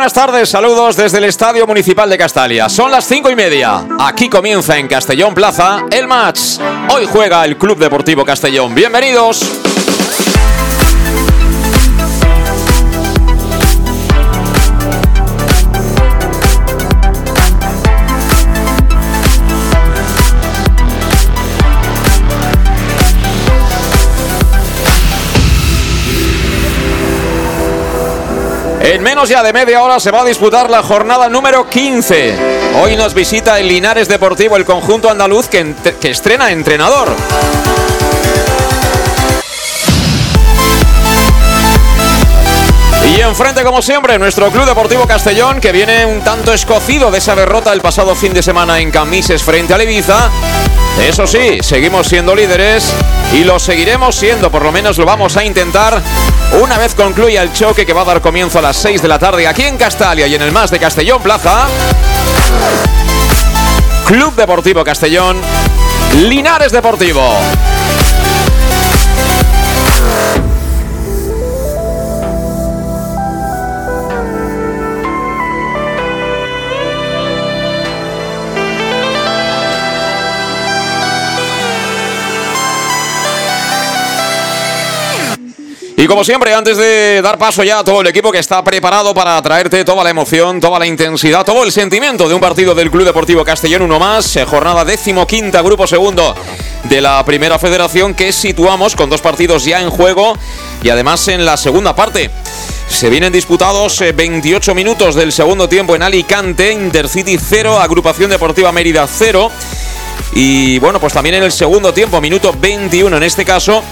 Buenas tardes. Saludos desde el Estadio Municipal de Castalia. Son las cinco y media. Aquí comienza en Castellón Plaza el match. Hoy juega el Club Deportivo Castellón. Bienvenidos. En menos ya de media hora se va a disputar la jornada número 15. Hoy nos visita el Linares Deportivo, el conjunto andaluz que, que estrena entrenador. Y enfrente, como siempre, nuestro Club Deportivo Castellón, que viene un tanto escocido de esa derrota el pasado fin de semana en Camises frente al Ibiza. Eso sí, seguimos siendo líderes y lo seguiremos siendo, por lo menos lo vamos a intentar una vez concluya el choque que va a dar comienzo a las 6 de la tarde aquí en Castalia y en el más de Castellón Plaza. Club Deportivo Castellón, Linares Deportivo. Como siempre, antes de dar paso ya a todo el equipo que está preparado para traerte toda la emoción, toda la intensidad, todo el sentimiento de un partido del Club Deportivo Castellón, uno más, eh, jornada decimoquinta, grupo segundo de la Primera Federación, que situamos con dos partidos ya en juego y además en la segunda parte. Se vienen disputados eh, 28 minutos del segundo tiempo en Alicante, Intercity 0, Agrupación Deportiva Mérida 0. Y bueno, pues también en el segundo tiempo, minuto 21 en este caso,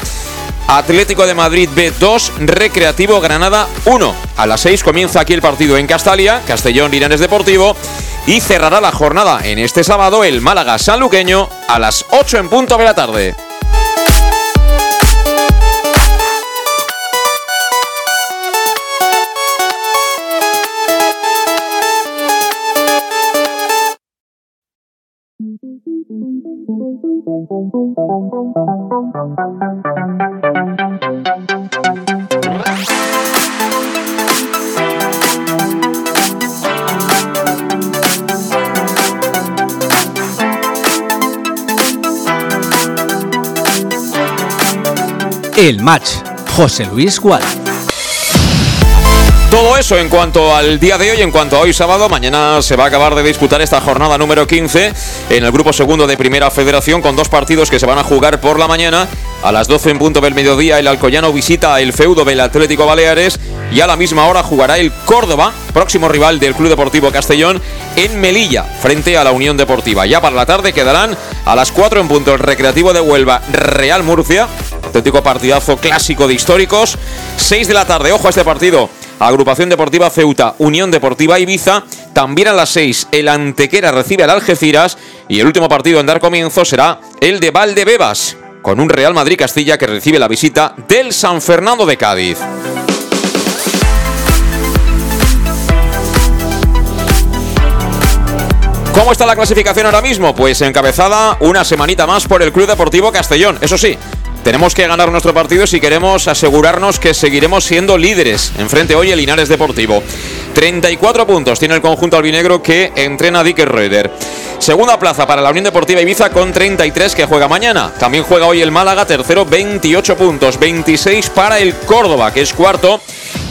Atlético de Madrid B2, Recreativo Granada 1. A las 6 comienza aquí el partido en Castalia, Castellón Linares Deportivo. Y cerrará la jornada en este sábado el Málaga Sanluqueño a las 8 en punto de la tarde. El match, José Luis Gual. Todo eso en cuanto al día de hoy, en cuanto a hoy sábado, mañana se va a acabar de disputar esta jornada número 15 en el grupo segundo de Primera Federación con dos partidos que se van a jugar por la mañana. A las 12 en punto del mediodía el Alcoyano visita el feudo del Atlético Baleares y a la misma hora jugará el Córdoba, próximo rival del Club Deportivo Castellón, en Melilla, frente a la Unión Deportiva. Ya para la tarde quedarán a las 4 en punto el Recreativo de Huelva, Real Murcia, auténtico partidazo clásico de históricos. 6 de la tarde, ojo a este partido. Agrupación Deportiva Ceuta, Unión Deportiva Ibiza. También a las 6 el Antequera recibe al Algeciras y el último partido en dar comienzo será el de Valdebebas, con un Real Madrid Castilla que recibe la visita del San Fernando de Cádiz. ¿Cómo está la clasificación ahora mismo? Pues encabezada una semanita más por el Club Deportivo Castellón. Eso sí, tenemos que ganar nuestro partido si queremos asegurarnos que seguiremos siendo líderes. Enfrente hoy el Linares Deportivo. 34 puntos tiene el conjunto albinegro que entrena Dick Reuter. Segunda plaza para la Unión Deportiva Ibiza con 33 que juega mañana. También juega hoy el Málaga, tercero 28 puntos. 26 para el Córdoba, que es cuarto,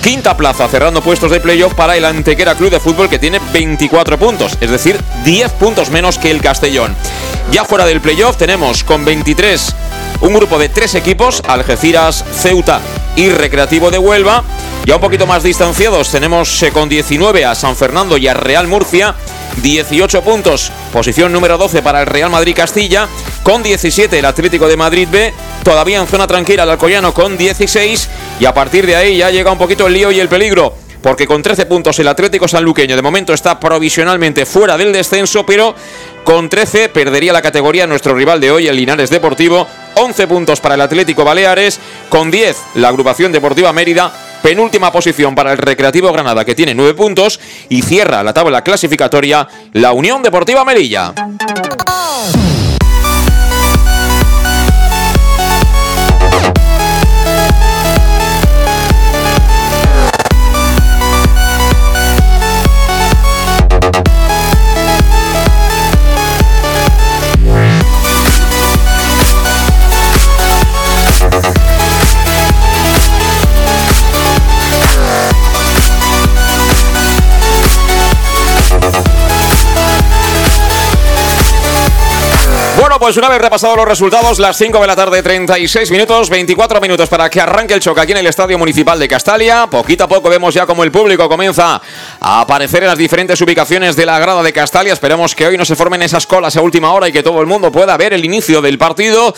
Quinta plaza, cerrando puestos de playoff para el Antequera Club de Fútbol que tiene 24 puntos, es decir, 10 puntos menos que el Castellón. Ya fuera del playoff tenemos con 23 un grupo de tres equipos, Algeciras, Ceuta y Recreativo de Huelva. Ya un poquito más distanciados tenemos eh, con 19 a San Fernando y a Real Murcia. 18 puntos, posición número 12 para el Real Madrid Castilla, con 17 el Atlético de Madrid B, todavía en zona tranquila el Alcoyano con 16 y a partir de ahí ya llega un poquito el lío y el peligro porque con 13 puntos el Atlético Sanluqueño de momento está provisionalmente fuera del descenso, pero con 13 perdería la categoría nuestro rival de hoy, el Linares Deportivo. 11 puntos para el Atlético Baleares, con 10 la agrupación deportiva Mérida, penúltima posición para el Recreativo Granada que tiene 9 puntos y cierra la tabla clasificatoria la Unión Deportiva Melilla. Pues una vez repasado los resultados, las 5 de la tarde, 36 minutos, 24 minutos para que arranque el choque aquí en el Estadio Municipal de Castalia. Poquito a poco vemos ya como el público comienza a aparecer en las diferentes ubicaciones de la grada de Castalia. Esperemos que hoy no se formen esas colas a última hora y que todo el mundo pueda ver el inicio del partido.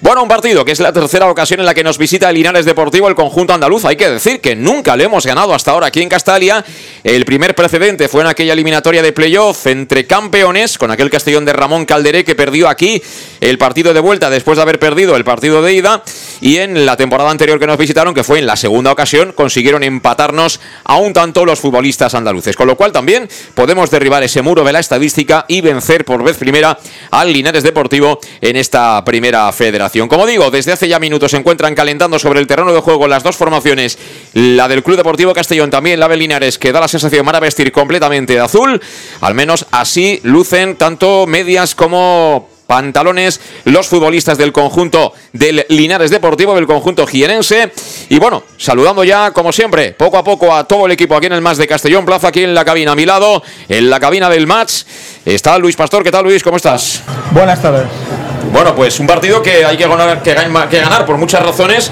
Bueno, un partido que es la tercera ocasión en la que nos visita el Linares Deportivo, el conjunto andaluz. Hay que decir que nunca le hemos ganado hasta ahora aquí en Castalia. El primer precedente fue en aquella eliminatoria de playoff entre campeones, con aquel Castellón de Ramón Calderé que perdió aquí el partido de vuelta después de haber perdido el partido de ida y en la temporada anterior que nos visitaron, que fue en la segunda ocasión, consiguieron empatarnos a un tanto los futbolistas andaluces. Con lo cual también podemos derribar ese muro de la estadística y vencer por vez primera al Linares Deportivo en esta primera federación. Como digo, desde hace ya minutos se encuentran calentando sobre el terreno de juego las dos formaciones, la del Club Deportivo Castellón, también la de Linares, que da la sensación van a vestir completamente de azul, al menos así lucen tanto medias como pantalones los futbolistas del conjunto del Linares Deportivo, del conjunto jienense. Y bueno, saludando ya, como siempre, poco a poco a todo el equipo aquí en el Más de Castellón Plaza, aquí en la cabina a mi lado, en la cabina del match. Está Luis Pastor. ¿Qué tal, Luis? ¿Cómo estás? Buenas tardes. Bueno, pues un partido que hay que ganar, que ganar por muchas razones.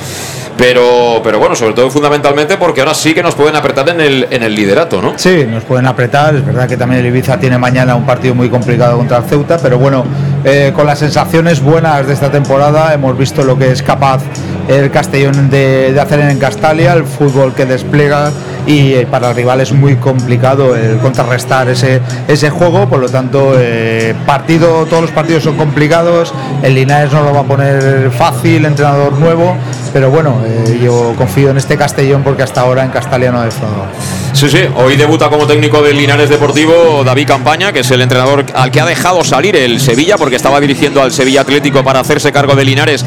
Pero, pero bueno, sobre todo fundamentalmente porque ahora sí que nos pueden apretar en el, en el liderato, ¿no? Sí, nos pueden apretar. Es verdad que también el Ibiza tiene mañana un partido muy complicado contra el Ceuta, pero bueno, eh, con las sensaciones buenas de esta temporada hemos visto lo que es capaz el Castellón de, de hacer en Castalia, el fútbol que despliega y eh, para el rival es muy complicado el contrarrestar ese, ese juego, por lo tanto, eh, partido, todos los partidos son complicados, el Linares no lo va a poner fácil, entrenador nuevo, pero bueno, eh, yo confío en este Castellón porque hasta ahora en Castalia no ha defraudado. Sí, sí, hoy debuta como técnico del Linares Deportivo David Campaña, que es el entrenador al que ha dejado salir el Sevilla, porque estaba dirigiendo al Sevilla Atlético para hacerse cargo de Linares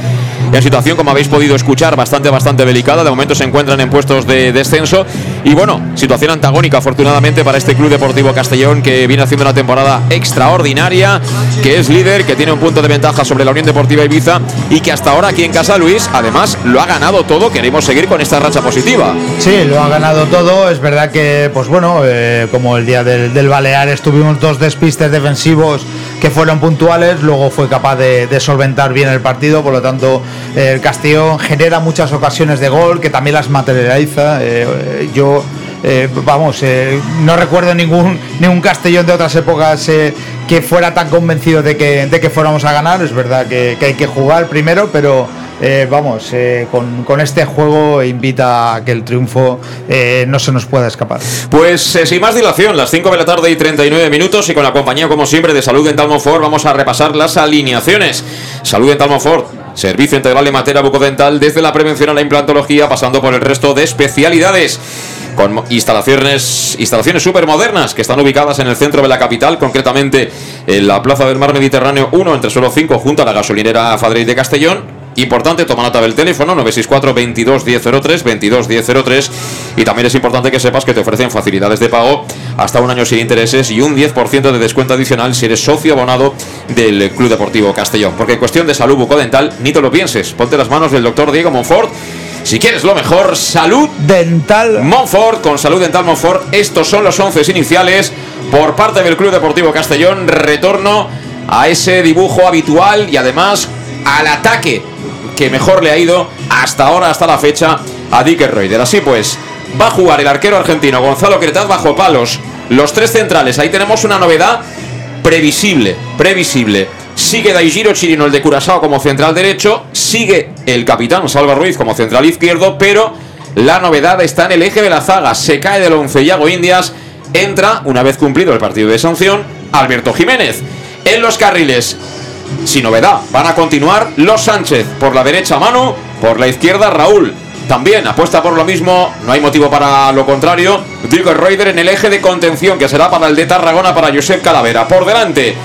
en situación, como habéis podido escuchar, bastante, bastante delicada. De momento se encuentran en puestos de descenso. Y bueno, situación antagónica, afortunadamente, para este Club Deportivo Castellón, que viene haciendo una temporada extraordinaria, que es líder, que tiene un punto de ventaja sobre la Unión Deportiva Ibiza y que hasta ahora aquí en Casa Luis, además, lo ha ganado todo. Queremos seguir con esta racha positiva. Sí, lo ha ganado todo. Es verdad que, pues bueno, eh, como el día del, del Baleares tuvimos dos despistes defensivos que fueron puntuales, luego fue capaz de, solventar bien el partido, por lo tanto el Castellón genera muchas ocasiones de gol que también las materializa. Eh, yo, eh, vamos, eh, no recuerdo ningún, ningún Castellón de otras épocas que fuera tan convencido de que, de que fuéramos a ganar. Es verdad que hay que jugar primero, pero vamos, con, con, este juego invita a que el triunfo no se nos pueda escapar. Pues sin más dilación, las 5 de la tarde y 39 minutos y con la compañía como siempre de Salud en Talmofort vamos a repasar las alineaciones. Salud en Talmofort Servicio integral de materia bucodental desde la prevención a la implantología, pasando por el resto de especialidades. Con instalaciones, instalaciones súper modernas que están ubicadas en el centro de la capital, concretamente en la Plaza del Mar Mediterráneo 1, entre suelo 5, junto a la gasolinera Fadrey de Castellón Importante, toma nota del teléfono 964 22 1003 22 1003 y también es importante que sepas que te ofrecen facilidades de pago hasta un año sin intereses y un 10% de descuento adicional si eres socio abonado del Club Deportivo Castellón. Porque en cuestión de salud bucodental, ni te lo pienses, ponte las manos del doctor Diego Monfort Si quieres lo mejor, salud dental Montfort con salud dental Montfort. Estos son los 11 iniciales por parte del Club Deportivo Castellón. Retorno a ese dibujo habitual y además al ataque que mejor le ha ido hasta ahora, hasta la fecha, a Dicker Reuter. Así pues, va a jugar el arquero argentino Gonzalo Cretaz bajo palos. Los tres centrales, ahí tenemos una novedad previsible, previsible. Sigue Daijiro Chirino, el de Curazao, como central derecho. Sigue el capitán Salva Ruiz como central izquierdo, pero la novedad está en el eje de la zaga. Se cae del once Yago Indias. Entra, una vez cumplido el partido de sanción, Alberto Jiménez. En los carriles, sin novedad, van a continuar los Sánchez. Por la derecha, Manu. Por la izquierda, Raúl. También apuesta por lo mismo, no hay motivo para lo contrario. Diego Reuter en el eje de contención, que será para el de Tarragona, para Josep Calavera. Por delante,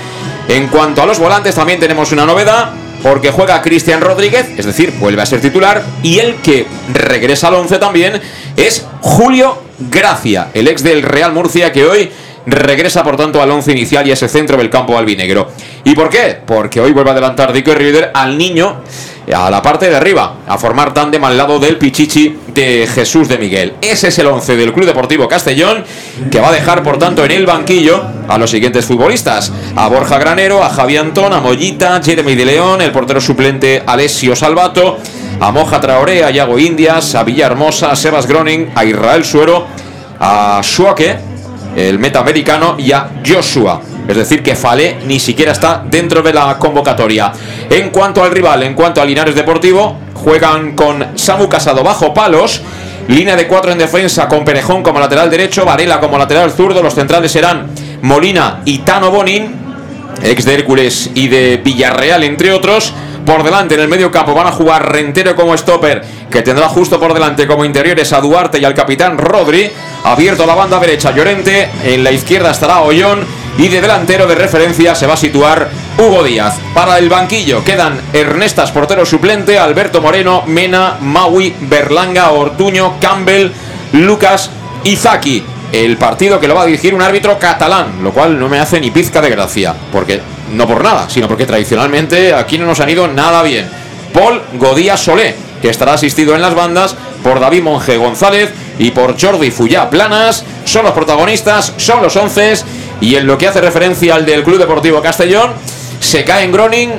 en cuanto a los volantes, también tenemos una novedad, porque juega Cristian Rodríguez, es decir, vuelve a ser titular, y el que regresa al 11 también es Julio Gracia, el ex del Real Murcia, que hoy regresa por tanto al 11 inicial y a ese centro del campo albinegro. ¿Y por qué? Porque hoy vuelve a adelantar Dico Rieder al niño a la parte de arriba, a formar tándem al lado del Pichichi de Jesús de Miguel. Ese es el 11 del Club Deportivo Castellón, que va a dejar por tanto en el banquillo a los siguientes futbolistas: a Borja Granero, a Javi Antón, a Mollita, Jeremy de León, el portero suplente Alessio Salvato, a Moja Traoré, a Yago Indias, a Villahermosa, a Sebas Groning, a Israel Suero, a Shuake, el metaamericano, y a Joshua. Es decir, que Fale ni siquiera está dentro de la convocatoria. En cuanto al rival, en cuanto a Linares Deportivo, juegan con Samu Casado bajo palos. Línea de cuatro en defensa con Perejón como lateral derecho, Varela como lateral zurdo. Los centrales serán Molina y Tano Bonin, ex de Hércules y de Villarreal, entre otros. Por delante en el medio campo van a jugar Rentero como stopper, que tendrá justo por delante como interiores a Duarte y al capitán Rodri. Abierto la banda derecha Llorente, en la izquierda estará Ollón y de delantero de referencia se va a situar Hugo Díaz. Para el banquillo quedan Ernestas, portero suplente, Alberto Moreno, Mena, Maui, Berlanga, Ortuño, Campbell, Lucas, Izaki. El partido que lo va a dirigir un árbitro catalán, lo cual no me hace ni pizca de gracia, porque no por nada, sino porque tradicionalmente aquí no nos han ido nada bien. Paul Godía Solé, que estará asistido en las bandas por David Monge González y por Jordi Fuyá Planas, son los protagonistas, son los once y en lo que hace referencia al del Club Deportivo Castellón, se cae en Groning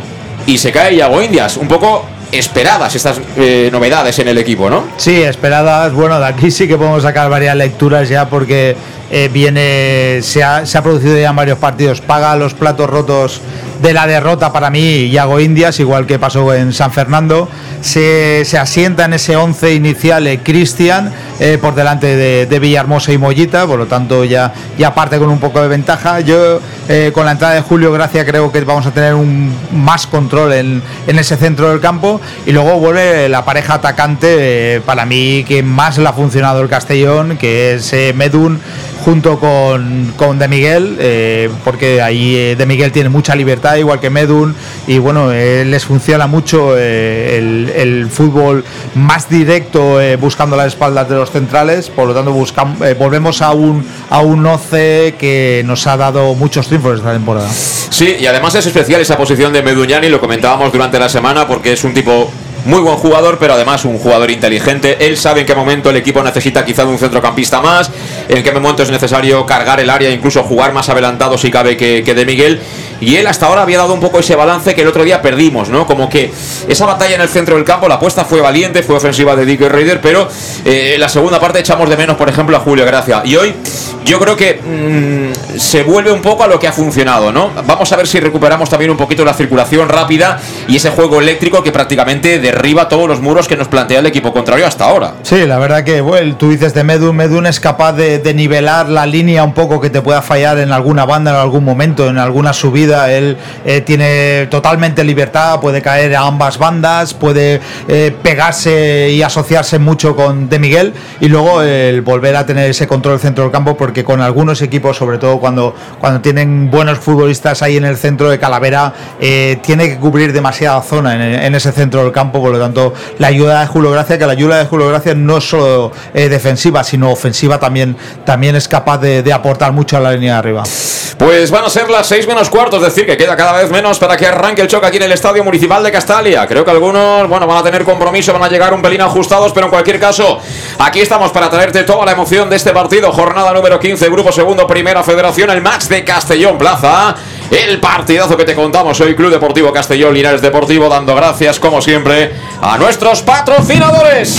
y se cae Yago Indias. Un poco esperadas estas eh, novedades en el equipo, ¿no? Sí, esperadas. Bueno, de aquí sí que podemos sacar varias lecturas ya porque eh, viene, se ha, se ha, producido ya en varios partidos. Paga los platos rotos de la derrota para mí Yago Indias, igual que pasó en San Fernando. Se, se asienta en ese 11 inicial eh, Cristian eh, por delante de, Villahermosa y Mollita, por lo tanto ya, ya parte con un poco de ventaja. Yo eh, con la entrada de Julio Gracia creo que vamos a tener un más control en, en ese centro del campo y luego vuelve la pareja atacante para mí que más le ha funcionado el Castellón, que es Medun junto con, con De Miguel, porque ahí De Miguel tiene mucha libertad, igual que Medun, y bueno, eh, les funciona mucho eh, el, fútbol más directo, buscando las espaldas de los centrales, por lo tanto buscamos, volvemos a un, a un 11 que nos ha dado muchos triunfos esta temporada. Sí, y además es especial esa posición de Meduñani, lo comentábamos durante la semana, porque es un tipo muy buen jugador, pero además un jugador inteligente. Él sabe en qué momento el equipo necesita quizá de un centrocampista más, en qué momento es necesario cargar el área, incluso jugar más adelantado si cabe que, que de Miguel. Y él hasta ahora había dado un poco ese balance que el otro día perdimos, ¿no? Como que esa batalla en el centro del campo, la apuesta fue valiente, fue ofensiva de Dick Raider, pero eh, la segunda parte echamos de menos, por ejemplo, a Julio Gracia. Y hoy yo creo que mmm, se vuelve un poco a lo que ha funcionado, ¿no? Vamos a ver si recuperamos también un poquito la circulación rápida y ese juego eléctrico que prácticamente derriba todos los muros que nos plantea el equipo contrario hasta ahora. Sí, la verdad que, bueno, tú dices de Medun, Medun es capaz de, de nivelar la línea un poco que te pueda fallar en alguna banda en algún momento, en alguna subida él eh, tiene totalmente libertad, puede caer a ambas bandas, puede eh, pegarse y asociarse mucho con De Miguel y luego el volver a tener ese control del centro del campo porque con algunos equipos, sobre todo cuando, cuando tienen buenos futbolistas ahí en el centro de Calavera, eh, tiene que cubrir demasiada zona en, ese centro del campo, por lo tanto la ayuda de Julio Gracia, que la ayuda de Julio Gracia no es solo defensiva, sino ofensiva también, también es capaz de aportar mucho a la línea de arriba. Pues van a ser las seis menos cuartos decir que queda cada vez menos para que arranque el choque aquí en el Estadio Municipal de Castalia. Creo que algunos, bueno, van a tener compromiso, van a llegar un pelín ajustados, pero en cualquier caso, aquí estamos para traerte toda la emoción de este partido. Jornada número 15, Grupo Segundo, Primera Federación, el match de Castellón Plaza. El partidazo que te contamos hoy, Club Deportivo Castellón, Linares Deportivo, dando gracias, como siempre, a nuestros patrocinadores.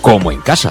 como en casa.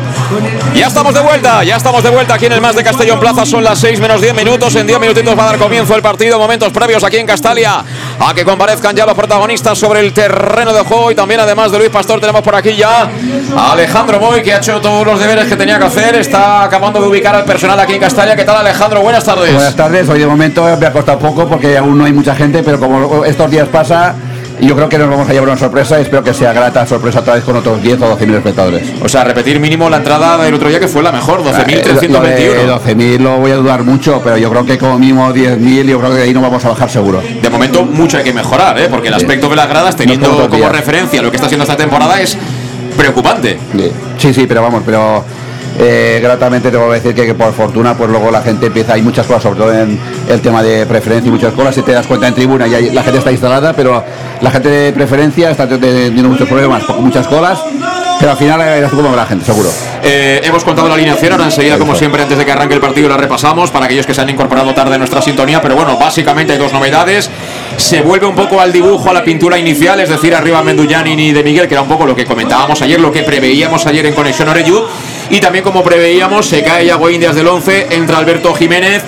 Ya estamos de vuelta, ya estamos de vuelta aquí en el Más de Castellón Plaza. Son las 6 menos 10 minutos. En 10 minutitos va a dar comienzo el partido. Momentos previos aquí en Castalia a que comparezcan ya los protagonistas sobre el terreno de juego. Y también, además de Luis Pastor, tenemos por aquí ya a Alejandro Moy, que ha hecho todos los deberes que tenía que hacer. Está acabando de ubicar al personal aquí en Castalia. ¿Qué tal, Alejandro? Buenas tardes. Buenas tardes. Hoy de momento me ha costado poco porque aún no hay mucha gente, pero como estos días pasa y yo creo que nos vamos a llevar una sorpresa y espero que sea grata sorpresa otra vez con otros 10 o 12 mil espectadores. O sea, repetir mínimo la entrada del otro día que fue la mejor, 12.321. 12.000 lo voy a dudar mucho, pero yo creo que como mínimo 10.000, yo creo que de ahí no vamos a bajar seguro. De momento mucho hay que mejorar, ¿eh? porque el aspecto de las gradas, teniendo como referencia lo que está haciendo esta temporada, es preocupante. Sí, sí, pero vamos, pero eh, gratamente te voy a decir que, por fortuna pues luego la gente empieza, hay muchas cosas, sobre todo en el tema de preferencia y muchas cosas, si te das cuenta en tribuna y la gente está instalada, pero la gente de preferencia está teniendo muchos problemas, muchas colas, pero al final es como la gente, seguro. Eh, hemos contado la alineación, ahora enseguida, como siempre, antes de que arranque el partido, la repasamos para aquellos que se han incorporado tarde a nuestra sintonía. Pero bueno, básicamente hay dos novedades. Se vuelve un poco al dibujo, a la pintura inicial, es decir, arriba Mendullani y de Miguel, que era un poco lo que comentábamos ayer, lo que preveíamos ayer en Conexión Oreyud. Y también, como preveíamos, se cae Yago Indias del 11, entra Alberto Jiménez.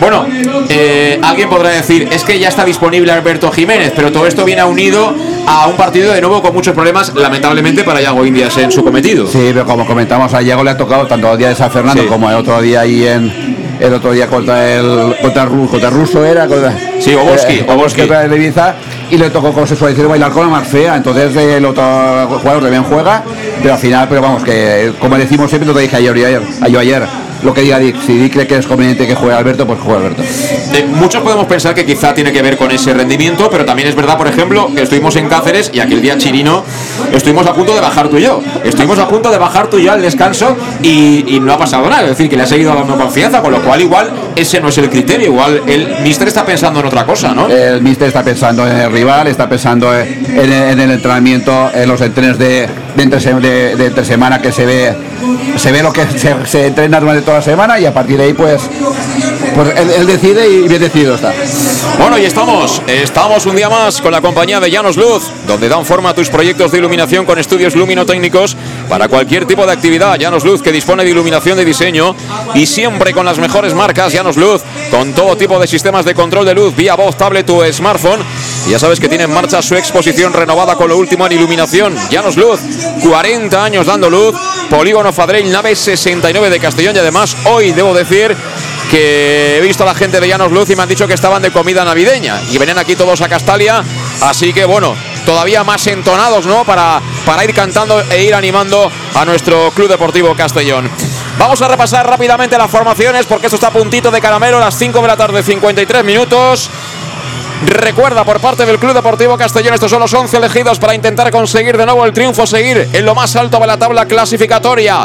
Bueno, eh, alguien podrá decir, es que ya está disponible Alberto Jiménez, pero todo esto viene unido a un partido de nuevo con muchos problemas, lamentablemente para Yago Indias en su cometido. Sí, pero como comentamos, a Yago le ha tocado tanto el día de San Fernando como el otro día ahí en el otro día contra el contra, contra Russo era contra, sí Oboski, eh, Oboski Ibiza y le tocó con su bailar con la más fea entonces el otro jugador también juega pero al final pero vamos que como decimos siempre lo que dije ayer, ayer, ayer lo que diga Dick. Si Dick cree que es conveniente que juegue Alberto, pues juegue Alberto. Eh, muchos podemos pensar que quizá tiene que ver con ese rendimiento, pero también es verdad, por ejemplo, que estuvimos en Cáceres y aquel día Chirino estuvimos a punto de bajar tú y yo. Estuvimos a punto de bajar tú y yo al descanso y, no ha pasado nada. Es decir, que le ha seguido dando confianza, con lo cual igual ese no es el criterio. Igual el Mister está pensando en otra cosa, ¿no? El Mister está pensando en el rival, está pensando en, el entrenamiento, en los entrenos de, de, entre, semana que se ve se ve lo que se, entrena durante toda la semana y a partir de ahí pues, pues él, decide y bien decidido está. Bueno, y estamos, estamos un día más con la compañía de Llanos Luz, donde dan forma a tus proyectos de iluminación con estudios luminotécnicos para cualquier tipo de actividad. Llanos Luz que dispone de iluminación de diseño y siempre con las mejores marcas Llanos Luz, con todo tipo de sistemas de control de luz vía voz, tablet o smartphone. Y ya sabes que tiene en marcha su exposición renovada con lo último en iluminación. Llanos Luz, 40 años dando luz, polígono Fadrell, nave 69 de Castellón y además hoy debo decir que he visto a la gente de Llanos Luz y me han dicho que estaban de comida navideña y venían aquí todos a Castalia, así que bueno, todavía más entonados, ¿no? Para, para ir cantando e ir animando a nuestro Club Deportivo Castellón. Vamos a repasar rápidamente las formaciones porque esto está a puntito de caramelo las 5 de la tarde, 53 minutos. Recuerda por parte del Club Deportivo Castellón, estos son los 11 elegidos para intentar conseguir de nuevo el triunfo, seguir en lo más alto de la tabla clasificatoria.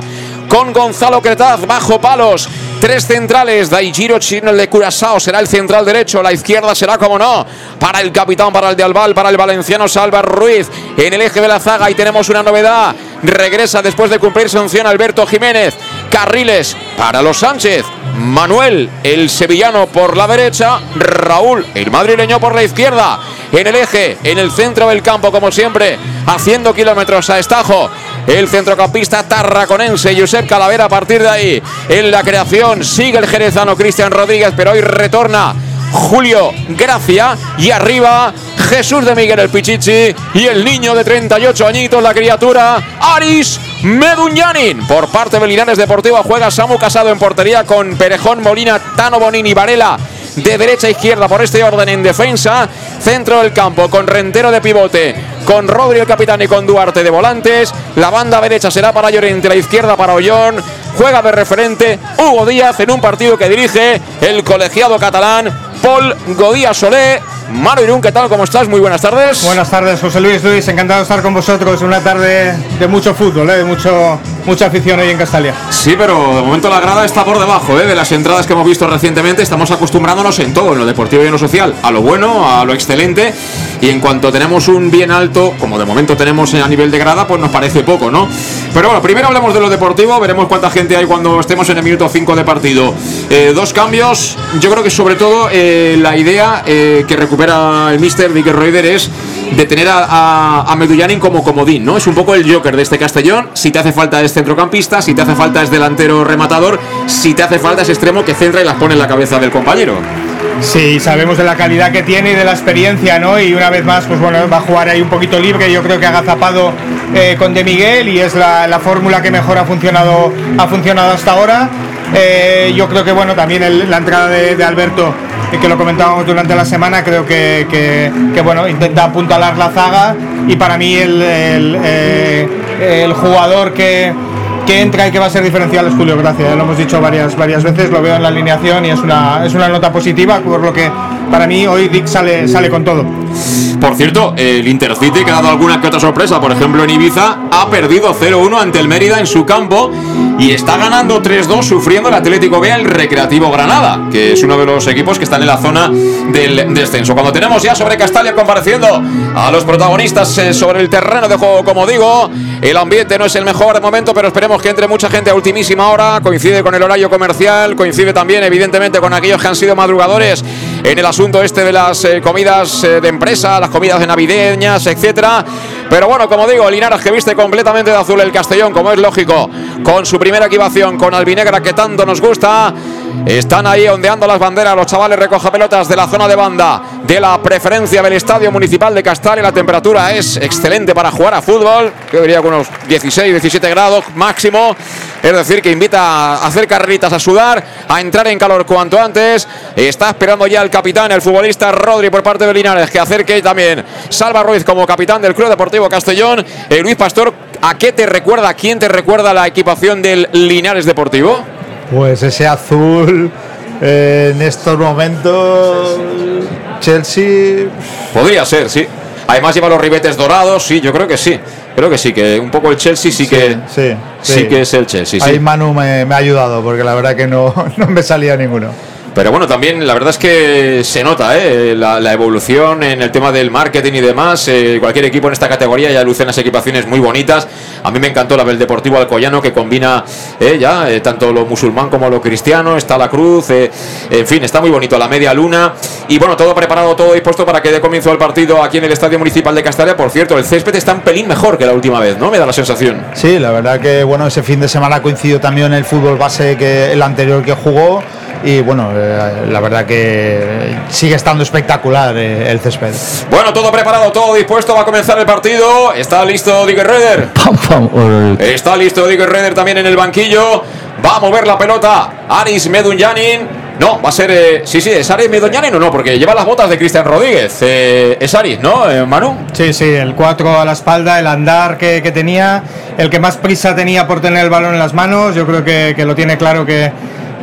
Con Gonzalo Cretaz bajo palos, Tres centrales, Daijiro Chino, el de Curazao será el central derecho, la izquierda será como no, para el capitán, para el de Albal, para el valenciano Salva Ruiz, en el eje de la zaga y tenemos una novedad, regresa después de cumplir sanción Alberto Jiménez, carriles para los Sánchez, Manuel, el sevillano por la derecha, Raúl, el madrileño por la izquierda, en el eje, en el centro del campo, como siempre, haciendo kilómetros a estajo, el centrocampista tarraconense Josep Calavera a partir de ahí, en la creación sigue el jerezano Cristian Rodríguez, pero hoy retorna Julio Gracia y arriba Jesús de Miguel el Pichichi y el niño de 38 añitos, la criatura Aris Meduñanin. Por parte de Linares Deportiva juega Samu Casado en portería con Perejón, Molina, Tano Bonini, Varela de derecha a izquierda por este orden en defensa. Centro del campo con Rentero de pivote, con Rodri el capitán y con Duarte de volantes. La banda derecha será para Llorente, la izquierda para Ollón. Juega de referente Hugo Díaz en un partido que dirige el colegiado catalán Paul Godía Solé. Maro Irún, ¿qué tal? ¿Cómo estás? Muy buenas tardes. Buenas tardes, José Luis Luis. Encantado de estar con vosotros. Una tarde de mucho fútbol, ¿eh? de mucho, mucha afición hoy en Castalia. Sí, pero de momento la grada está por debajo ¿eh? de las entradas que hemos visto recientemente. Estamos acostumbrándonos en todo, en lo deportivo y en lo social, a lo bueno, a lo excelente. Y en cuanto tenemos un bien alto, como de momento tenemos a nivel de grada, pues nos parece poco, ¿no? Pero bueno, primero hablemos de lo deportivo, veremos cuánta gente hay cuando estemos en el minuto 5 de partido. Eh, dos cambios, yo creo que sobre todo eh, la idea eh, que recupera el mister Reuter es de tener a, a, Medullanin como comodín, ¿no? Es un poco el Joker de este Castellón. Si te hace falta es centrocampista, si te hace falta es delantero rematador, si te hace falta es extremo que centra y las pone en la cabeza del compañero. Sí, sabemos de la calidad que tiene y de la experiencia, ¿no? Y una vez más, pues bueno, va a jugar ahí un poquito libre. Yo creo que agazapado eh, con De Miguel y es la, la, fórmula que mejor ha funcionado, ha funcionado hasta ahora. Eh, yo creo que bueno, también la entrada de Alberto, eh, que lo comentábamos durante la semana, creo que, que, bueno, intenta apuntalar la zaga y para mí el, eh, el jugador que, que entra y que va a ser diferencial es Julio Gracia. Lo hemos dicho varias, varias veces, lo veo en la alineación y es una, es una nota positiva, por lo que para mí hoy Dick sale, sale con todo. Por cierto, el Intercity que ha dado alguna que otra sorpresa, por ejemplo en Ibiza, ha perdido 0-1 ante el Mérida en su campo y está ganando 3-2 sufriendo el Atlético B el Recreativo Granada, que es uno de los equipos que están en la zona del descenso. Cuando tenemos ya sobre Castalia compareciendo a los protagonistas eh, sobre el terreno de juego, como digo, el ambiente no es el mejor de momento, pero esperemos que entre mucha gente a ultimísima hora, coincide con el horario comercial, coincide también evidentemente con aquellos que han sido madrugadores en el asunto este de las eh, comidas eh, de empresa, las comidas de navideñas, etcétera. Pero bueno, como digo, Linares que viste completamente de azul el Castellón, como es lógico, con su primera equipación con Albinegra que tanto nos gusta. Están ahí ondeando las banderas los chavales recoja pelotas de la zona de banda de la preferencia del Estadio Municipal de Castalia. La temperatura es excelente para jugar a fútbol, yo diría con unos 16, 17 grados máximo. Es decir, que invita a hacer carreritas, a sudar, a entrar en calor cuanto antes. Está esperando ya el capitán, el futbolista Rodri por parte de Linares, que acerque también Salva Ruiz como capitán del Club Deportivo Castellón. Eh, Luis Pastor, ¿a qué te recuerda, a quién te recuerda la equipación del Linares Deportivo? Pues ese azul eh, en estos momentos Chelsea podría ser, sí. Además lleva los ribetes dorados, sí, yo creo que sí. Creo que sí, que un poco el Chelsea sí, sí que sí, sí, sí. que es el Chelsea. Ahí. Manu me, me ha ayudado porque la verdad que no, no me salía ninguno. Pero bueno, también la verdad es que se nota ¿eh? la, evolución en el tema del marketing y demás. Eh, cualquier equipo en esta categoría ya luce unas equipaciones muy bonitas. A mí me encantó la del Deportivo Alcoyano que combina eh, ya eh, tanto lo musulmán como lo cristiano. Está la cruz, en fin, está muy bonito la media luna. Y bueno, todo preparado, todo dispuesto para que dé comienzo el partido aquí en el Estadio Municipal de Castalia. Por cierto, el césped está un pelín mejor que la última vez, ¿no? Me da la sensación. Sí, la verdad que bueno, ese fin de semana coincidió también el fútbol base que el anterior que jugó y bueno, eh, la verdad que sigue estando espectacular eh, el césped. Bueno, todo preparado, todo dispuesto, va a comenzar el partido. Está listo Digger Reder. Está listo Digger Reder también en el banquillo. Va a mover la pelota Aris Medunyanin. No, va a ser. eh, sí, sí, ¿es Aris Medunyanin o no? Porque lleva las botas de Cristian Rodríguez. Eh, es Aris, ¿no, eh, Manu? Sí, sí, el 4 a la espalda, el andar que, que tenía, el que más prisa tenía por tener el balón en las manos. Yo creo que, que lo tiene claro que,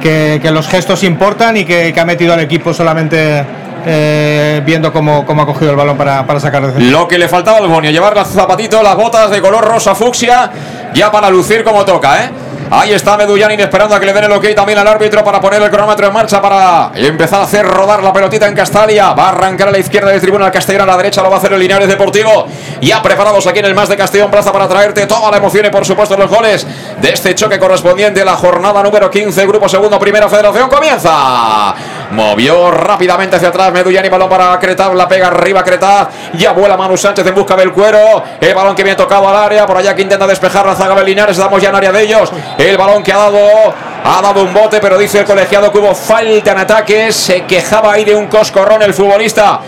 que, los gestos importan y que ha metido al equipo solamente eh, viendo cómo, cómo ha cogido el balón para, para sacar de Lo que le faltaba al Bonio, llevar los zapatitos, las botas de color rosa fucsia, ya para lucir como toca, ¿eh? Ahí está Medullanin esperando a que le den el ok también al árbitro para poner el cronómetro en marcha para empezar a hacer rodar la pelotita en Castalia. Va a arrancar a la izquierda del tribuna al Castellón, a la derecha lo va a hacer el Linares Deportivo. Ya preparados aquí en el Más de Castellón Plaza para traerte toda la emoción y por supuesto los goles de este choque correspondiente a la jornada número 15, Grupo Segundo, Primera Federación. Comienza. Movió rápidamente hacia atrás Medullani, balón para Cretaz, la pega arriba Cretaz. Ya vuela Manu Sánchez en busca del cuero. El balón que viene tocado al área, por allá que intenta despejar la zaga Linares. Estamos ya en área de ellos. El balón que ha dado, ha dado un bote, pero dice el colegiado que hubo falta en ataque. Se quejaba ahí de un coscorrón el futbolista.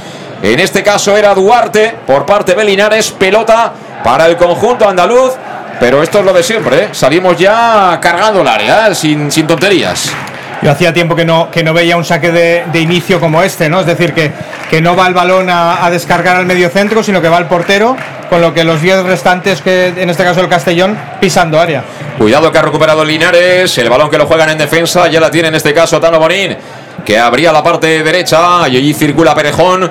En este caso era Duarte por parte de Linares. Pelota para el conjunto andaluz. Pero esto es lo de siempre, ¿eh? salimos ya cargando el área, ¿eh? sin, sin tonterías. Yo hacía tiempo que no, que no veía un saque de, inicio como este, ¿no? Es decir, que, que no va el balón a, descargar al medio centro, sino que va al portero, con lo que los 10 restantes, que en este caso el Castellón, pisando área. Cuidado que ha recuperado Linares. El balón que lo juegan en defensa. Ya la tiene en este caso Tano Bonín. Que abría la parte derecha. Y allí circula Perejón.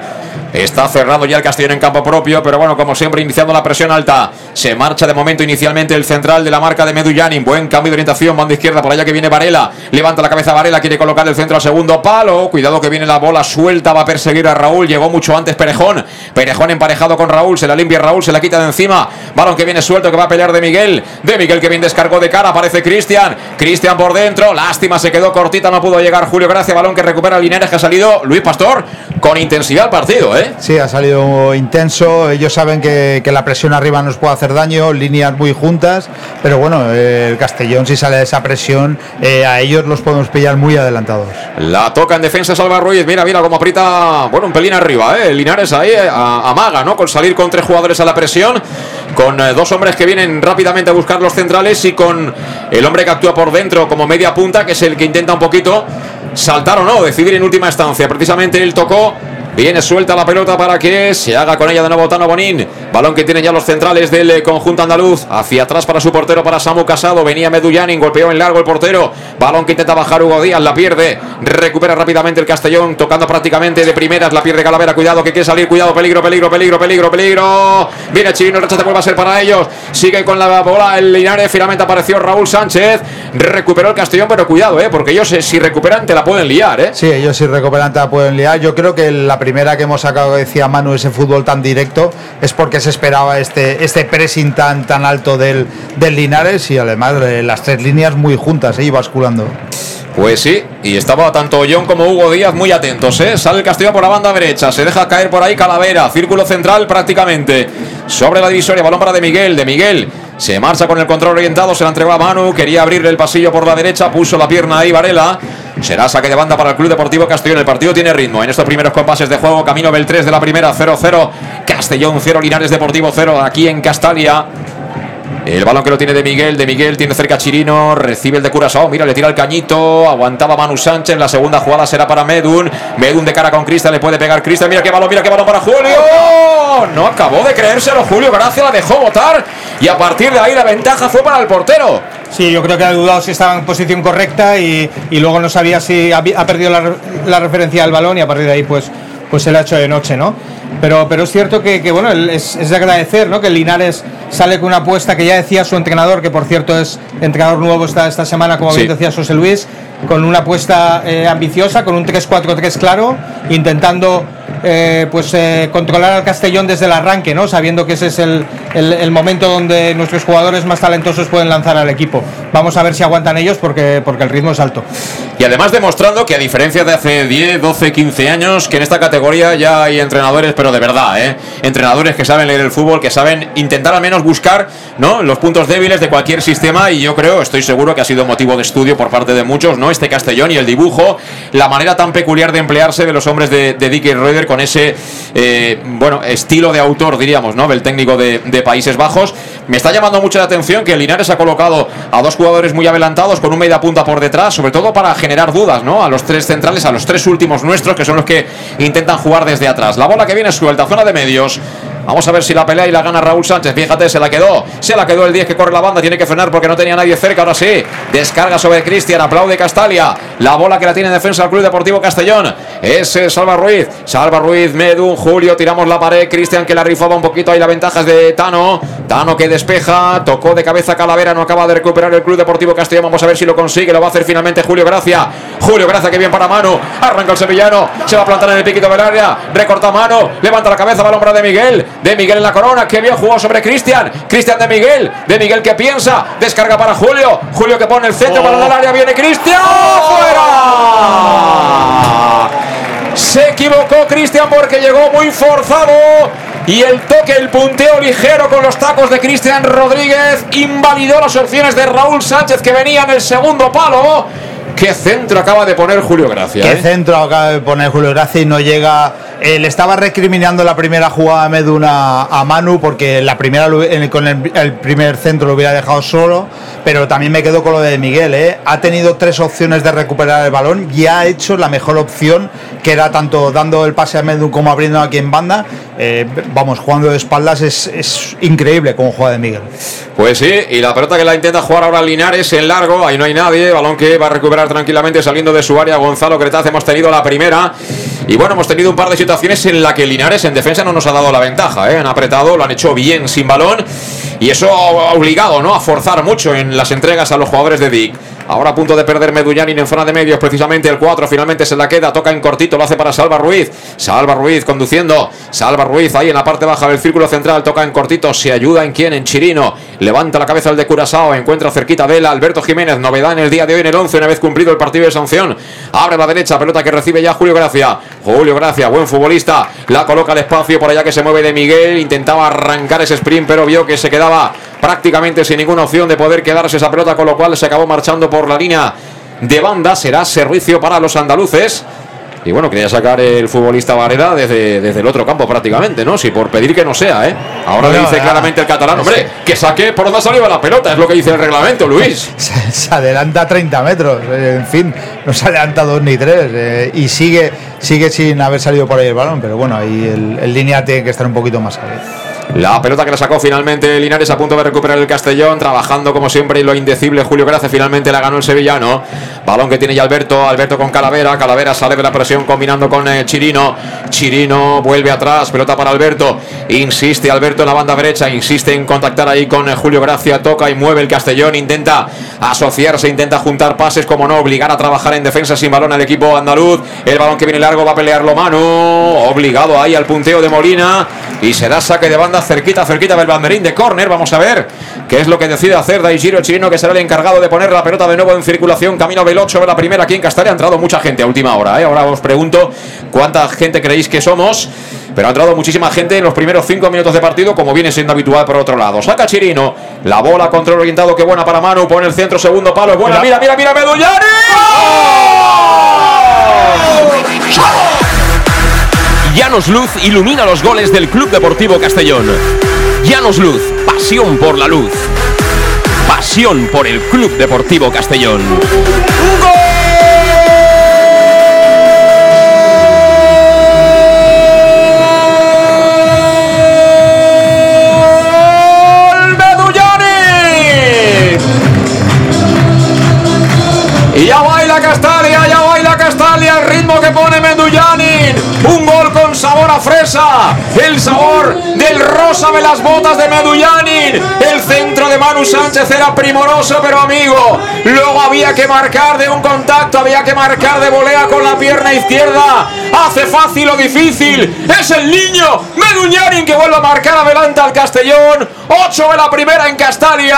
Está cerrado ya el Castellón en campo propio, pero bueno, como siempre, iniciando la presión alta. Se marcha de momento inicialmente el central de la marca de Medullanin. Buen cambio de orientación, banda izquierda, por allá que viene Varela. Levanta la cabeza Varela, quiere colocar el centro al segundo palo. Cuidado que viene la bola suelta, va a perseguir a Raúl. Llegó mucho antes Perejón. Perejón emparejado con Raúl, se la limpia Raúl, se la quita de encima. Balón que viene suelto, que va a pelear de Miguel. De Miguel que bien descargó de cara, aparece Cristian. Cristian por dentro, lástima, se quedó cortita, no pudo llegar Julio Gracia. Balón que recupera Linares, que ha salido Luis Pastor con intensidad al partido, ¿eh? Sí, ha salido intenso. Ellos saben que, que la presión arriba nos puede hacer daño, líneas muy juntas, pero bueno, eh, el Castellón si sale de esa presión, eh, a ellos los podemos pillar muy adelantados. La toca en defensa Salva Ruiz. Mira, mira cómo aprieta. Bueno, un pelín arriba, ¿eh? Linares ahí eh, a- amaga, ¿no? Con salir con tres jugadores a la presión. Con eh, dos hombres que vienen rápidamente a buscar los centrales. Y con el hombre que actúa por dentro como media punta, que es el que intenta un poquito saltar o no, decidir en última instancia. Precisamente él tocó. Viene suelta la pelota para que se haga con ella de nuevo Tano Bonín. Balón que tienen ya los centrales del eh, conjunto andaluz. Hacia atrás para su portero, para Samu Casado. Venía Medullanin, golpeó en largo el portero. Balón que intenta bajar Hugo Díaz, la pierde. Recupera rápidamente el Castellón, tocando prácticamente de primeras. La pierde Calavera. Cuidado que quiere salir. Cuidado, peligro, peligro, peligro, peligro, peligro. Viene Chirino, el rechazo vuelve a ser para ellos. Sigue con la bola el Linares. Finalmente apareció Raúl Sánchez. Recuperó el Castellón, pero cuidado, eh, porque ellos eh, si recuperan te la pueden liar, eh. Sí, ellos si recuperan te la pueden liar. Yo creo que la primera que hemos sacado, decía Manu, ese fútbol tan directo, es porque se esperaba este, este pressing tan, tan alto del, del Linares y además eh, las tres líneas muy juntas eh, y basculando. Pues sí, y estaba tanto John como Hugo Díaz muy atentos, ¿eh? Sale el Castellón por la banda derecha, se deja caer por ahí Calavera, círculo central prácticamente. Sobre la divisoria, balón para De Miguel, De Miguel se marcha con el control orientado, se la entregó a Manu, quería abrirle el pasillo por la derecha, puso la pierna ahí Varela. Será saque de banda para el Club Deportivo Castellón. El partido tiene ritmo en estos primeros compases de juego. Camino Beltrés de la primera 0-0. Castellón 0, Linares Deportivo 0 aquí en Castalia. El balón que lo tiene de Miguel, de Miguel tiene cerca a Chirino, recibe el de Curazao, mira, le tira el cañito, aguantaba Manu Sánchez, la segunda jugada será para Medun, Medun de cara con Cristian, le puede pegar Cristian, mira qué balón, mira qué balón para Julio, no acabó de creérselo Julio, Gracia la dejó votar y a partir de ahí la ventaja fue para el portero. Sí, yo creo que ha dudado si estaba en posición correcta y, y luego no sabía si ha, perdido la, re- la referencia al balón y a partir de ahí pues, pues se le ha hecho de noche, ¿no? Pero, pero es cierto que, que, bueno, es, es de agradecer, ¿no? Que Linares sale con una apuesta que ya decía su entrenador, que por cierto es entrenador nuevo esta, esta semana, como Sí. bien decía José Luis, con una apuesta eh, ambiciosa, con un 3-4-3 claro, intentando eh, pues eh, controlar al Castellón desde el arranque, ¿no? Sabiendo que ese es el, el- momento donde nuestros jugadores más talentosos pueden lanzar al equipo. Vamos a ver si aguantan ellos porque, porque el ritmo es alto. Y además demostrando que a diferencia de hace 10, 12, 15 años, que en esta categoría ya hay entrenadores, pero de verdad, ¿eh? Entrenadores que saben leer el fútbol, que saben intentar al menos buscar ¿no? los puntos débiles de cualquier sistema y yo creo, estoy seguro que ha sido motivo de estudio por parte de muchos, ¿no? Este Castellón y el dibujo, la manera tan peculiar de emplearse de los hombres de, de Dick con ese, eh, bueno, estilo de autor, diríamos, ¿no? Del técnico de, Países Bajos. Me está llamando mucho la atención que Linares ha colocado a dos jugadores muy adelantados con un media punta por detrás, sobre todo para generar dudas, ¿no? A los tres centrales, a los tres últimos nuestros, que son los que intentan jugar desde atrás. La bola que viene suelta, zona de medios. Vamos a ver si la pelea y la gana Raúl Sánchez. Fíjate, se la quedó. Se la quedó el 10 que corre la banda. Tiene que frenar porque no tenía nadie cerca. Ahora sí. Descarga sobre Cristian. Aplaude Castalia. La bola que la tiene en defensa del Club Deportivo Castellón. Es eh, Salva Ruiz. Salva Ruiz, Medun, Julio. Tiramos la pared. Cristian que la rifaba un poquito. Ahí la ventaja de Tano. Tano que despeja. Tocó de cabeza Calavera. No acaba de recuperar el Club Deportivo Castellón. Vamos a ver si lo consigue. Lo va a hacer finalmente Julio Gracia. Julio Gracia que bien para mano. Arranca el sevillano. Se va a plantar en el piquito del área. Recorta mano. Levanta la cabeza. Balón para de Miguel. De Miguel en la corona. Que bien jugó sobre Cristian. Cristian de Miguel. De Miguel que piensa. Descarga para Julio. Julio que pone el centro. Balón al área. Viene Cristian. ¡Fuera! Se equivocó Cristian porque llegó muy forzado. Y el toque, el punteo ligero con los tacos de Cristian Rodríguez invalidó las opciones de Raúl Sánchez que venía en el segundo palo. ¿Qué centro acaba de poner Julio Gracia? Qué eh? centro acaba de poner Julio Gracia y no llega eh, le estaba recriminando la primera jugada a Meduna a Manu porque la primera con el, el primer centro lo hubiera dejado solo, pero también me quedo con lo de Miguel. ¿eh? Ha tenido tres opciones de recuperar el balón y ha hecho la mejor opción que era tanto dando el pase a Medu como abriendo aquí en banda. Eh, vamos, jugando de espaldas es, es increíble como juega de Miguel. Pues sí, y la pelota que la intenta jugar ahora Linares en largo, ahí no hay nadie, balón que va a recuperar tranquilamente saliendo de su área Gonzalo Cretaz, hemos tenido la primera y bueno, hemos tenido un par de situaciones en la que Linares en defensa no nos ha dado la ventaja, ¿eh? han apretado, lo han hecho bien sin balón y eso ha obligado ¿no? a forzar mucho en las entregas a los jugadores de Dick. Ahora a punto de perder Medullanin en zona de medios, precisamente el 4 finalmente se la queda, toca en cortito, lo hace para Salva Ruiz. Salva Ruiz conduciendo, Salva Ruiz ahí en la parte baja del círculo central, toca en cortito, se ayuda en quién, en Chirino. Levanta la cabeza el de Curazao, encuentra cerquita de él Alberto Jiménez, novedad en el día de hoy en el 11, una vez cumplido el partido de sanción. Abre la derecha, pelota que recibe ya Julio Gracia. Julio Gracia, buen futbolista, la coloca al espacio por allá que se mueve de Miguel, intentaba arrancar ese sprint, pero vio que se quedaba prácticamente sin ninguna opción de poder quedarse esa pelota, con lo cual se acabó marchando por la línea de banda. Será servicio para los andaluces. Y bueno, quería sacar el futbolista Varela desde, desde el otro campo prácticamente, ¿no? Si por pedir que no sea, ¿eh? Ahora Bueno, dice claramente el catalán, hombre, que saque por donde ha salido la pelota, es lo que dice el reglamento, Luis. se, se adelanta 30 metros, eh, en fin, no se adelanta dos ni tres eh, y sigue, sigue sin haber salido por ahí el balón, pero bueno, ahí el, el línea tiene que estar un poquito más arriba. La pelota que la sacó finalmente Linares a punto de recuperar el Castellón, trabajando como siempre y lo indecible Julio Gracia finalmente la ganó el sevillano. Balón que tiene ya Alberto, Alberto con Calavera, Calavera sale de la presión combinando con eh, Chirino. Chirino vuelve atrás, pelota para Alberto. Insiste Alberto en la banda derecha, insiste en contactar ahí con eh, Julio Gracia, toca y mueve el Castellón, intenta asociarse, intenta juntar pases, como no, obligar a trabajar en defensa sin balón al equipo andaluz. El balón que viene largo va a pelearlo Manu, obligado ahí al punteo de Molina y será saque de banda cerquita, cerquita del banderín de córner. Vamos a ver qué es lo que decide hacer Daigiro Chirino, que será el encargado de poner la pelota de nuevo en circulación. Camino del 8 de la primera aquí en Castalia. Ha entrado mucha gente a última hora. ¿eh? Ahora os pregunto cuánta gente creéis que somos. Pero ha entrado muchísima gente en los primeros 5 minutos de partido, como viene siendo habitual por otro lado. Saca Chirino, la bola, control orientado, qué buena para Manu, pone el centro, segundo palo, es buena, mira, mira, mira, Medullari. Llanos Luz ilumina los goles del Club Deportivo Castellón. Llanos Luz, pasión por la luz. Pasión por el Club Deportivo Castellón. Medullari. Y ya baila Castalia, ya baila Castalia, el ritmo que pone Medullanin. Un fresa, el sabor del rosa de las botas de Medullanin. El centro de Manu Sánchez era primoroso, pero amigo, luego había que marcar de un contacto, había que marcar de volea con la pierna izquierda. Hace fácil o difícil, es el niño Medullanin que vuelve a marcar adelante al Castellón. 8 de la primera en Castalia.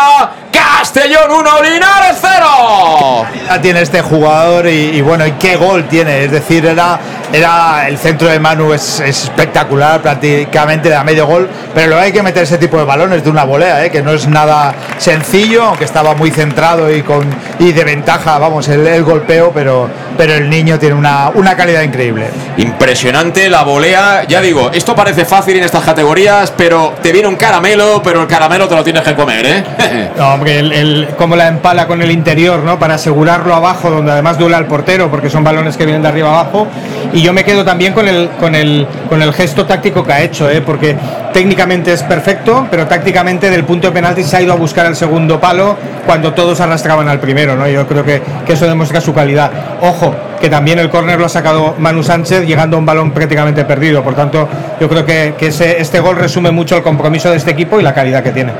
Castellón 1, Linares 0. Ya tiene este jugador y, y bueno, y qué gol tiene. Es decir, era, era el centro de Manu es, es espectacular, prácticamente da medio gol, pero luego hay que meter ese tipo de balones de una volea, ¿eh? que no es nada sencillo, aunque estaba muy centrado y con y de ventaja, vamos, el, el golpeo, pero, pero el niño tiene una, una calidad increíble. Impresionante la volea. Ya digo, esto parece fácil en estas categorías, pero te viene un caramelo, pero el caramelo te lo tienes que comer, ¿eh? No, hombre, el, el- cómo la empala con el interior, ¿no? Para asegurarlo abajo, donde además duela al portero, porque son balones que vienen de arriba abajo. Y yo me quedo también con el, con el, con el gesto táctico que ha hecho, ¿eh? Porque técnicamente es perfecto, pero tácticamente del punto de penalti se ha ido a buscar el segundo palo cuando todos arrastraban al primero, ¿no? Yo creo que eso demuestra su calidad. Ojo, que también el córner lo ha sacado Manu Sánchez llegando a un balón prácticamente perdido. Por tanto, yo creo que, este gol resume mucho el compromiso de este equipo y la calidad que tiene.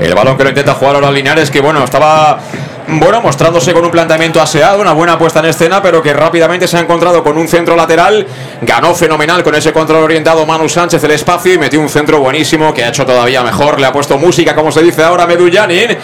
El balón que lo intenta jugar ahora Linares, que bueno, estaba bueno, mostrándose con un planteamiento aseado, una buena puesta en escena, pero que rápidamente se ha encontrado con un centro lateral. Ganó fenomenal con ese control orientado Manu Sánchez el espacio y metió un centro buenísimo que ha hecho todavía mejor. Le ha puesto música, como se dice ahora, Medullanin.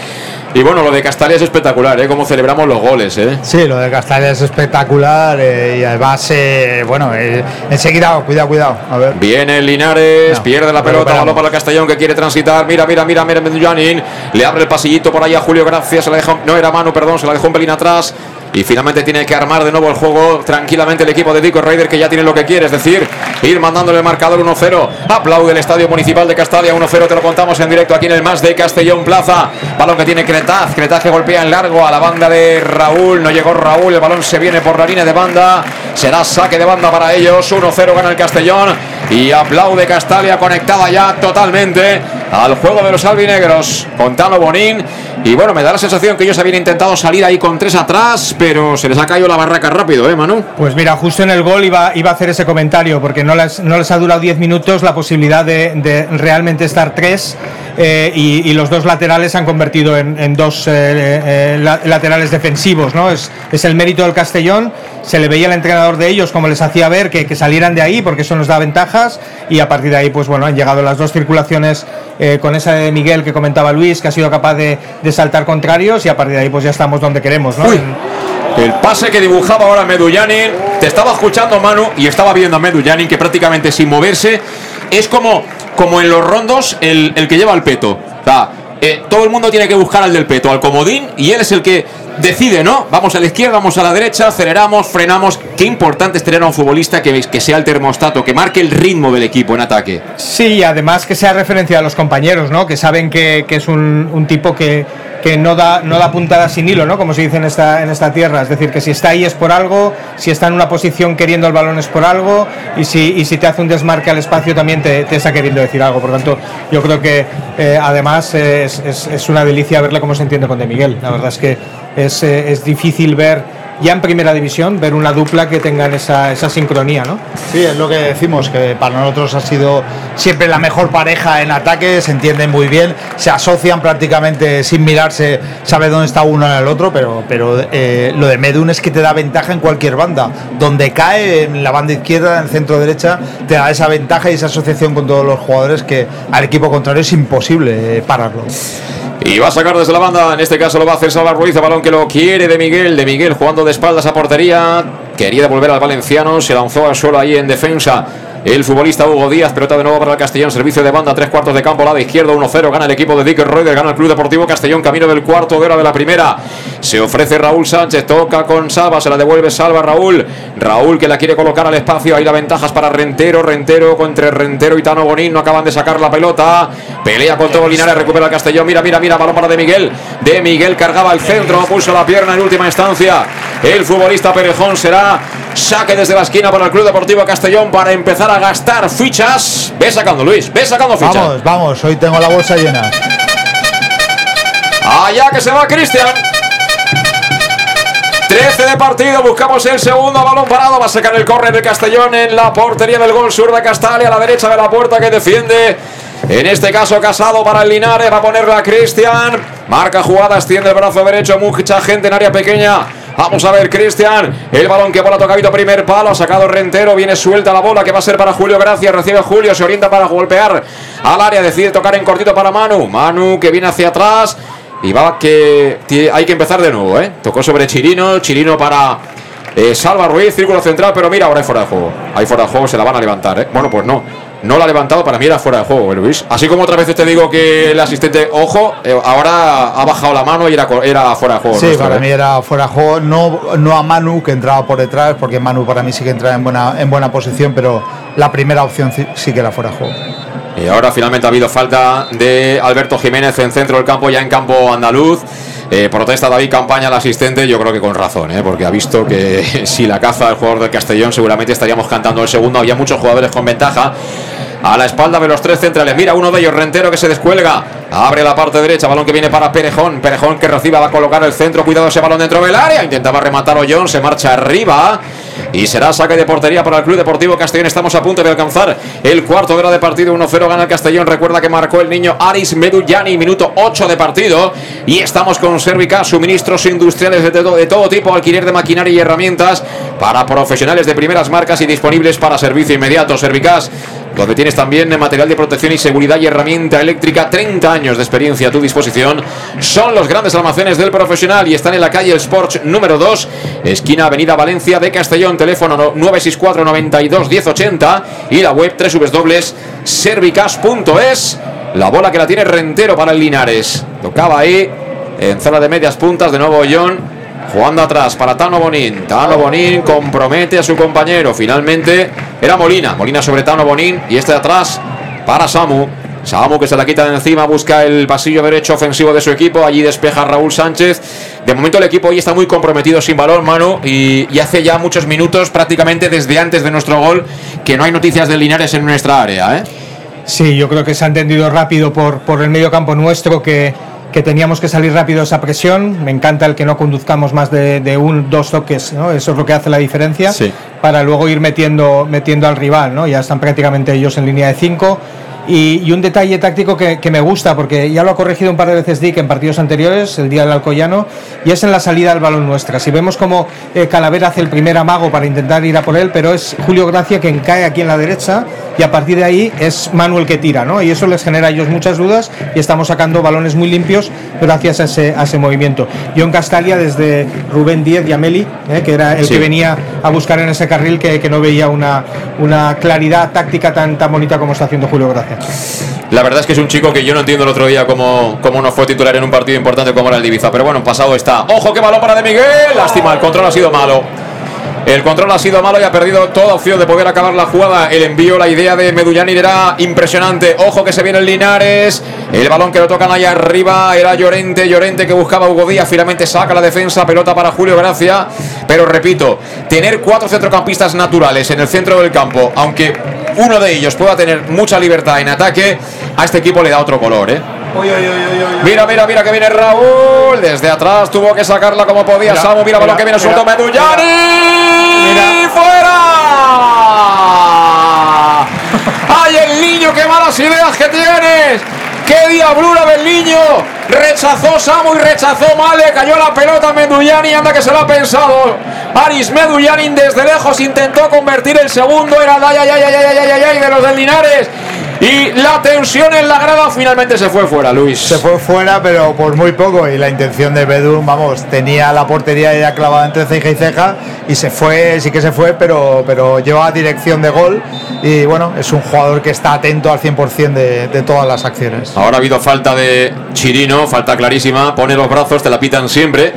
Y bueno, lo de Castalia es espectacular, ¿eh? Cómo celebramos los goles, ¿eh? Sí, lo de Castalia es espectacular eh, y además, eh, bueno, eh, enseguida, cuidado, cuidado, a ver. Viene Linares, No, pierde la lo pelota, balón para el Castellón que quiere transitar. Mira, mira, mira, mira. Le abre el pasillito por ahí a Julio Gracia, se la dejó, no era mano, perdón, se la dejó un pelín atrás. Y finalmente tiene que armar de nuevo el juego tranquilamente el equipo de Dico Raider que ya tiene lo que quiere, es decir, ir mandándole el marcador 1-0. Aplaude el Estadio Municipal de Castalia 1-0, te lo contamos en directo aquí en el más de Castellón Plaza. Balón que tiene Cretaz, Cretaz que golpea en largo a la banda de Raúl, no llegó Raúl, el balón se viene por la línea de banda, será saque de banda para ellos, 1-0 gana el Castellón y aplaude Castalia conectada ya totalmente al juego de los albinegros con Tano Bonín. Y bueno, me da la sensación que ellos habían intentado salir ahí con tres atrás, pero se les ha caído la barraca rápido, ¿eh, Manu? Pues mira, justo en el gol iba, iba a hacer ese comentario, porque no les, no les ha durado 10 minutos la posibilidad de, realmente estar tres. eh, y, los dos laterales se han convertido en, dos eh, eh, la- laterales defensivos, ¿no? Es, es el mérito del Castellón. Se le veía al entrenador de ellos como les hacía ver que salieran de ahí, porque eso nos da ventajas. Y a partir de ahí, pues bueno, han llegado las dos circulaciones eh, con esa de Miguel que comentaba Luis, que ha sido capaz de, de saltar contrarios. Y a partir de ahí, pues ya estamos donde queremos, ¿no? El pase que dibujaba ahora Medullanin, te estaba escuchando Manu y estaba viendo a Medullanin que prácticamente sin moverse es como, como en los rondos el, el que lleva el peto. O sea, eh, todo el mundo tiene que buscar al del peto, al comodín, y él es el que decide, ¿no? Vamos a la izquierda, vamos a la derecha, aceleramos, frenamos. Qué importante es tener a un futbolista que, que sea el termostato, que marque el ritmo del equipo en ataque. Sí, además que sea referencia a los compañeros, ¿no? Que saben que, que es un, tipo que, que no da no da puntada sin hilo, ¿no? Como se dice en esta en tierra, es decir, que si está ahí es por algo, si está en una posición queriendo el balón es por algo y si y si te hace un desmarque al espacio también te, está queriendo decir algo. Por lo tanto, yo creo que eh, además es, es- es una delicia verle cómo se entiende con De Miguel. La verdad es que es, eh, es difícil ver ya en primera división ver una dupla que tengan esa, esa sincronía, ¿no? Sí, es lo que decimos, que para nosotros ha sido siempre la mejor pareja en ataque, se entienden muy bien, se asocian prácticamente sin mirarse, sabe dónde está uno en el otro, pero, pero eh, lo de Medun es que te da ventaja en cualquier banda. Donde cae, en la banda izquierda, en el centro derecha, te da esa ventaja y esa asociación con todos los jugadores que al equipo contrario es imposible eh, pararlo. Y va a sacar desde la banda, en este caso lo va a hacer Salva Ruiz, el balón que lo quiere de Miguel, de Miguel jugando de espaldas a portería, quería devolver al valenciano, se lanzó al suelo ahí en defensa. El futbolista Hugo Díaz, pelota de nuevo para el Castellón, servicio de banda, tres cuartos de campo, lado izquierdo, 1-0, gana el equipo de Dick Reuter, gana el Club Deportivo Castellón, camino del cuarto de hora de la primera. Se ofrece Raúl Sánchez, toca con Salva, se la devuelve Salva Raúl. Raúl que la quiere colocar al espacio, ahí la ventaja para Rentero, Rentero contra Rentero y Tano Bonín, no acaban de sacar la pelota. Pelea con todo Linares, recupera el Castellón, mira, mira, mira, balón para De Miguel. De Miguel cargaba el centro, puso la pierna en última instancia. El futbolista Perejón será saque desde la esquina para el Club Deportivo Castellón para empezar a gastar fichas. Ve sacando Luis, ve sacando fichas. Vamos, vamos, hoy tengo la bolsa llena. Allá que se va Cristian. 13 de partido, buscamos el segundo balón parado. Va a sacar el córner de Castellón en la portería del gol sur de Castalia, a la derecha de la puerta que defiende. En este caso, Casado para el Linares, va a ponerla a Cristian. Marca jugada, extiende el brazo derecho, mucha gente en área pequeña. Vamos a ver, Cristian. El balón que bola tocadito, primer palo. Ha sacado Rentero. Viene suelta la bola que va a ser para Julio Gracias. Recibe Julio. Se orienta para golpear al área. Decide tocar en cortito para Manu. Manu que viene hacia atrás. Y va que hay que empezar de nuevo, ¿eh? Tocó sobre Chirino. Chirino para eh, Salva Ruiz. Círculo central. Pero mira, ahora hay fuera de juego. Hay fuera de juego. Se la van a levantar, ¿eh? Bueno, pues no. No la ha levantado, para mí era fuera de juego, ¿eh, Luis. Así como otras veces te digo que el asistente, ojo, eh, ahora ha bajado la mano y era, era fuera de juego. Sí, nuestro, para ¿eh? mí era fuera de juego, no, no a Manu que entraba por detrás, porque Manu para mí sí que entraba en buena, en buena posición, pero la primera opción sí, sí que era fuera de juego. Y ahora finalmente ha habido falta de Alberto Jiménez en centro del campo, ya en campo andaluz. Eh, protesta David Campaña, el asistente, yo creo que con razón, ¿eh? porque ha visto que si la caza el jugador del Castellón, seguramente estaríamos cantando el segundo. Había muchos jugadores con ventaja. A la espalda de los tres centrales. Mira uno de ellos, Rentero, que se descuelga. Abre la parte derecha. Balón que viene para Perejón. Perejón que reciba, va a colocar el centro. Cuidado ese balón dentro del área. Intentaba rematar Ollón. Se marcha arriba. Y será saque de portería para el Club Deportivo Castellón. Estamos a punto de alcanzar el cuarto de hora de partido. 1-0 gana el Castellón. Recuerda que marcó el niño Aris Medullani. Minuto 8 de partido. Y estamos con Servica, suministros industriales de todo, de todo tipo. Alquiler de maquinaria y herramientas para profesionales de primeras marcas y disponibles para servicio inmediato. Servicas donde tienes también material de protección y seguridad y herramienta eléctrica, 30 años de experiencia a tu disposición. Son los grandes almacenes del profesional y están en la calle Sports número 2, esquina Avenida Valencia de Castellón, teléfono no- 964 92 1080 y la web www.servicas.es. La bola que la tiene Rentero para el Linares. Tocaba ahí en zona de medias puntas, de nuevo John. Jugando atrás para Tano Bonín. Tano Bonín compromete a su compañero. Finalmente era Molina. Molina sobre Tano Bonín. Y este atrás para Samu. Samu que se la quita de encima, busca el pasillo derecho ofensivo de su equipo. Allí despeja Raúl Sánchez. De momento el equipo hoy está muy comprometido sin balón, Manu. Y, y hace ya muchos minutos, prácticamente desde antes de nuestro gol, que no hay noticias de Linares en nuestra área. ¿eh? Sí, yo creo que se ha entendido rápido por, por el medio campo nuestro que, que teníamos que salir rápido de esa presión. Me encanta el que no conduzcamos más de, de un, dos toques, ¿no? Eso es lo que hace la diferencia. Sí. Para luego ir metiendo, metiendo al rival, ¿no? Ya están prácticamente ellos en línea de cinco. Y, y un detalle táctico que, que me gusta, porque ya lo ha corregido un par de veces Dick en partidos anteriores, el día del Alcoyano, y es en la salida del balón nuestra. Si vemos como eh, Calavera hace el primer amago para intentar ir a por él, pero es Julio Gracia quien cae aquí en la derecha y a partir de ahí es Manuel que tira, ¿no? Y eso les genera a ellos muchas dudas y estamos sacando balones muy limpios gracias a ese, a ese movimiento. Yo en Castalia, desde Rubén Díez y Ameli, ¿eh? que era el Sí. que venía a buscar en ese carril, que, que no veía una, una claridad táctica tan, tan bonita como está haciendo Julio Gracia. La verdad es que es un chico que yo no entiendo el otro día cómo, cómo no fue titular en un partido importante como era el de Ibiza. Pero bueno, pasado está. ¡Ojo, qué balón para de Miguel! Lástima, el control ha sido malo. El control ha sido malo y ha perdido toda opción de poder acabar la jugada. El envío, la idea de Medullani era impresionante. Ojo que se viene el Linares. El balón que lo tocan ahí arriba era Llorente. Llorente que buscaba Hugo Díaz. Finalmente saca la defensa. Pelota para Julio Gracia. Pero repito, tener cuatro centrocampistas naturales en el centro del campo, aunque uno de ellos pueda tener mucha libertad en ataque, a este equipo le da otro color, ¿eh? Mira, mira, mira que viene Raúl. Desde atrás tuvo que sacarla como podía. Mira, Samu, mira, mira lo que viene suelto Medullani. Mira. ¡Fuera! ¡Ay, el niño! ¡Qué malas ideas que tienes! ¡Qué diablura del niño! Rechazó Samu y rechazó Male. Cayó la pelota a Medullani. Anda que se lo ha pensado. Aris Medullani desde lejos intentó convertir el segundo. Era ay, ay, ay, ay, ay, ay, de los del Linares. Y la tensión en la grada finalmente se fue fuera, Luis. Se fue fuera, pero por muy poco. Y la intención de Bedun, vamos, tenía la portería ya clavada entre ceja y ceja. Y se fue, sí que se fue, pero, pero llevaba dirección de gol. Y bueno, es un jugador que está atento al 100% de, de todas las acciones. Ahora ha habido falta de Chirino, falta clarísima. Pone los brazos, te la pitan siempre.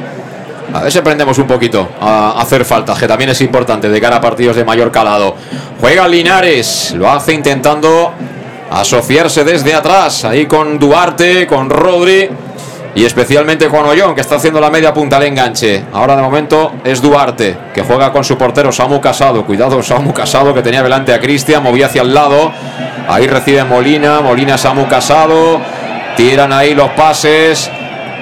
A ver si aprendemos un poquito a hacer faltas, que también es importante de cara a partidos de mayor calado. Juega Linares, lo hace intentando asociarse desde atrás, ahí con Duarte, con Rodri y especialmente con Ollón, que está haciendo la media punta al enganche. Ahora de momento es Duarte, que juega con su portero Samu Casado. Cuidado, Samu Casado, que tenía delante a Cristian, movía hacia el lado. Ahí recibe Molina, Molina Samu Casado. Tiran ahí los pases.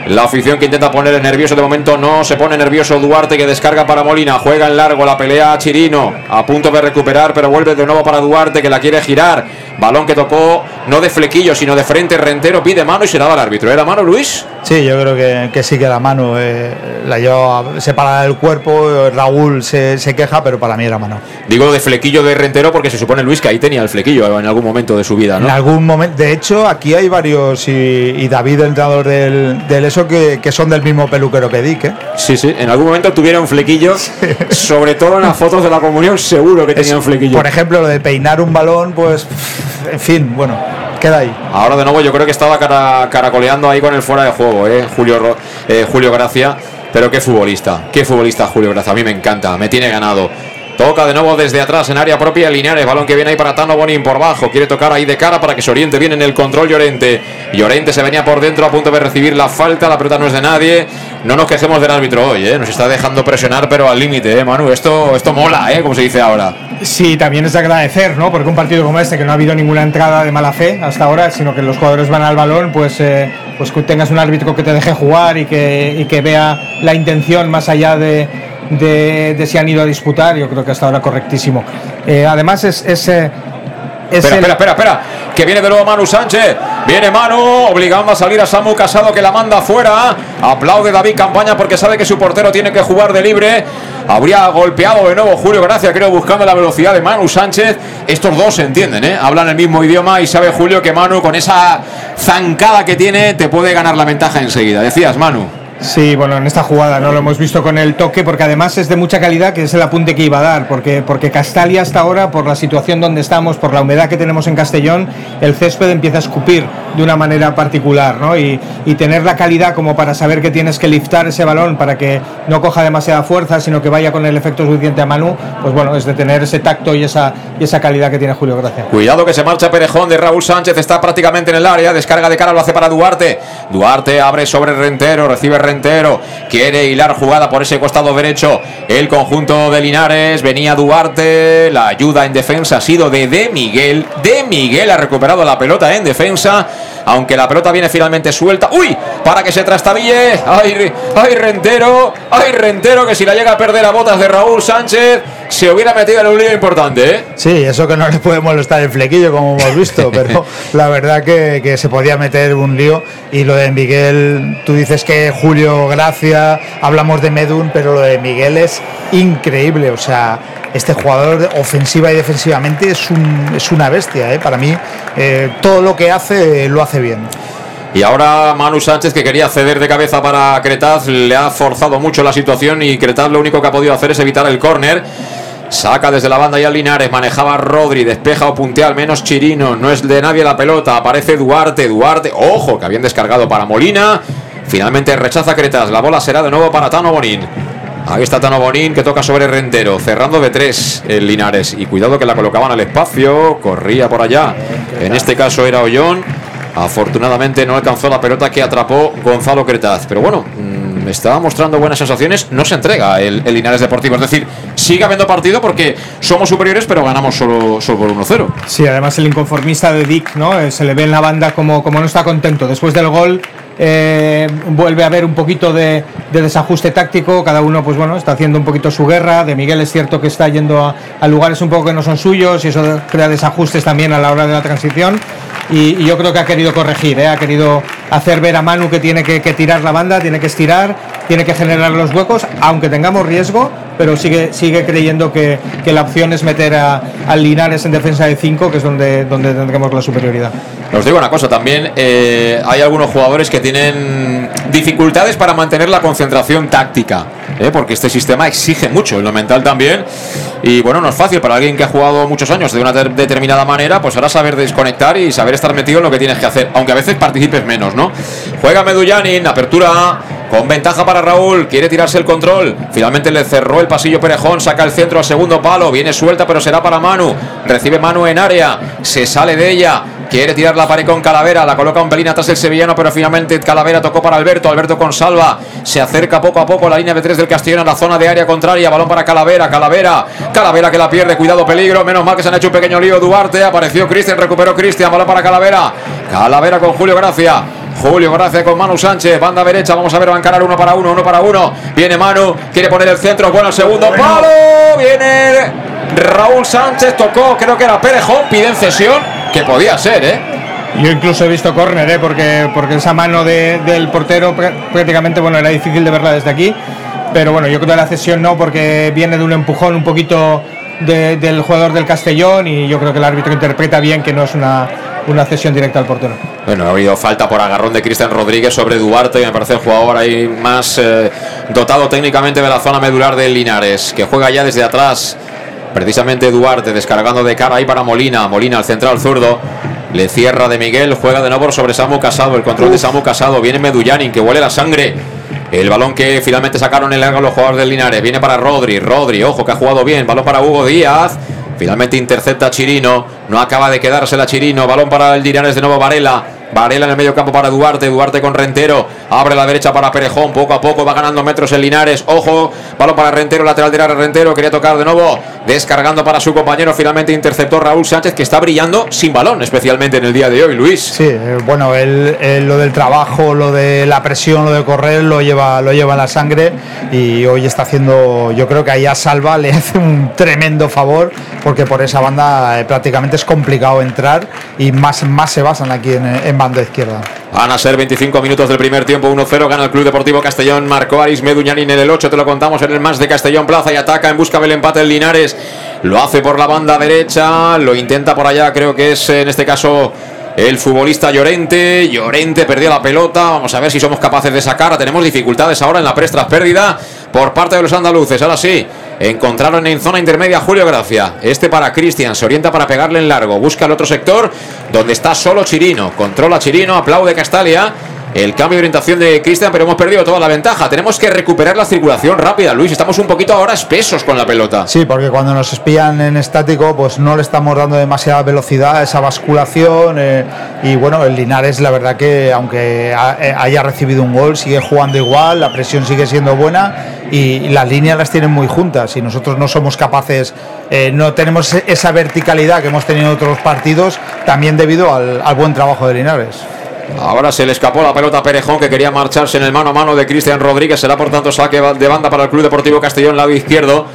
La afición que intenta poner nervioso de momento no se pone nervioso Duarte que descarga para Molina, juega en largo la pelea a Chirino, a punto de recuperar pero vuelve de nuevo para Duarte que la quiere girar, balón que tocó no de flequillo sino de frente, Rentero pide mano y se la da al árbitro, ¿era mano Luis? Sí, yo creo que, que sí que la mano eh, la lleva separada del cuerpo. Raúl se, se queja, pero para mí era mano. Digo de flequillo de Rentero porque se supone Luis que ahí tenía el flequillo en algún momento de su vida, En algún momento, de hecho, aquí hay varios y, y David, el entrenador del, del eso, que, que son del mismo peluquero que Dick. ¿eh? Sí, sí, en algún momento tuvieron flequillo, sobre todo en las fotos de la comunión seguro que tenían flequillo. Por ejemplo, lo de peinar un balón, pues, en fin, bueno, queda ahí. Ahora de nuevo yo creo que estaba cara- caracoleando ahí con el fuera de juego, ¿eh? Julio, eh, Julio Gracia. Pero qué futbolista, qué futbolista Julio Gracia. A mí me encanta, me tiene ganado. Toca de nuevo desde atrás en área propia Linares. Balón que viene ahí para Tano Bonín por bajo. Quiere tocar ahí de cara para que se oriente bien en el control Llorente. Llorente se venía por dentro a punto de recibir la falta. La pelota no es de nadie. No nos quejemos del árbitro hoy, ¿eh? Nos está dejando presionar, pero al límite, ¿eh, Manu? Esto, esto mola, ¿eh? Como se dice ahora. Sí, también es de agradecer, ¿no? Porque un partido como este, que no ha habido ninguna entrada de mala fe hasta ahora, sino que los jugadores van al balón, pues, eh, pues que tengas un árbitro que te deje jugar y que, y que vea la intención más allá de, de, de si han ido a disputar, yo creo que hasta ahora correctísimo. Eh, además, es. es, eh, es Espera, el- espera, espera, espera. Que viene de nuevo Manu Sánchez. Viene Manu, obligando a salir a Samu Casado que la manda fuera. Aplaude David Campaña porque sabe que su portero tiene que jugar de libre. Habría golpeado de nuevo Julio Gracia, creo, buscando la velocidad de Manu Sánchez. Estos dos se entienden, ¿eh? Hablan el mismo idioma y sabe Julio que Manu, con esa zancada que tiene, te puede ganar la ventaja enseguida. Decías, Manu. Sí, bueno, en esta jugada no lo hemos visto con el toque, porque además es de mucha calidad, que es el apunte que iba a dar, porque, porque Castalia hasta ahora, por la situación donde estamos, por la humedad que tenemos en Castellón, el césped empieza a escupir de una manera particular, ¿no? Y, y tener la calidad como para saber que tienes que liftar ese balón para que no coja demasiada fuerza, sino que vaya con el efecto suficiente a Manu, pues bueno, es de tener ese tacto y esa, y esa calidad que tiene Julio Gracia. Cuidado que se marcha Perejón de Raúl Sánchez, está prácticamente en el área, descarga de cara, lo hace para Duarte. Duarte abre sobre Rentero, recibe Rentero, quiere hilar jugada por ese costado derecho. El conjunto de Linares, venía Duarte, la ayuda en defensa ha sido de De Miguel. De Miguel ha recuperado la pelota en defensa, aunque la pelota viene finalmente suelta. ¡Uy! Para que se trastabille. ¡Ay, ay Rentero! ¡Ay Rentero! Que si la llega a perder a botas de Raúl Sánchez, se hubiera metido en un lío importante, ¿eh? Sí, eso que no le puede molestar el flequillo, como hemos visto, pero la verdad que, que se podía meter un lío. Y lo de Miguel, tú dices que Julio Gracia, hablamos de Medun, pero lo de Miguel es increíble. O sea, este jugador ofensiva y defensivamente es, un, es una bestia. ¿eh? Para mí, eh, todo lo que hace lo hace bien. Y ahora Manu Sánchez, que quería ceder de cabeza para Cretaz, le ha forzado mucho la situación y Cretaz lo único que ha podido hacer es evitar el córner. Saca desde la banda ya Linares, manejaba Rodri, despeja o puntea al menos Chirino, no es de nadie la pelota, aparece Duarte, Duarte, ojo, que habían descargado para Molina, finalmente rechaza Cretas, la bola será de nuevo para Tano Bonín. Ahí está Tano Bonín que toca sobre Rentero, cerrando de tres el Linares. Y cuidado que la colocaban al espacio, corría por allá. En este caso era Ollón. Afortunadamente no alcanzó la pelota que atrapó Gonzalo Cretaz. Pero bueno, mmm, estaba mostrando buenas sensaciones. No se entrega el, el, Linares Deportivo. Es decir, sigue habiendo partido porque somos superiores, pero ganamos solo, solo por 1-0. Sí, además el inconformista de Dick, ¿no? Eh, se le ve en la banda como, como no está contento. Después del gol eh, vuelve a haber un poquito de, de, desajuste táctico, cada uno pues bueno está haciendo un poquito su guerra, de Miguel es cierto que está yendo a, lugares un poco que no son suyos y eso crea desajustes también a la hora de la transición y, yo creo que ha querido corregir, ¿eh? ha querido hacer ver a Manu que tiene que, tirar la banda, tiene que estirar, tiene que generar los huecos, aunque tengamos riesgo, pero sigue, sigue creyendo que, que la opción es meter a, a Linares en defensa de 5, que es donde, donde tendremos la superioridad. Os digo una cosa, también eh, hay algunos jugadores que tienen dificultades para mantener la concentración táctica, ¿eh? porque este sistema exige mucho, en lo mental también. Y bueno, no es fácil para alguien que ha jugado muchos años de una de determinada manera, pues ahora saber desconectar y saber estar metido en lo que tienes que hacer, aunque a veces participes menos, ¿no? Juega Medullanin, apertura con ventaja para Raúl, quiere tirarse el control. Finalmente le cerró el pasillo Perejón, saca el centro al segundo palo, viene suelta, pero será para Manu. Recibe Manu en área, se sale de ella, quiere tirar la pared con Calavera, la coloca un pelín atrás el sevillano, pero finalmente Calavera tocó para Alberto, Alberto con salva, se acerca poco a poco la línea de tres del Castellón a la zona de área contraria, balón para Calavera, Calavera, Calavera que la pierde, cuidado, peligro, menos mal que se han hecho un pequeño lío Duarte, apareció Cristian, recuperó Cristian, balón para Calavera, Calavera con Julio Gracia. Julio Gracia con Manu Sánchez, banda derecha, vamos a ver, va a encarar uno para uno, uno para uno. Viene Manu, quiere poner el centro, bueno, el segundo palo, viene Raúl Sánchez, tocó, creo que era Perejón, piden cesión, que podía ser, ¿eh? Yo incluso he visto córner, ¿eh? porque, porque esa mano de, del portero prácticamente, bueno, era difícil de verla desde aquí. Pero bueno, yo creo que la cesión no, porque viene de un empujón un poquito de, del jugador del Castellón y yo creo que el árbitro interpreta bien que no es una, una cesión directa al portero. Bueno, ha habido falta por agarrón de Cristian Rodríguez sobre Duarte, y me parece el jugador ahí más eh, dotado técnicamente de la zona medular del Linares, que juega ya desde atrás. Precisamente Duarte descargando de cara ahí para Molina. Molina al central zurdo. Le cierra de Miguel, juega de nuevo sobre Samu Casado. El control Uf. de Samu Casado. Viene Medullanin, que huele la sangre. El balón que finalmente sacaron el ángulo los jugadores del Linares. Viene para Rodri. Rodri, ojo que ha jugado bien. Balón para Hugo Díaz. Finalmente intercepta Chirino. No acaba de quedarse la Chirino. Balón para el Linares de nuevo Varela. Varela en el medio campo para Duarte. Duarte con Rentero. Abre la derecha para Perejón. Poco a poco va ganando metros el Linares. Ojo. Balón para Rentero. Lateral de Rentero. Quería tocar de nuevo. Descargando para su compañero. Finalmente interceptó Raúl Sánchez que está brillando sin balón. Especialmente en el día de hoy, Luis. Sí, eh, bueno, él, él, lo del trabajo, lo de la presión, lo de correr, lo lleva, lo lleva en la sangre. Y hoy está haciendo. Yo creo que ahí a Salva le hace un tremendo favor. Porque por esa banda eh, prácticamente es complicado entrar. Y más, más se basan aquí en, en banda izquierda. Van a ser 25 minutos del primer tiempo, 1-0, gana el Club Deportivo Castellón, marcó Aris Meduñanin en el 8, te lo contamos en el más de Castellón Plaza y ataca en busca del empate el Linares. Lo hace por la banda derecha, lo intenta por allá, creo que es en este caso el futbolista Llorente. Llorente perdió la pelota. Vamos a ver si somos capaces de sacarla. Tenemos dificultades ahora en la prestras pérdida por parte de los andaluces. Ahora sí, encontraron en zona intermedia Julio Gracia. Este para Cristian, se orienta para pegarle en largo. Busca el otro sector donde está solo Chirino. Controla Chirino, aplaude Castalia. El cambio de orientación de Cristian, pero hemos perdido toda la ventaja. Tenemos que recuperar la circulación rápida, Luis. Estamos un poquito ahora espesos con la pelota. Sí, porque cuando nos espían en estático, pues no le estamos dando demasiada velocidad, esa basculación. eh, y bueno, el Linares, la verdad que aunque eh, haya recibido un gol, sigue jugando igual, la presión sigue siendo buena y, las líneas las tienen muy juntas. Y nosotros no somos capaces, eh, no tenemos esa verticalidad que hemos tenido en otros partidos, también debido al, al buen trabajo de Linares. Ahora se le escapó la pelota a Perejón que quería marcharse en el mano a mano de Cristian Rodríguez. Será por tanto saque de banda para el Club Deportivo Castellón, lado izquierdo.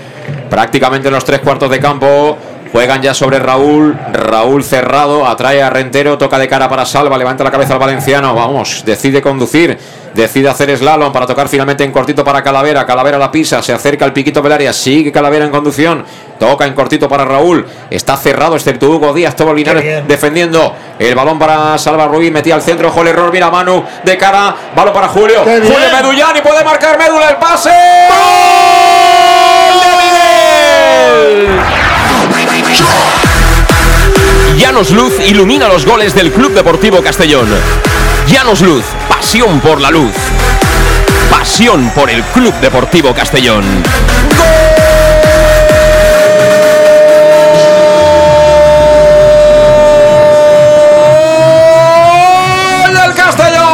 Prácticamente en los tres cuartos de campo. Juegan ya sobre Raúl. Raúl cerrado. Atrae a Rentero. Toca de cara para Salva. Levanta la cabeza al valenciano. Vamos. Decide conducir. Decide hacer slalom para tocar finalmente en cortito para Calavera. Calavera la pisa. Se acerca al piquito del área. Sigue Calavera en conducción. Toca en cortito para Raúl. Está cerrado, excepto Hugo Díaz. Todo Linares defendiendo. El balón para Salva Ruiz. Metía al centro. Ojo el error. Mira Manu de cara. Balón para Julio. Julio Medullani puede marcar Médula el pase. ¡Gol de Miguel! Llanos Luz ilumina los goles del Club Deportivo Castellón. Llanos Luz, pasión por la luz. Pasión por el Club Deportivo Castellón. ¡Gol del Castellón!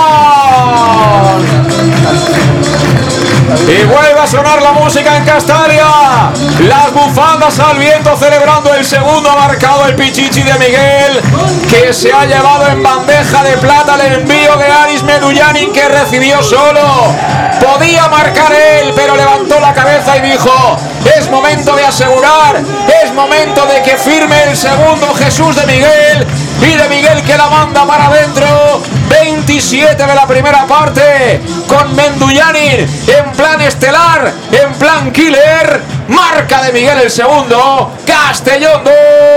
Sonar la música en Castalia. Las bufandas al viento celebrando el segundo marcado el Pichichi de Miguel, que se ha llevado en bandeja de plata el envío de Aris Medullanin que recibió solo. Podía marcar él, pero levantó la cabeza y dijo, es momento de asegurar, es momento de que firme el segundo Jesús de Miguel y de Miguel que la manda para adentro. 27 de la primera parte con Mendullanin en plan estelar, en plan killer. Marca de Miguel el segundo. Castellón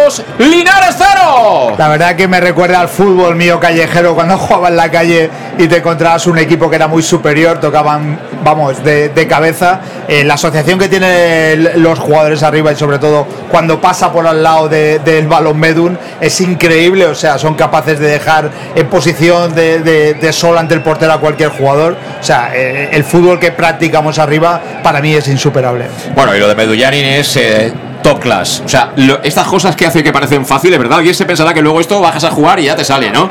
2, Linares 0. La verdad que me recuerda al fútbol mío callejero cuando jugaba en la calle y te encontrabas un equipo que era muy superior, tocaban, vamos, de, de cabeza. Eh, la asociación que tienen los jugadores arriba y sobre todo cuando pasa por al lado de- del balón Medun es increíble, o sea, son capaces de dejar en posición de, de- de sol ante el portero a cualquier jugador. O sea, eh, el fútbol que practicamos arriba para mí es insuperable. Bueno, y lo de Medullanin es eh, top class. O sea, lo- estas cosas que hace que parecen fáciles, ¿verdad? Alguien se pensará que luego esto bajas a jugar y ya te sale, ¿no?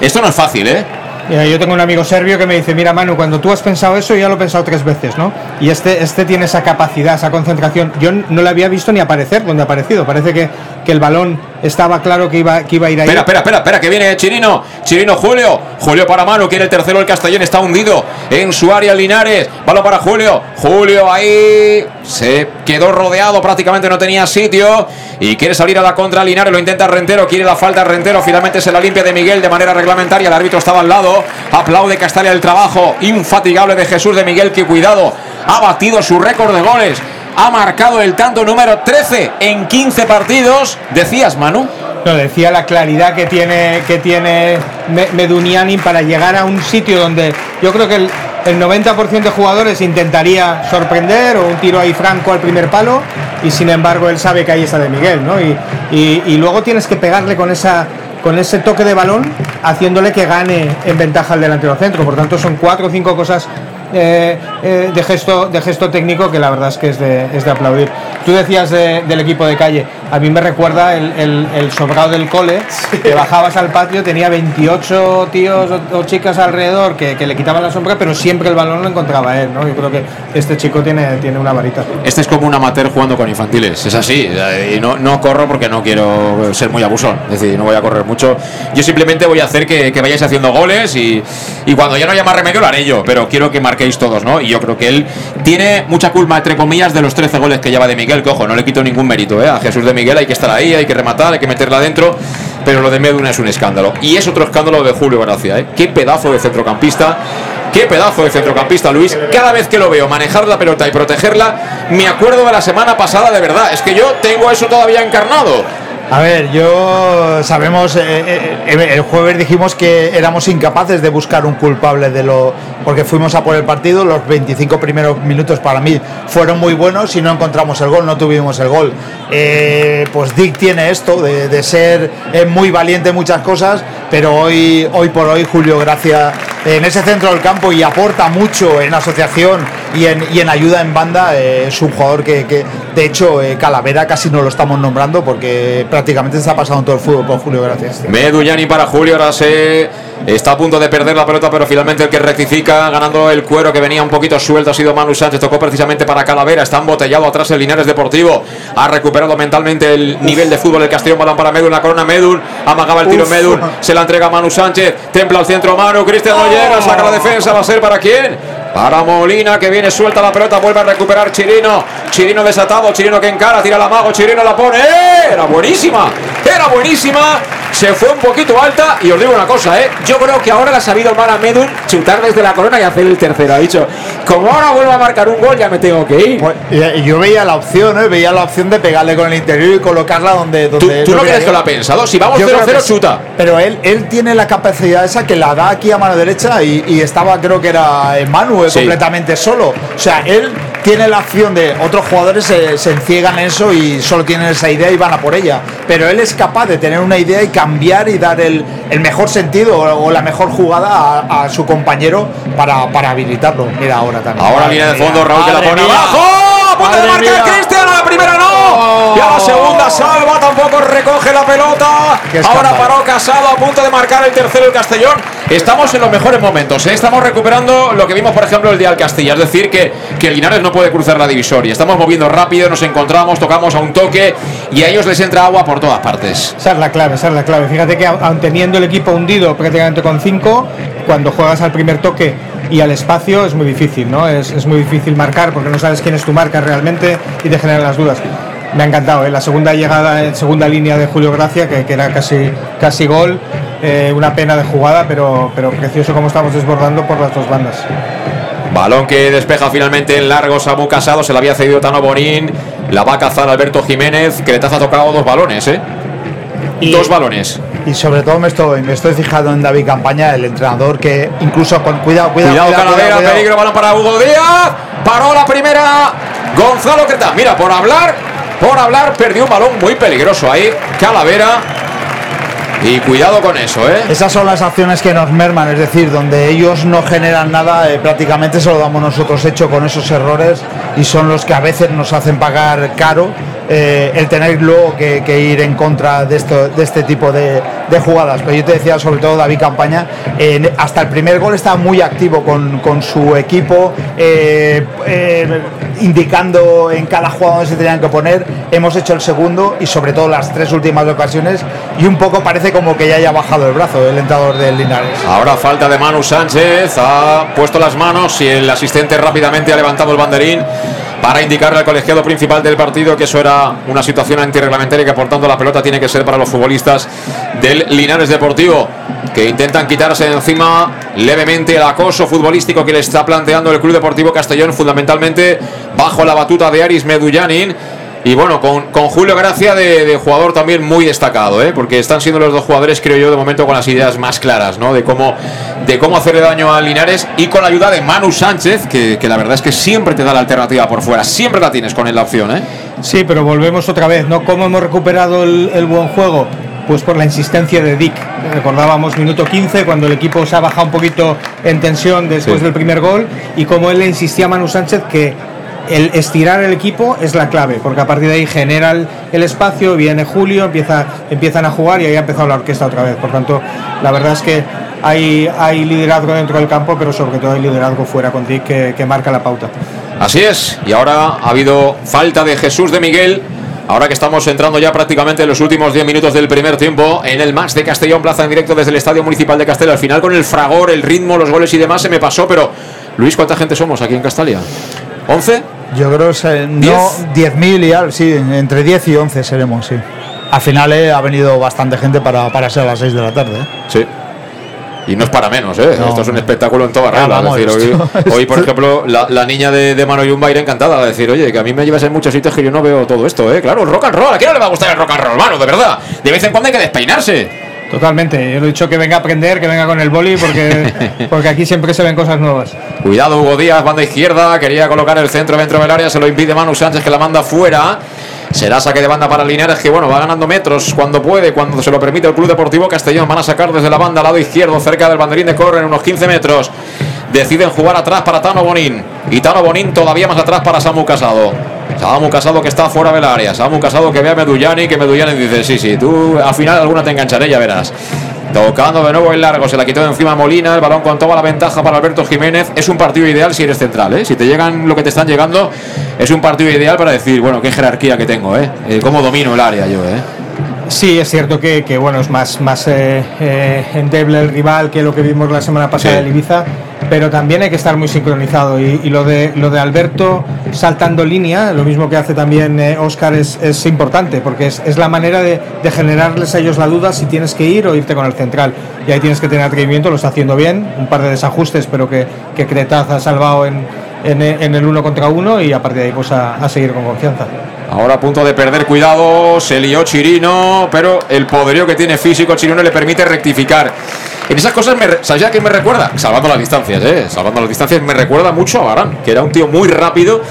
Esto no es fácil, ¿eh? Mira, yo tengo un amigo serbio que me dice, mira Manu, cuando tú has pensado eso, ya lo he pensado tres veces, ¿no? Y este, este tiene esa capacidad, esa concentración. Yo no le había visto ni aparecer donde ha aparecido. Parece que, que el balón estaba claro que iba, que iba a ir ahí. Espera, espera, espera, espera, que viene Chirino. Chirino Julio. Julio para mano, quiere el tercero. El Castellón está hundido en su área Linares. Balón para Julio. Julio ahí se quedó rodeado, prácticamente no tenía sitio. Y quiere salir a la contra Linares. Lo intenta Rentero, quiere la falta Rentero. Finalmente se la limpia de Miguel de manera reglamentaria. El árbitro estaba al lado. Aplaude Castalia el trabajo infatigable de Jesús de Miguel. Que cuidado, ha batido su récord de goles. Ha marcado el tanto número 13 en 15 partidos. Decías, Manu. No, decía la claridad que tiene, que tiene Me- Meduniani para llegar a un sitio donde yo creo que el, el 90% de jugadores intentaría sorprender o un tiro ahí franco al primer palo y sin embargo él sabe que ahí está de Miguel, ¿no? Y, y- y luego tienes que pegarle con esa con ese toque de balón haciéndole que gane en ventaja al delantero centro. Por tanto, son cuatro o cinco cosas eh, eh, de, gesto, de gesto técnico que la verdad es que es de, es de aplaudir. Tú decías de- del equipo de calle, a mí me recuerda el, el, el sobrado del cole, que bajabas al patio, tenía 28 tíos o, o chicas alrededor que, que le quitaban la sombra, pero siempre el balón lo encontraba él. ¿no? Yo creo que este chico tiene, tiene una varita. Este es como un amateur jugando con infantiles, es así. Y no, no corro porque no quiero ser muy abusón, es decir, no voy a correr mucho. Yo simplemente voy a hacer que, que vayáis haciendo goles y, y cuando ya no haya más remedio lo haré yo, pero quiero que marquéis todos, ¿no? Y yo creo que él tiene mucha culpa, entre comillas, de los 13 goles que lleva de Miguel, que ojo, no le quito ningún mérito, ¿eh? A Jesús de Miguel hay que estar ahí, hay que rematar, hay que meterla adentro, pero lo de Meduna es un escándalo. Y es otro escándalo de Julio Gracia, ¿eh? Qué pedazo de centrocampista. Qué pedazo de centrocampista, Luis. Cada vez que lo veo manejar la pelota y protegerla, me acuerdo de la semana pasada, de verdad. Es que yo tengo eso todavía encarnado. A ver, yo sabemos, eh, eh, eh, el jueves dijimos que éramos incapaces de buscar un culpable de lo, porque fuimos a por el partido, los 25 primeros minutos para mí fueron muy buenos y no encontramos el gol, no tuvimos el gol. Pues Dick tiene esto de, de ser muy valiente en muchas cosas, pero hoy, hoy por hoy Julio Gracia en ese centro del campo y aporta mucho en asociación y en, y en ayuda en banda, es un jugador que, que, de hecho Calavera casi no lo estamos nombrando porque prácticamente está pasando todo el fútbol por Julio Gracia. Medullani para Julio, ahora se está a punto de perder la pelota, pero finalmente el que rectifica, ganando el cuero que venía un poquito suelto, ha sido Manu Sánchez, tocó precisamente para Calavera, está embotellado atrás el Linares Deportivo, ha recuperado mentalmente el nivel de fútbol el Castellón, balón para Medul, la corona Medul, amagaba el tiro Uf. Se la entrega a Manu Sánchez, templa al centro Manu, Cristian no llega, saca la defensa, va a ser para quién? Para Molina que viene suelta la pelota, vuelve a recuperar Chirino. Chirino desatado, Chirino que encara, tira la mago, Chirino la pone. ¡Eh! Era buenísima, era buenísima. Se fue un poquito alta y os digo una cosa, ¿eh? Yo creo que ahora le ha sabido mal a Medun chutar desde la corona y hacer el tercero. Ha dicho, como ahora vuelvo a marcar un gol, ya me tengo que ir. Pues, yo veía la opción, ¿eh? veía la opción de pegarle con el interior y colocarla donde. ¿Tú, donde tú no crees que lo ha pensado? Si vamos Yo creo 0-0, que sí. chuta. Pero él, él tiene la capacidad esa que la da aquí a mano derecha y, y estaba, creo que era eh, Manu, eh, Sí. completamente solo. O sea, él tiene la acción de otros jugadores se, se enciegan en eso y solo tienen esa idea y van a por ella. Pero él es capaz de tener una idea y cambiar y dar el, el mejor sentido o, o la mejor jugada a, a su compañero para, para habilitarlo. Mira ahora también. Ahora línea de fondo, Raúl que la pone abajo. De Madre marcar mía. Cristian, a la primera no. Y a la segunda salva, tampoco recoge la pelota. Ahora paró Casado a punto de marcar el tercero el Castellón. Estamos en los mejores momentos, ¿eh? estamos recuperando lo que vimos, por ejemplo, el día del Castilla. Es decir, que, que Linares no puede cruzar la divisoria. Estamos moviendo rápido, nos encontramos, tocamos a un toque y a ellos les entra agua por todas partes. Esa es la clave, esa es la clave. Fíjate que aun teniendo el equipo hundido prácticamente con 5, cuando juegas al primer toque y al espacio es muy difícil, ¿no? Es, es muy difícil marcar porque no sabes quién es tu marca realmente y te generan las dudas. Me ha encantado, ¿eh? la segunda llegada, segunda línea de Julio Gracia, que, que era casi, casi gol, eh, una pena de jugada, pero, pero precioso como estamos desbordando por las dos bandas. Balón que despeja finalmente en largo Samu Casado, se la había cedido Tano Bonín. La va a cazar Alberto Jiménez. Cretazo ha tocado dos balones, ¿eh? dos balones. Y sobre todo me estoy, me estoy fijando en David Campaña, el entrenador que incluso con cuidado, cuidado, Cuidado, cuidado, Calavera, cuidado. peligro, balón para Hugo Díaz. Paró la primera. Gonzalo Creta. Mira, por hablar, por hablar, perdió un balón muy peligroso ahí. Calavera. Y cuidado con eso, ¿eh? Esas son las acciones que nos merman, es decir, donde ellos no generan nada, eh, prácticamente se lo damos nosotros hecho con esos errores y son los que a veces nos hacen pagar caro eh, el tener luego que, ir en contra de, esto, de este tipo de, jugadas. Pero yo te decía, sobre todo David Campaña, hasta el primer gol estaba muy activo con, con su equipo, eh, indicando en cada jugada donde se tenían que poner. Hemos hecho el segundo y sobre todo las tres últimas ocasiones y un poco parece como que ya haya bajado el brazo el entrador del Linares. Ahora falta de Manu Sánchez, ha puesto las manos y el asistente rápidamente ha levantado el banderín para indicarle al colegiado principal del partido que eso era una situación antirreglamentaria y que por tanto la pelota tiene que ser para los futbolistas del Linares Deportivo que intentan quitarse de encima levemente el acoso futbolístico que le está planteando el Club Deportivo Castellón fundamentalmente bajo la batuta de Aris Medullanin y bueno, con, con Julio Gracia de, de jugador también muy destacado, ¿eh? porque están siendo los dos jugadores, creo yo, de momento con las ideas más claras, ¿no? De cómo, de cómo hacerle daño a Linares y con la ayuda de Manu Sánchez, que, que la verdad es que siempre te da la alternativa por fuera, siempre la tienes con él la opción, ¿eh? Sí, pero volvemos otra vez, ¿no? ¿Cómo hemos recuperado el, el buen juego? Pues por la insistencia de Dick. Recordábamos minuto 15, cuando el equipo se ha bajado un poquito en tensión después Sí. del primer gol, y como él le insistía a Manu Sánchez que el estirar el equipo es la clave, porque a partir de ahí genera el, el espacio, viene Julio, empieza, empiezan a jugar y ahí ha empezado la orquesta otra vez. Por tanto, la verdad es que hay, hay liderazgo dentro del campo, pero sobre todo hay liderazgo fuera con Dick que, marca la pauta. Así es, y ahora ha habido falta de Jesús de Miguel. Ahora que estamos entrando ya prácticamente en los últimos 10 minutos del primer tiempo en el match de Castellón Plaza en directo desde el Estadio Municipal de Castellón. Al final con el fragor, el ritmo, los goles y demás se me pasó, pero Luis, ¿cuánta gente somos aquí en Castalia? ¿11? Yo creo que no 10.000 y algo, sí, entre 10 y 11 seremos, sí. Al final eh, ha venido bastante gente para, para ser a las 6 de la tarde. ¿eh? Sí. Y no es para menos, ¿eh? No. Esto es un espectáculo en toda regla. vamos, Es decir, hoy, esto- hoy, por ejemplo, la, la niña de, de Mano Yumba irá encantada a decir, oye, que a mí me llevas en muchos sitios que yo no veo todo esto, ¿eh? Claro, rock and roll. ¿A quién no le va a gustar el rock and roll, mano? De verdad. De vez en cuando hay que despeinarse. Totalmente. Yo le he dicho que venga a aprender, que venga con el boli, porque, porque aquí siempre se ven cosas nuevas. Cuidado, Hugo Díaz, banda izquierda. Quería colocar el centro dentro del área. Se lo impide Manu Sánchez, que la manda fuera. Será saque de banda para Linares, que bueno, va ganando metros cuando puede, cuando se lo permite el Club Deportivo Castellón. Van a sacar desde la banda al lado izquierdo, cerca del banderín de corre, en unos 15 metros. Deciden jugar atrás para Tano Bonín. Y Tano Bonín todavía más atrás para Samu Casado. Samu Casado que está fuera del área. Samu Casado que ve a Medullani, que Medullani dice, sí, sí, tú al final alguna te engancharé, ya verás. Tocando de nuevo el largo, se la quitó de encima Molina, el balón con toda la ventaja para Alberto Jiménez. Es un partido ideal si eres central, ¿eh? Si te llegan lo que te están llegando, es un partido ideal para decir, bueno, qué jerarquía que tengo, ¿eh? Eh, cómo domino el área yo, ¿eh? Sí, es cierto que, que, bueno, es más, más eh, eh, endeble el rival que lo que vimos la semana pasada Sí. en Ibiza, pero también hay que estar muy sincronizado. Y, y lo, de, lo de Alberto saltando línea, lo mismo que hace también eh, Oscar, es, es importante, porque es, es la manera de, de generarles a ellos la duda si tienes que ir o irte con el central. Y ahí tienes que tener atrevimiento, lo está haciendo bien, un par de desajustes, pero que, que Cretaz ha salvado en, en, en el uno contra uno y a partir de ahí pues a, a seguir con confianza. Ahora a punto de perder cuidado, se lió Chirino, pero el poderío que tiene físico Chirino le permite rectificar. En esas cosas, me, ¿sabes a qué me recuerda? Salvando las distancias, ¿eh? Salvando las distancias, me recuerda mucho a Barán, que era un tío muy rápido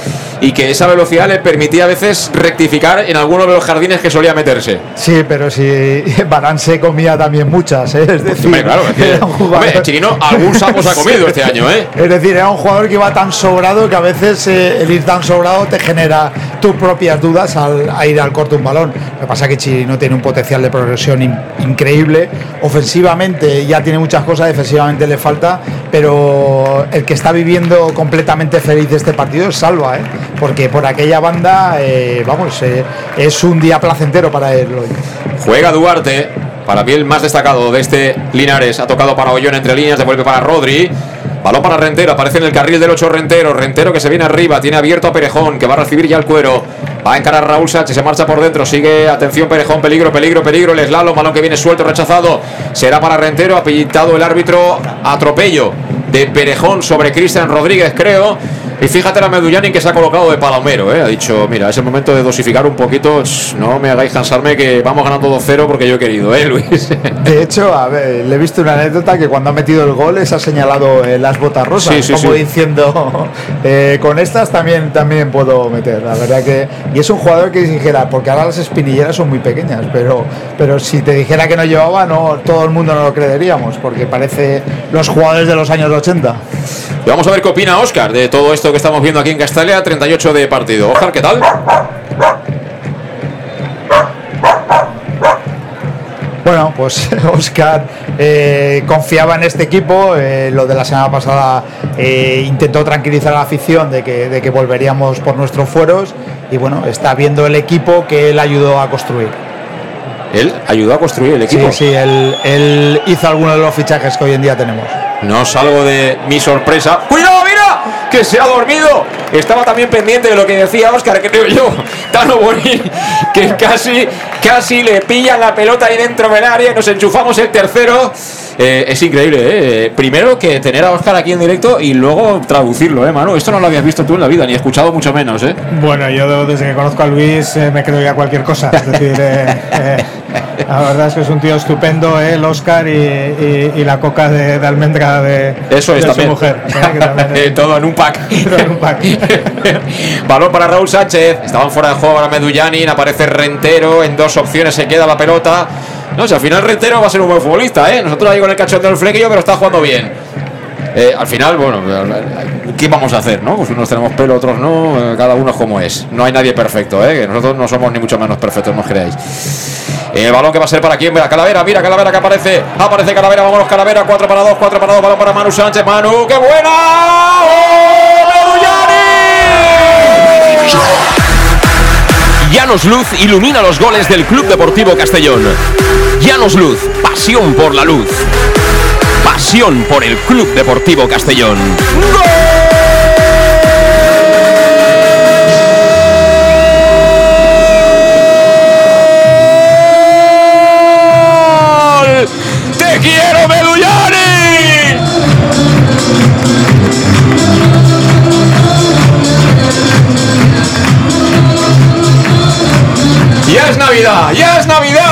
y que esa velocidad le permitía a veces rectificar en alguno de los jardines que solía meterse. Sí, pero si Barán se comía también muchas, ¿eh? es decir, Hombre, claro, es que- era un jugador- hombre, Chirino algún sapo se ha comido este año, ¿eh? Es decir, era un jugador que iba tan sobrado que a veces eh, el ir tan sobrado te genera tus propias dudas al a ir al corte un balón. Lo que pasa es que Chirino tiene un potencial de progresión in- increíble. Ofensivamente ya tiene muchas cosas, defensivamente le falta, pero el que está viviendo completamente feliz este partido es Salva, ¿eh? porque por aquella banda, eh, vamos, eh, es un día placentero para él hoy. Juega Duarte, para mí el más destacado de este Linares. Ha tocado para Ollón entre líneas, devuelve para Rodri. Balón para Rentero, aparece en el carril del 8 Rentero. Rentero que se viene arriba, tiene abierto a Perejón, que va a recibir ya el cuero. Va a encarar Raúl Sánchez, se marcha por dentro, sigue, atención Perejón, peligro, peligro, peligro. El slalom, balón que viene suelto, rechazado. Será para Rentero, ha el árbitro atropello de Perejón sobre Cristian Rodríguez, creo. Y fíjate la Medullani que se ha colocado de palomero, ¿eh? ha dicho, mira, es el momento de dosificar un poquito, no me hagáis cansarme que vamos ganando 2-0 porque yo he querido, ¿eh, Luis? De hecho, a ver, le he visto una anécdota que cuando ha metido el gol les ha señalado eh, las botas rosas, Sí, sí, como sí. diciendo, eh, con estas también, también puedo meter. La verdad que. Y es un jugador que dijera, porque ahora las espinilleras son muy pequeñas, pero, pero si te dijera que no llevaba, no todo el mundo no lo creeríamos, porque parece los jugadores de los años 80. Y vamos a ver qué opina Oscar de todo esto que estamos viendo aquí en Castalia, 38 de partido. Oscar, ¿qué tal? Bueno, pues Oscar eh, confiaba en este equipo. eh, lo de la semana pasada eh, intentó tranquilizar a la afición de que, de que volveríamos por nuestros fueros. Y bueno, está viendo el equipo que él ayudó a construir. Él ayudó a construir el equipo. Sí, sí, él, él hizo algunos de los fichajes que hoy en día tenemos. No salgo de mi sorpresa. ¡Cuidado! Que se ha dormido. Estaba también pendiente de lo que decía Oscar, creo yo. Tano Bonín, que casi, casi le pillan la pelota ahí dentro del área. Nos enchufamos el tercero. Eh, es increíble, ¿eh? Primero que tener a Oscar aquí en directo y luego traducirlo, ¿eh, Manu? Esto no lo habías visto tú en la vida, ni escuchado mucho menos, ¿eh? Bueno, yo desde que conozco a Luis eh, me creo ya cualquier cosa. Es decir, eh, eh, la verdad es que es un tío estupendo, eh, el Oscar y, y- y la coca de, de almendra de, Eso es de también. su mujer. también todo en un pack. en un pack. Balón para Raúl Sánchez. Estaban fuera de juego ahora Medullanin. Aparece Rentero. En dos opciones se queda la pelota. No, si al final Rentero va a ser un buen futbolista, ¿eh? Nosotros ahí con el cachón del flequillo, pero está jugando bien. Eh, al final, bueno, ¿qué vamos a hacer, no? Pues unos tenemos pelo, otros no. eh, cada uno es como es. No hay nadie perfecto, ¿eh? Nosotros no somos ni mucho menos perfectos, no os creáis. El balón que va a ser para quién, mira, Calavera, mira, Calavera que aparece, aparece Calavera, vámonos Calavera, 4 para 2, 4 para 2, balón para Manu Sánchez, Manu, qué buena, ¡Oh, Llanos Luz ilumina los goles del Club Deportivo Castellón. Llanos Luz, pasión por la luz. Pasión por el Club Deportivo Castellón. ¡Gol! ¡Te quiero, Medullani! ¡Ya es Navidad! ¡Ya es Navidad!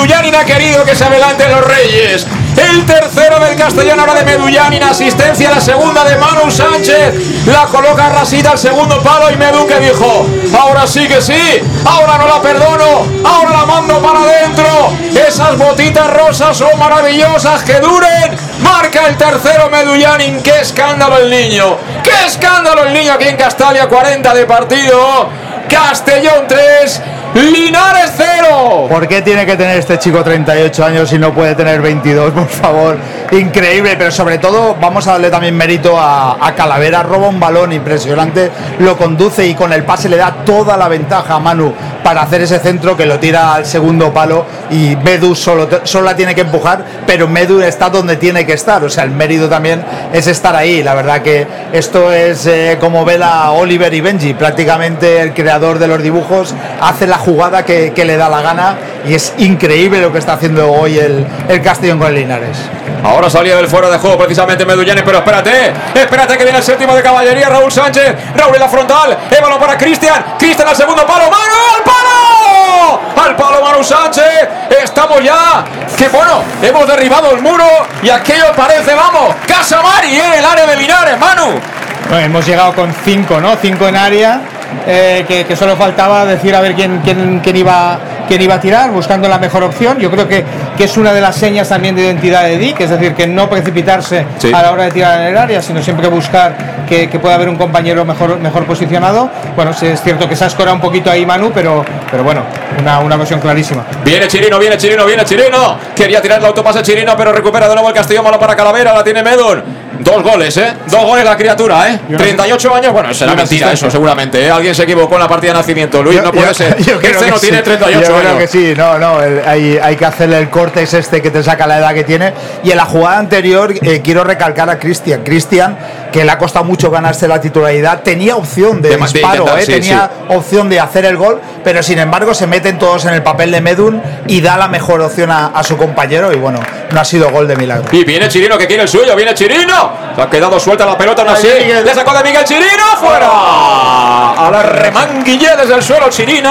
Medullanin ha querido que se adelanten los Reyes. El tercero del Castellón ahora de Medullanin. Asistencia a la segunda de Manu Sánchez. La coloca Rasita al segundo palo y Medu que dijo, ahora sí que sí, ahora no la perdono, ahora la mando para adentro. Esas botitas rosas son maravillosas, que duren. Marca el tercero Medullanin. Qué escándalo el niño. Qué escándalo el niño aquí en Castalia. 40 de partido. Castellón 3. Linares 0. ¿Por qué tiene que tener este chico 38 años y no puede tener 22, por favor? Increíble, pero sobre todo vamos a darle también mérito a, a Calavera, roba un balón impresionante, lo conduce y con el pase le da toda la ventaja a Manu para hacer ese centro que lo tira al segundo palo y Medu solo, solo la tiene que empujar, pero Medu está donde tiene que estar, o sea, el mérito también es estar ahí, la verdad que esto es eh, como vela Oliver y Benji, prácticamente el creador de los dibujos hace la jugada que, que le da la gana y es increíble lo que está haciendo hoy el, el Castellón con el Linares. Ahora salía del fuera de juego precisamente Medullanes, pero espérate, espérate que viene el séptimo de caballería, Raúl Sánchez, Raúl en la frontal, el balón para Cristian, Cristian al segundo palo, Manu al palo, al palo Manu Sánchez, estamos ya, que bueno, hemos derribado el muro y aquello parece, vamos, Casa Mari en el área de Linares, Manu. Bueno, hemos llegado con cinco, ¿no? Cinco en área. Eh, que, que solo faltaba decir a ver quién, quién, quién iba, quién iba a tirar, buscando la mejor opción. Yo creo que, que es una de las señas también de identidad de Dick, es decir, que no precipitarse Sí. a la hora de tirar en el área, sino siempre buscar que, que pueda haber un compañero mejor, mejor posicionado. Bueno, sí, es cierto que se ha escorado un poquito ahí Manu, pero, pero bueno, una, una ocasión clarísima. Viene Chirino, viene Chirino, viene Chirino. Quería tirar el autopase Chirino, pero recupera de nuevo el Castellón. Mano para Calavera, la tiene Medun. Dos goles, ¿eh? Dos goles la criatura, ¿eh? 38 años, bueno, será mentira eso, seguramente. ¿eh? Alguien se equivocó en la partida de nacimiento. Luis, Yo- no puede yo- ser. yo Este que no tiene sí. 38 Yo creo que sí, no, no, el- hay, hay que hacerle el corte es este que te saca la edad que tiene. Y en la jugada anterior eh, quiero recalcar a Cristian. Cristian, que le ha costado mucho ganarse la titularidad, tenía opción de, De disparo, intentar, eh, sí, tenía opción de hacer el gol, pero sin embargo se meten todos en el papel de Medun y da la mejor opción a, a su compañero. Y bueno, no ha sido gol de milagro. Y viene Chirino que quiere el suyo, viene Chirino. Se ha quedado suelta la pelota, no así. Le sacó de Miguel Chirino, fuera. A la remanguille desde el suelo Chirino.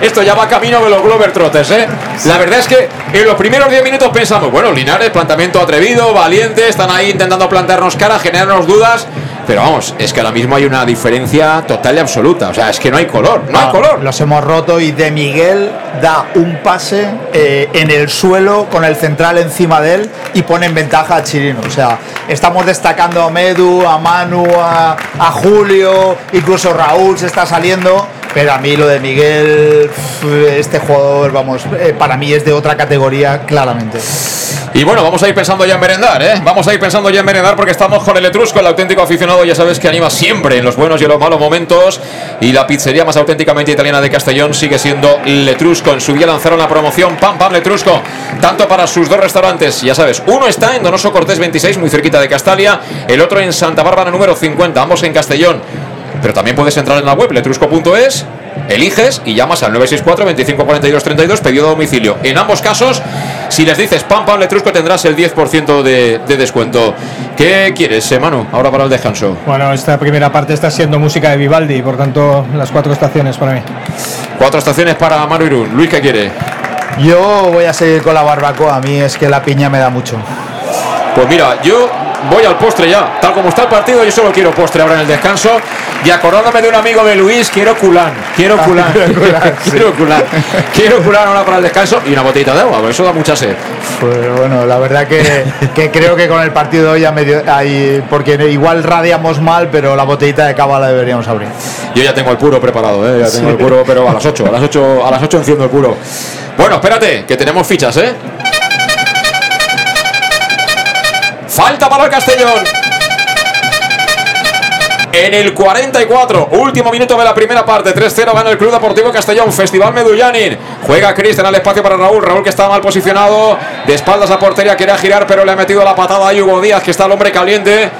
Esto ya va camino de los Glover Trotters, ¿eh? La verdad es que en los primeros 10 minutos pensamos, bueno, Linares, planteamiento atrevido, valiente, están ahí intentando plantearnos cara, generarnos dudas. Pero vamos, es que ahora mismo hay una diferencia total y absoluta. O sea, es que no hay color, no hay Ah, color. Los hemos roto y De Miguel da un pase eh, en el suelo con el central encima de él y pone en ventaja a Chirino. O sea, estamos destacando a Medu, a Manu, a, a Julio, incluso Raúl se está saliendo. Pero a mí lo de Miguel, este jugador, vamos, eh, para mí es de otra categoría, claramente. Y bueno, vamos a ir pensando ya en merendar, ¿eh? Vamos a ir pensando ya en merendar porque estamos con el Etrusco, el auténtico aficionado, ya sabes que anima siempre en los buenos y en los malos momentos. Y la pizzería más auténticamente italiana de Castellón sigue siendo el Etrusco. En su día lanzaron la promoción Pam Pam Letrusco, tanto para sus dos restaurantes, ya sabes, uno está en Donoso Cortés 26, muy cerquita de Castalia, el otro en Santa Bárbara número 50, ambos en Castellón. Pero también puedes entrar en la web letrusco.es, eliges y llamas al 964 25 42 32, pedido a domicilio. En ambos casos, si les dices pam pam letrusco tendrás el 10% de, de descuento. ¿Qué quieres, eh, Manu? Ahora para el descanso. Bueno, esta primera parte está siendo música de Vivaldi, por tanto, las cuatro estaciones para mí. Cuatro estaciones para Manu Irún. Luis, ¿qué quiere? Yo voy a seguir con la barbacoa, a mí es que la piña me da mucho. Pues mira, yo voy al postre ya. Tal como está el partido, yo solo quiero postre ahora en el descanso. Y acordándome de un amigo de Luis, quiero culán. Quiero culán. quiero culán, quiero culán. Quiero culán ahora para el descanso y una botellita de agua, eso da mucha sed. Pues bueno, la verdad que, que creo que con el partido de hoy ya medio ahí, porque igual radiamos mal, pero la botellita de cava la deberíamos abrir. Yo ya tengo el puro preparado, ¿eh? ya tengo Sí. el puro, pero a las 8, a las 8, a las 8 enciendo el puro. Bueno, espérate, que tenemos fichas, ¿eh? Falta para el Castellón. En el 44, último minuto de la primera parte, 3-0 gana el Club Deportivo Castellón, Festival Medullanin. Juega Cristian al espacio para Raúl, Raúl que está mal posicionado, de espaldas a portería, quiere girar, pero le ha metido la patada a Hugo Díaz, que está el hombre caliente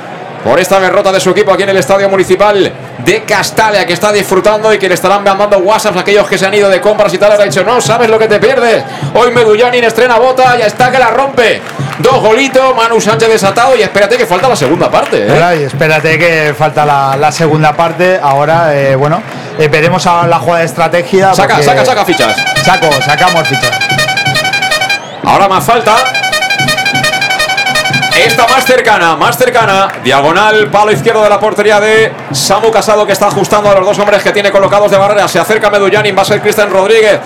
por esta derrota de su equipo aquí en el Estadio Municipal de Castalia, que está disfrutando y que le estarán mandando WhatsApps a aquellos que se han ido de compras y tal. Le ha dicho, no sabes lo que te pierdes. Hoy Medullanin estrena bota, ya está que la rompe. Dos golitos, Manu Sánchez desatado y espérate que falta la segunda parte. ¿eh? Espérate que falta la, la segunda parte. Ahora, eh, bueno, eh, veremos a la jugada de estrategia. Saca, saca, saca fichas. Saco, sacamos fichas. Ahora más falta. Esta más cercana, más cercana. Diagonal, palo izquierdo de la portería de Samu Casado que está ajustando a los dos hombres que tiene colocados de barrera. Se acerca Medullanin, va a ser Cristian Rodríguez,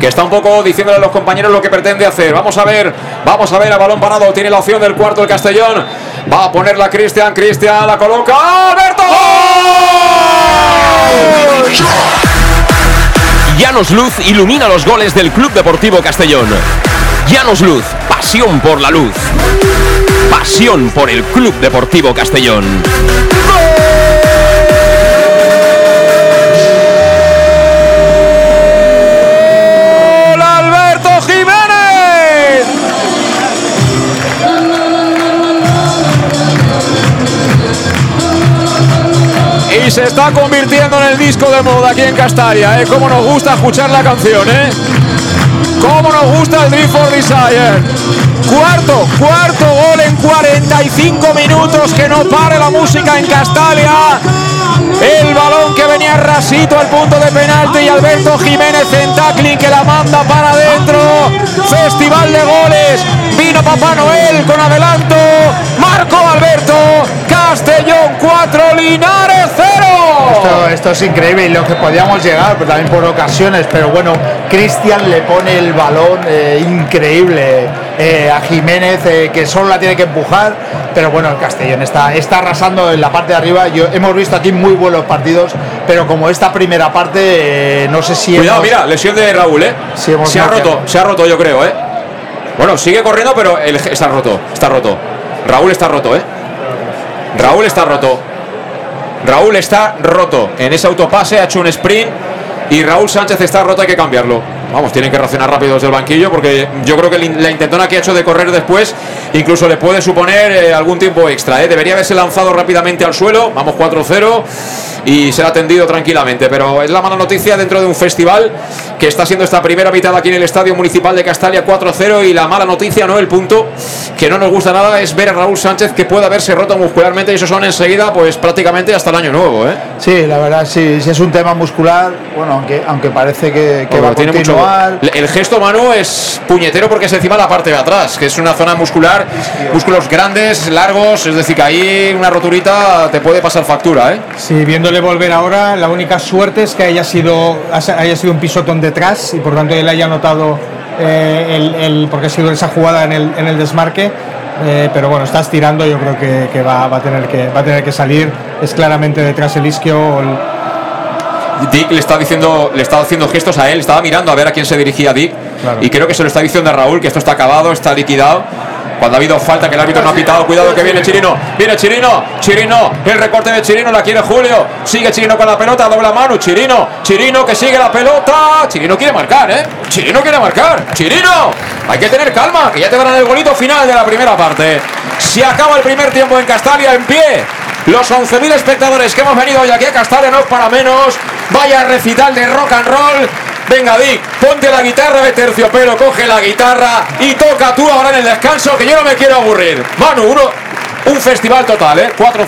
que está un poco diciéndole a los compañeros lo que pretende hacer. Vamos a ver, vamos a ver a balón parado. Tiene la opción del cuarto el Castellón. Va a ponerla Cristian, Cristian la coloca. ¡Alberto! Llanos Luz ilumina los goles del Club Deportivo Castellón. Llanos Luz, pasión por la luz. Pasión por el Club Deportivo Castellón. ¡Gol Alberto Jiménez! Y se está convirtiendo en el disco de moda aquí en Castalia, ¿eh? Cómo nos gusta escuchar la canción, ¿eh? Cómo nos gusta el Drift for Desire. Cuarto, cuarto gol en 45 minutos. Que no pare la música en Castalia. El balón que venía rasito al punto de penalti y Alberto Jiménez en tackling que la manda para adentro. Festival de goles. Vino Papá Noel con adelanto. Marco Alberto. Castellón 4, Linares 0. Esto, esto es increíble y lo que podíamos llegar, pero también por ocasiones. Pero bueno, Cristian le pone el balón eh, increíble eh, a Jiménez, eh, que solo la tiene que empujar. Pero bueno, el Castellón está, está arrasando en la parte de arriba. Yo, hemos visto aquí muy buenos partidos, pero como esta primera parte, eh, no sé si. Cuidado, hemos- mira, lesión de Raúl, ¿eh? Hemos se ha roto, se ha roto, yo creo, ¿eh? Bueno, sigue corriendo, pero el, está roto, está roto. Raúl está roto, ¿eh? Raúl está roto. Raúl está roto. En ese autopase ha hecho un sprint y Raúl Sánchez está roto, hay que cambiarlo. Vamos, tienen que reaccionar rápido desde el banquillo porque yo creo que la intentona que ha hecho de correr después incluso le puede suponer eh, algún tiempo extra. ¿eh? Debería haberse lanzado rápidamente al suelo. Vamos 4-0 y será atendido tranquilamente. Pero es la mala noticia dentro de un festival que está siendo esta primera mitad aquí en el Estadio Municipal de Castalia 4-0 y la mala noticia, no el punto que no nos gusta nada es ver a Raúl Sánchez que puede haberse roto muscularmente y eso son enseguida pues prácticamente hasta el año nuevo. ¿eh? Sí, la verdad, sí, si es un tema muscular, bueno, aunque, aunque parece que, que Bueno, va a tiene mucho-. El gesto, Manu, es puñetero porque es encima la parte de atrás, que es una zona muscular, músculos grandes, largos, es decir, que ahí una roturita te puede pasar factura, ¿eh? Sí, viéndole volver ahora, la única suerte es que haya sido, haya sido un pisotón detrás y por tanto él haya notado eh, el, el- porque ha sido esa jugada en el, en el desmarque. eh, pero bueno, está estirando, yo creo que, que va, va a tener que va a tener que salir. Es claramente detrás el isquio. el- Dick le está diciendo, le está haciendo gestos a él, estaba mirando a ver a quién se dirigía Dick y creo que se lo está diciendo a Raúl que esto está acabado, está liquidado. Cuando ha habido falta que el árbitro no ha pitado, cuidado que viene Chirino, viene Chirino, Chirino, el recorte de Chirino la quiere Julio, sigue Chirino con la pelota, dobla mano, Chirino, Chirino que sigue la pelota, Chirino quiere marcar, ¿eh? Chirino quiere marcar, Chirino, hay que tener calma, que ya te darán el golito final de la primera parte. Se acaba el primer tiempo en Castalia en pie. Los 11.000 espectadores que hemos venido hoy aquí a Castalia no es para menos. Vaya recital de rock and roll. Venga, Dick, ponte la guitarra de terciopelo, coge la guitarra y toca tú ahora en el descanso, que yo no me quiero aburrir. Manu, uno, un festival total, ¿eh? 4-0.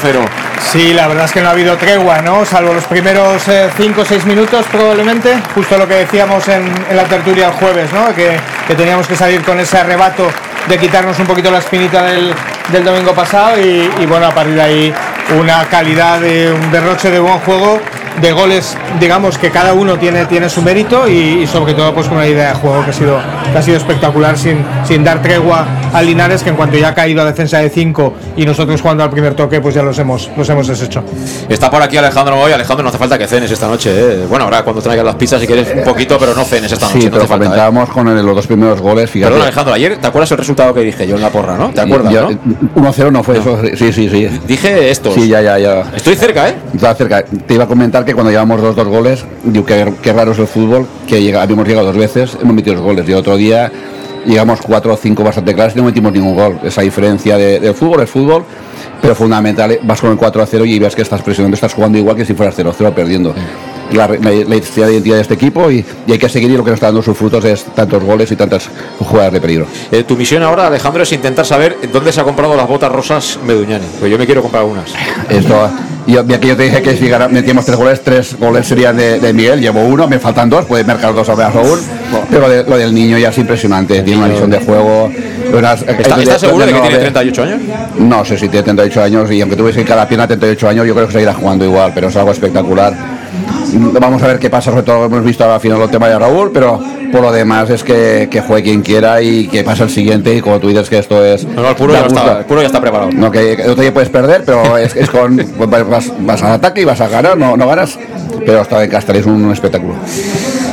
Sí, la verdad es que no ha habido tregua, ¿no? Salvo los primeros 5 o 6 minutos probablemente, justo lo que decíamos en, en la tertulia el jueves, ¿no? Que, que teníamos que salir con ese arrebato de quitarnos un poquito la espinita del, del domingo pasado y, y, bueno, a partir de ahí una calidad de un derroche de buen juego, de goles, digamos que cada uno tiene, tiene su mérito y, y sobre todo pues con una idea de juego que ha sido, que ha sido espectacular sin, sin dar tregua a Linares, que en cuanto ya ha caído a defensa de 5 y nosotros jugando al primer toque, pues ya los hemos, los hemos deshecho. Está por aquí Alejandro hoy. Alejandro, no hace falta que cenes esta noche. ¿eh? Bueno, ahora cuando traigas las pizzas si quieres un poquito, pero no cenes esta noche. Sí, no pero ¿eh? comentábamos con el- los dos primeros goles, fíjate. Perdón, Alejandro, ayer te acuerdas el resultado que dije yo en la porra, ¿no? ¿Te acuerdas, Ya, no? 1-0 no fue eso, sí, sí, sí. Dije esto. Sí, ya, ya, ya. Estoy cerca, ¿eh? Estaba cerca. Te iba a comentar que cuando llevamos dos, dos goles, digo que qué raro es el fútbol, que llega, habíamos llegado dos veces, hemos metido dos goles. Y otro día llegamos cuatro o cinco bastante claros y no metimos ningún gol. Esa diferencia de, del fútbol es fútbol, pero fundamental, eh, vas con el 4 a 0 y ves que estás presionando, estás jugando igual que si fueras 0 0 perdiendo. La, la identidad de este equipo y, y hay que seguir y lo que nos está dando sus frutos es tantos goles y tantas jugadas de peligro. Eh, tu misión ahora, Alejandro, es intentar saber dónde se ha comprado las botas rosas Meduñani. Pues yo me quiero comprar unas. Esto, yo, aquí yo te dije que si metíamos tres goles, tres goles serían de, de Miguel, llevo uno, me faltan dos, puede marcar dos a aún, pero de- lo del niño ya es impresionante, tiene una visión de juego. unas- ¿Está, de- ¿estás seguro de que no, tiene de- 38 años? No sé si tiene 38 años y aunque tuviese cada pierna 38 años, yo creo que seguirá jugando igual, pero es algo espectacular. Vamos a ver qué pasa, sobre todo hemos visto al final el tema de Raúl, pero por lo demás es que, que juegue quien quiera y que pase el siguiente y como tú dices que esto es... No, el puro, ya está, el puro ya está preparado. No, que, otro día puedes perder, pero es, es con vas, vas al ataque y vas a ganar, no, no ganas, pero hasta en Castellón es un espectáculo.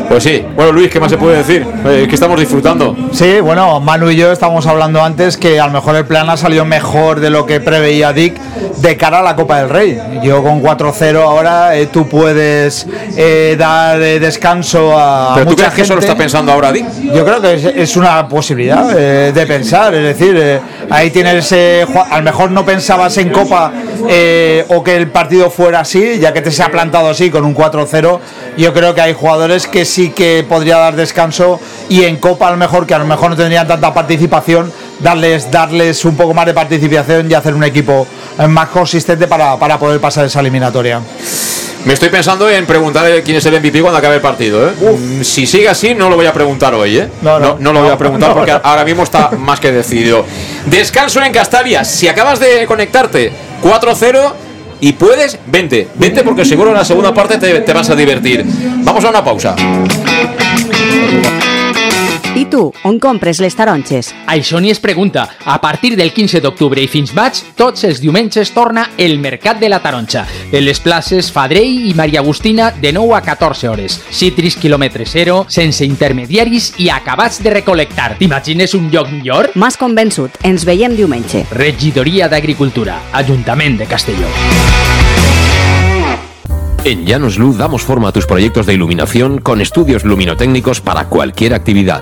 Pues sí. Bueno, Luis, ¿qué más se puede decir? Eh, que estamos disfrutando. Sí, bueno, Manu y yo estábamos hablando antes que a lo mejor el plan ha salido mejor de lo que preveía Dick de cara a la Copa del Rey. Yo con 4-0 ahora eh, tú puedes eh, dar eh, descanso a ¿Pero tú mucha crees que eso lo gente. está pensando ahora Dick? Yo creo que es, es una posibilidad de pensar, es decir, ahí tienes, a lo mejor no pensabas en Copa o que el partido fuera así, ya que te se ha plantado así con un 4-0, yo creo que hay jugadores que sí que podría dar descanso y en Copa a lo mejor, que a lo mejor no tendrían tanta participación, darles, darles un poco más de participación y hacer un equipo eh, más consistente para, para poder pasar esa eliminatoria. Me estoy pensando en preguntarle quién es el MVP cuando acabe el partido. ¿eh? Mm, Si sigue así, no lo voy a preguntar hoy. ¿eh? No, no, lo voy a no, preguntar no, porque no. ahora mismo está más que decidido. Descanso en Castalia. Si acabas de conectarte 4-0 y puedes, vente. Vente porque seguro en la segunda parte te, te vas a divertir. Vamos a una pausa. I tu, on compres les taronges? Això ni es pregunta. A partir del 15 d'octubre i fins maig, tots els diumenges torna el Mercat de la Taronja. En les places Fadrell i Maria Agustina de 9 a 14 hores. Citris quilòmetre zero, sense intermediaris i acabats de recol·lectar. T'imagines un lloc millor? M'has convençut, ens veiem diumenge. Regidoria d'Agricultura, Ajuntament de Castelló. En Llanos Luz damos forma a tus proyectos de iluminación con estudios luminotécnicos para cualquier actividad.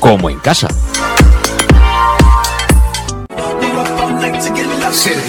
como en casa.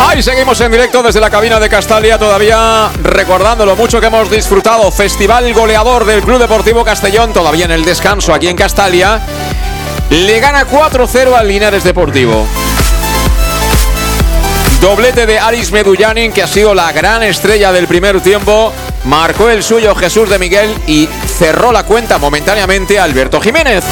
Ahí seguimos en directo desde la cabina de Castalia, todavía recordando lo mucho que hemos disfrutado. Festival goleador del Club Deportivo Castellón, todavía en el descanso aquí en Castalia. Le gana 4-0 al Linares Deportivo. Doblete de Aris Medullanin, que ha sido la gran estrella del primer tiempo. Marcó el suyo Jesús de Miguel y cerró la cuenta momentáneamente Alberto Jiménez.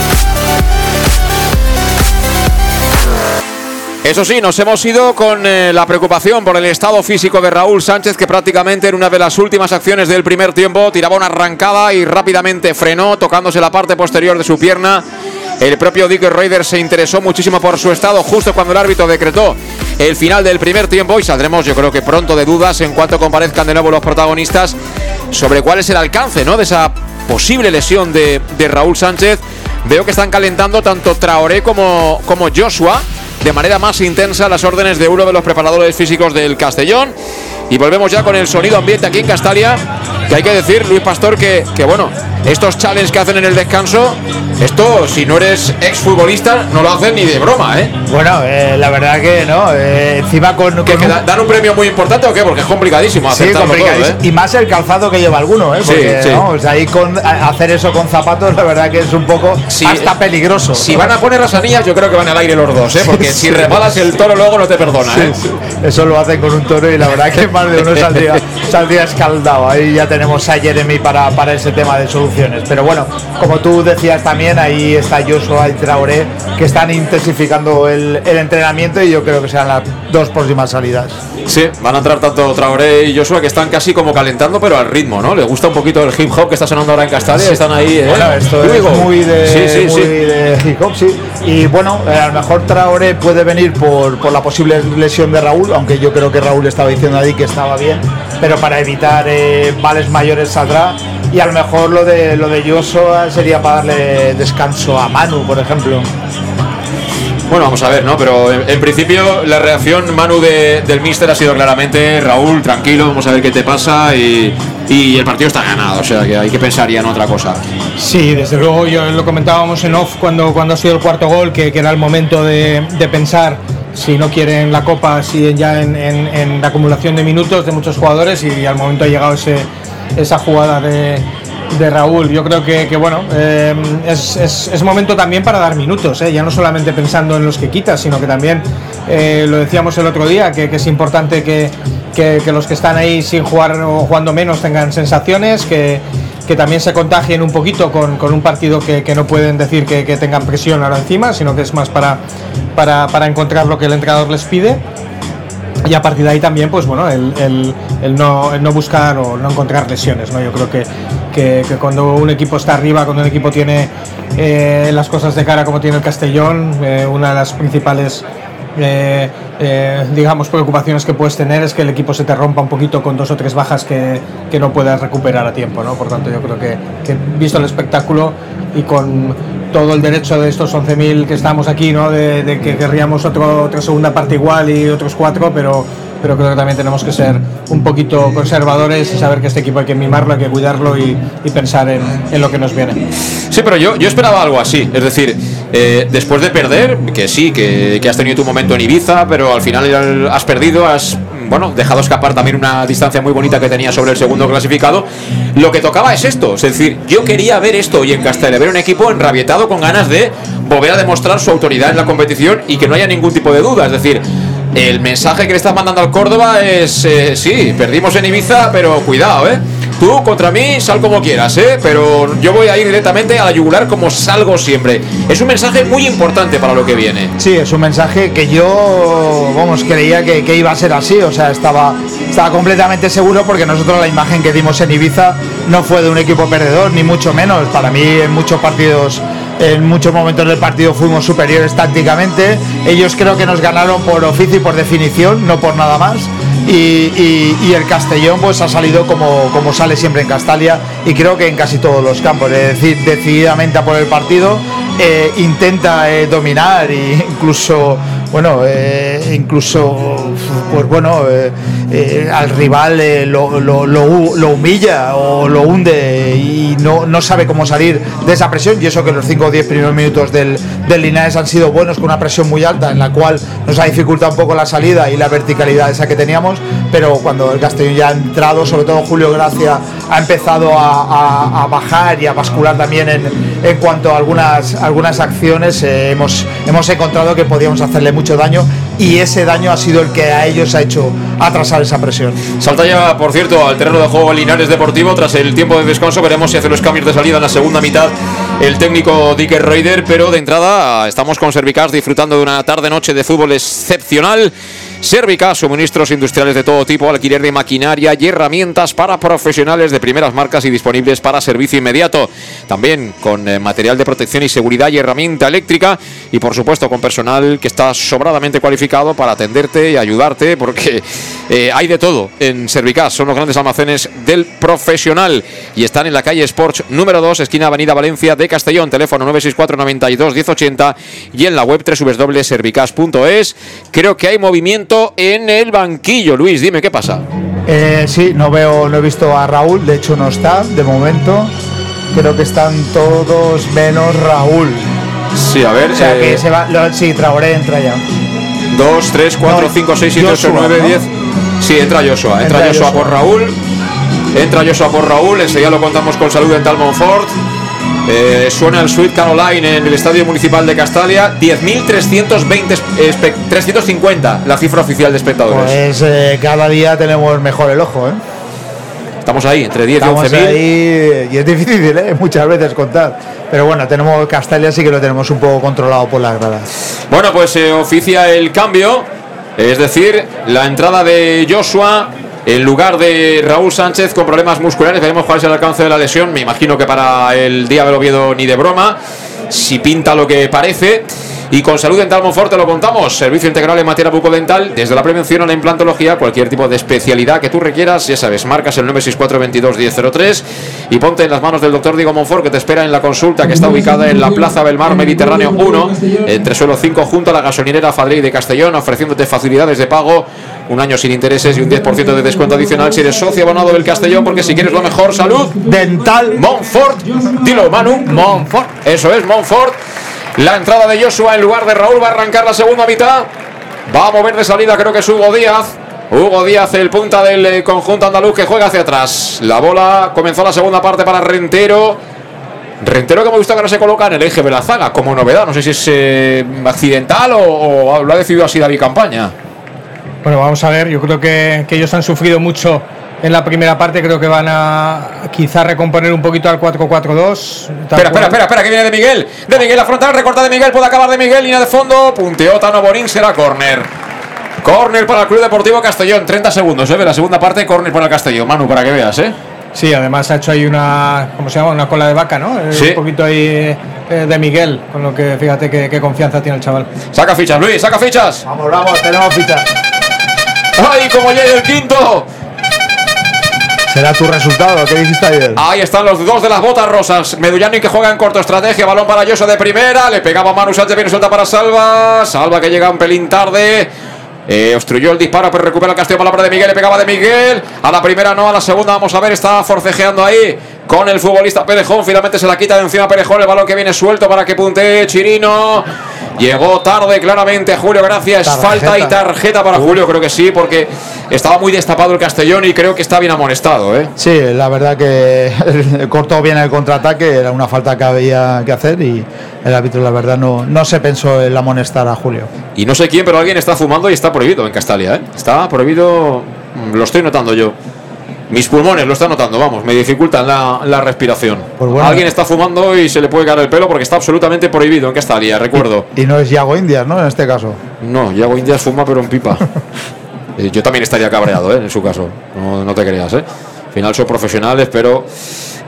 Eso sí, nos hemos ido con eh, la preocupación por el estado físico de Raúl Sánchez, que prácticamente en una de las últimas acciones del primer tiempo tiraba una arrancada y rápidamente frenó, tocándose la parte posterior de su pierna. El propio Dick Reuter se interesó muchísimo por su estado justo cuando el árbitro decretó el final del primer tiempo y saldremos yo creo que pronto de dudas en cuanto comparezcan de nuevo los protagonistas sobre cuál es el alcance ¿no? de esa posible lesión de, de Raúl Sánchez. Veo que están calentando tanto Traoré como, como Joshua de manera más intensa las órdenes de uno de los preparadores físicos del Castellón. Y volvemos ya con el sonido ambiente aquí en Castalia. Que hay que decir, Luis Pastor, que, que bueno, estos challenges que hacen en el descanso, esto, si no eres exfutbolista, no lo hacen ni de broma, ¿eh? Bueno, eh, la verdad que no. eh, encima con. ¿Que, con que dan un premio muy importante o qué? Porque es complicadísimo Sí, aceptarlo todo. ¿eh? Y más el calzado que lleva alguno, ¿eh? Sí, Porque, sí. ¿no? O sea, ahí con, hacer eso con zapatos, la verdad que es un poco hasta peligroso. Si van a poner las anillas, yo creo que van al aire los dos, ¿eh? Porque si Sí. rebalas el toro luego no te perdona, Sí, ¿eh? sí. Eso lo hacen con un toro y la verdad que más de uno saldría, saldría escaldado. Ahí ya tenemos a Jeremy para, para ese tema de soluciones. Pero bueno, como tú decías también, ahí está Joshua y Traoré que están intensificando el, el entrenamiento y yo creo que serán las dos próximas salidas. Sí, van a entrar tanto Traoré y Joshua que están casi como calentando, pero al ritmo, ¿no? Les gusta un poquito el hip hop que está sonando ahora en Castalia, están ahí, ¿eh? Bueno, esto es muy de, Sí, sí, muy sí. de hip hop, sí. Y bueno, eh, a lo mejor Traoré puede venir por, por la posible lesión de Raúl, aunque yo creo que Raúl estaba diciendo ahí que estaba bien, pero para evitar eh, males mayores saldrá. Y a lo mejor lo de lo de Joshua sería para darle descanso a Manu, por ejemplo. Bueno, vamos a ver, ¿no? Pero en, principio la reacción, Manu, de- del míster ha sido claramente, Raúl, tranquilo, vamos a ver qué te pasa y, el partido está ganado, o sea que hay que pensar ya en otra cosa. Sí, desde luego yo lo comentábamos en off cuando, ha sido el cuarto gol, que, era el momento de, pensar si no quieren la copa, si ya en, en- en la acumulación de minutos de muchos jugadores y al momento ha llegado ese, esa jugada de, de Raúl. Yo creo que, que, bueno, eh, es, es- momento también para dar minutos, eh, ya no solamente pensando en los que quitas, sino que también, eh, lo decíamos el otro día, que, es importante que, que- los que están ahí sin jugar o jugando menos tengan sensaciones, que, también se contagien un poquito con, con un partido que, no pueden decir que, que tengan presión ahora encima, sino que es más para, para, para encontrar lo que el entrenador les pide. Y a partir de ahí también, pues bueno, el, el- no, no buscar o no encontrar lesiones, ¿no? Yo creo que, que- cuando un equipo está arriba, cuando un equipo tiene eh, las cosas de cara como tiene el Castellón, eh, una de las principales, eh, digamos, preocupaciones que puedes tener es que el equipo se te rompa un poquito con dos o tres bajas que, que no puedas recuperar a tiempo, ¿no? Por tanto, yo creo que visto el espectáculo y con todo el derecho de estos 11.000 que estamos aquí, ¿no? De, que querríamos otra segunda parte igual y otros cuatro, pero, pero creo que también tenemos que ser un poquito conservadores y saber que este equipo hay que mimarlo, hay que cuidarlo y, pensar en, lo que nos viene. Sí, pero yo, yo esperaba algo así. Es decir, eh, después de perder, que sí, que has tenido tu momento en Ibiza, pero al final has perdido, has bueno, dejado escapar también una distancia muy bonita que tenía sobre el segundo clasificado. Lo que tocaba es esto, es decir, yo quería ver esto hoy en Castella, ver un equipo enrabietado con ganas de volver a demostrar su autoridad en la competición y que no haya ningún tipo de duda. Es decir, el mensaje que le estás mandando al Córdoba es, eh, sí, perdimos en Ibiza, pero cuidado, ¿eh? Tú contra mí sal como quieras, ¿eh? Pero yo voy a ir directamente a la yugular como salgo siempre. Es un mensaje muy importante para lo que viene. Sí, es un mensaje que yo, vamos, creía que, que iba a ser así, o sea, estaba, estaba completamente seguro porque nosotros la imagen que dimos en Ibiza no fue de un equipo perdedor, ni mucho menos. Para mí en muchos partidos, en muchos momentos del partido fuimos superiores tácticamente. Ellos creo que nos ganaron por oficio y por definición, no por nada más. Y, el Castellón pues ha salido como, como sale siempre en Castalia y creo que en casi todos los campos, es decir, decididamente a por el partido, eh, intenta eh, dominar e incluso bueno eh, incluso pues bueno eh, eh, al rival lo humilla o lo hunde y no, no sabe cómo salir de esa presión. Y eso que los 5 o 10 primeros minutos del, del Linares han sido buenos con una presión muy alta en la cual nos ha dificultado un poco la salida y la verticalidad esa que teníamos. Pero cuando el Castellón ya ha entrado sobre todo Julio Gracia ha empezado a, bajar y a bascular también en, cuanto a algunas, algunas acciones eh, hemos, hemos encontrado que podíamos hacerle mucho daño y ese daño ha sido el que a ellos ha hecho atrasar esa presión. Salta ya, por cierto, al terreno de juego Linares Deportivo. Tras el tiempo de descanso, veremos si hace los cambios de salida en la segunda mitad el técnico Dicker Reuter. Pero de entrada, estamos con Servicas disfrutando de una tarde-noche de fútbol excepcional. Servicas, suministros industriales de todo tipo, alquiler de maquinaria y herramientas para profesionales de primeras marcas y disponibles para servicio inmediato. También con eh, material de protección y seguridad y herramienta eléctrica. Y por supuesto, con personal que está sobradamente cualificado para atenderte y ayudarte, porque eh, hay de todo en Servicas. Son los grandes almacenes del profesional y están en la calle Sports número 2, esquina Avenida Valencia de Castellón, teléfono 964 92 1080 y en la web www.servicas.es. Creo que hay movimiento en el banquillo. Luis, dime qué pasa. Eh, sí, no veo, no he visto a Raúl, de hecho no está de momento. Creo que están todos menos Raúl. Sí, a ver. O sea que eh, se va. lo- sí, Traoré entra ya. 2, 3, 4, No, 5, 6, 7, 8, Joshua, 9, ¿no? 10. Sí, entra Joshua. Entra, Entra Joshua, Joshua. por Raúl. Entra Joshua por Raúl. Enseguida lo contamos con Salud Dental Monfort. Eh, suena el Sweet Caroline en el Estadio Municipal de Castalia. 10.320 espe- 350 la cifra oficial de espectadores. Pues eh, cada día tenemos mejor el ojo, ¿eh? Estamos ahí, entre 10 Estamos y 11.000. ahí y es difícil, ¿eh? Muchas veces contar. Pero bueno, tenemos Castalia sí que lo tenemos un poco controlado por las gradas. Bueno, pues se oficia el cambio, es decir, la entrada de Joshua en lugar de Raúl Sánchez con problemas musculares. Veremos cuál es el alcance de la lesión. Me imagino que para el día del Oviedo ni de broma, si pinta lo que parece. Y con Salud Dental Monfort te lo contamos. Servicio integral en materia bucodental, desde la prevención a la implantología, cualquier tipo de especialidad que tú requieras, ya sabes, marcas el 964 22 1003 y ponte en las manos del doctor Diego Monfort que te espera en la consulta que está ubicada en la Plaza Belmar Mediterráneo 1, entre suelo 5, junto a la gasolinera Fadrey de Castellón, ofreciéndote facilidades de pago, un año sin intereses y un 10% de descuento adicional si eres socio abonado del Castellón, porque si quieres lo mejor, salud dental Monfort, dilo Manu, Monfort, eso es Monfort. La entrada de Joshua en lugar de Raúl va a arrancar la segunda mitad. Va a mover de salida, creo que es Hugo Díaz. Hugo Díaz, el punta del eh, conjunto andaluz que juega hacia atrás. La bola comenzó la segunda parte para Rentero. Rentero que me gusta que ahora se coloca en el eje de la zaga como novedad. No sé si es eh, accidental o, o lo ha decidido así David Campaña. Bueno, vamos a ver, yo creo que, que ellos han sufrido mucho en la primera parte, creo que van a quizá recomponer un poquito al 4-4-2. Espera, espera, espera, espera, que viene de Miguel. De Miguel, la frontal, recorta de Miguel, puede acabar de Miguel, línea de fondo. Punteó Tano Borín, será córner. Córner para el Club Deportivo Castellón, 30 segundos, ¿eh? La segunda parte, córner para el Castellón. Manu, para que veas, ¿eh? Sí, además ha hecho ahí una, ¿cómo se llama? Una cola de vaca, ¿no? Eh, Sí. Un poquito ahí eh, de Miguel, con lo que fíjate qué, qué confianza tiene el chaval. Saca fichas, Luis, saca fichas. Vamos, vamos, tenemos fichas. ¡Ay, como llegue el quinto! ¿Será tu resultado? ¿Qué dijiste ayer? Ahí están los dos de las botas rosas. Medullani que juega en corto estrategia. Balón para Yoso de primera. Le pegaba Manu Sánchez. Viene suelta para Salva. Salva que llega un pelín tarde. Eh, obstruyó el disparo, pero recupera el castillo. Palabra de Miguel. Le pegaba de Miguel. A la primera no, a la segunda. Vamos a ver. Está forcejeando ahí con el futbolista Perejón. Finalmente se la quita de encima Perejón. El balón que viene suelto para que puntee Chirino. Llegó tarde claramente Julio. Gracias. Tarjeta. Falta y tarjeta para Julio. Creo que sí, porque estaba muy destapado el Castellón y creo que está bien amonestado. ¿eh? Sí, la verdad que cortó bien el contraataque, era una falta que había que hacer y el árbitro, la verdad, no, no se pensó en amonestar a Julio. Y no sé quién, pero alguien está fumando y está prohibido en Castalia. ¿eh? Está prohibido, lo estoy notando yo. Mis pulmones lo están notando, vamos, me dificultan la, la respiración. Pues bueno. Alguien está fumando y se le puede caer el pelo porque está absolutamente prohibido en Castalia, recuerdo. Y no es Yago Indias, ¿no? En este caso. No, Yago Indias fuma pero en pipa. Eh, yo también estaría cabreado, ¿eh? En su caso, no, no te creas, ¿eh? Al final son profesionales, pero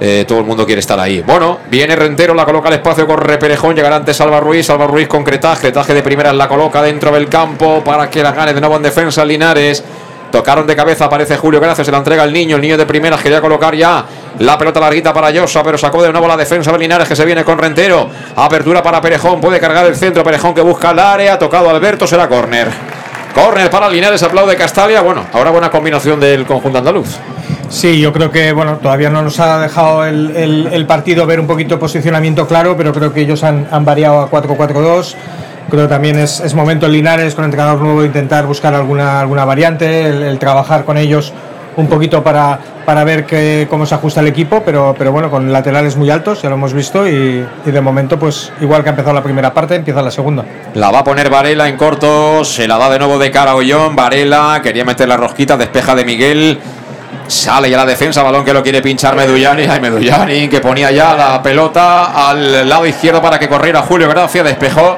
eh, todo el mundo quiere estar ahí. Bueno, viene Rentero, la coloca al espacio, corre Perejón, llegará antes Salva Ruiz, Salva Ruiz con Cretaje, Cretaje de primeras la coloca dentro del campo para que la gane de nuevo en defensa Linares. Tocaron de cabeza, aparece Julio Gracias, se la entrega el niño, el niño de primeras quería colocar ya la pelota larguita para Llosa, pero sacó de nuevo la defensa de Linares que se viene con Rentero. Apertura para Perejón, puede cargar el centro, Perejón que busca el área, tocado Alberto, será córner. Córner para Linares, aplaude Castalia. Bueno, ahora buena combinación del conjunto andaluz. Sí, yo creo que bueno, todavía no nos ha dejado el, el- partido ver un poquito de posicionamiento claro, pero creo que ellos han variado a 4-4-2. Creo que también es, es momento en Linares, con entrenador nuevo, intentar buscar alguna, alguna variante, el, el trabajar con ellos un poquito para, para ver que, cómo se ajusta el equipo, pero, pero bueno, con laterales muy altos, ya lo hemos visto, y, y de momento, pues igual que ha empezado la primera parte, empieza la segunda. La va a poner Varela en corto, se la da de nuevo de cara a Ollón. Varela quería meter la rosquita, despeja de Miguel. Sale ya la defensa, balón que lo quiere pinchar Medullani. Ay, Medullani que ponía ya la pelota al lado izquierdo para que corriera Julio Gracia. Despejó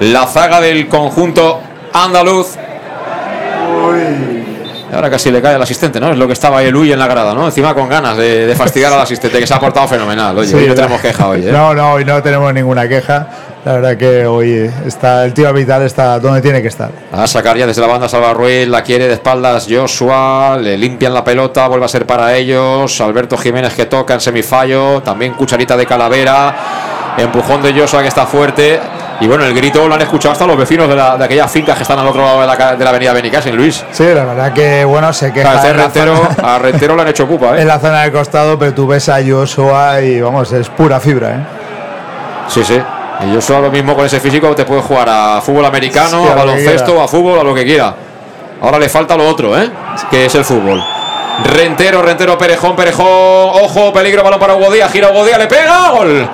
la zaga del conjunto andaluz. Y ahora casi le cae al asistente, ¿no? Es lo que estaba ahí Luis en la grada, ¿no? Encima con ganas de, de fastidiar al asistente, que se ha portado fenomenal. Oye, Sí, hoy no tenemos queja hoy, ¿eh? No, no, hoy no tenemos ninguna queja. La verdad que hoy está el tío vital está donde tiene que estar. A sacar ya desde la banda Salva Ruiz, la quiere de espaldas Joshua, le limpian la pelota, vuelve a ser para ellos. Alberto Jiménez que toca en semifallo, también cucharita de calavera, empujón de Joshua que está fuerte. Y bueno, el grito lo han escuchado hasta los vecinos de, la, de aquellas fincas que están al otro lado de la, de la avenida Benicassin, Luis. Sí, la verdad que bueno, se queja en la Rentero, a Rentero le han hecho ocupa, en ¿eh? la zona del costado, pero tú ves a Joshua y vamos, es pura fibra, ¿eh? Sí, sí. Y Joshua lo mismo con ese físico te puede jugar a fútbol americano, Sí, a lo baloncesto, a fútbol, a lo que quiera. Ahora le falta lo otro, ¿eh? Que es el fútbol. Rentero, Rentero, Perejón, Perejón. Ojo, peligro, balón para Hugo Díaz. Gira Hugo Díaz, le pega. Gol.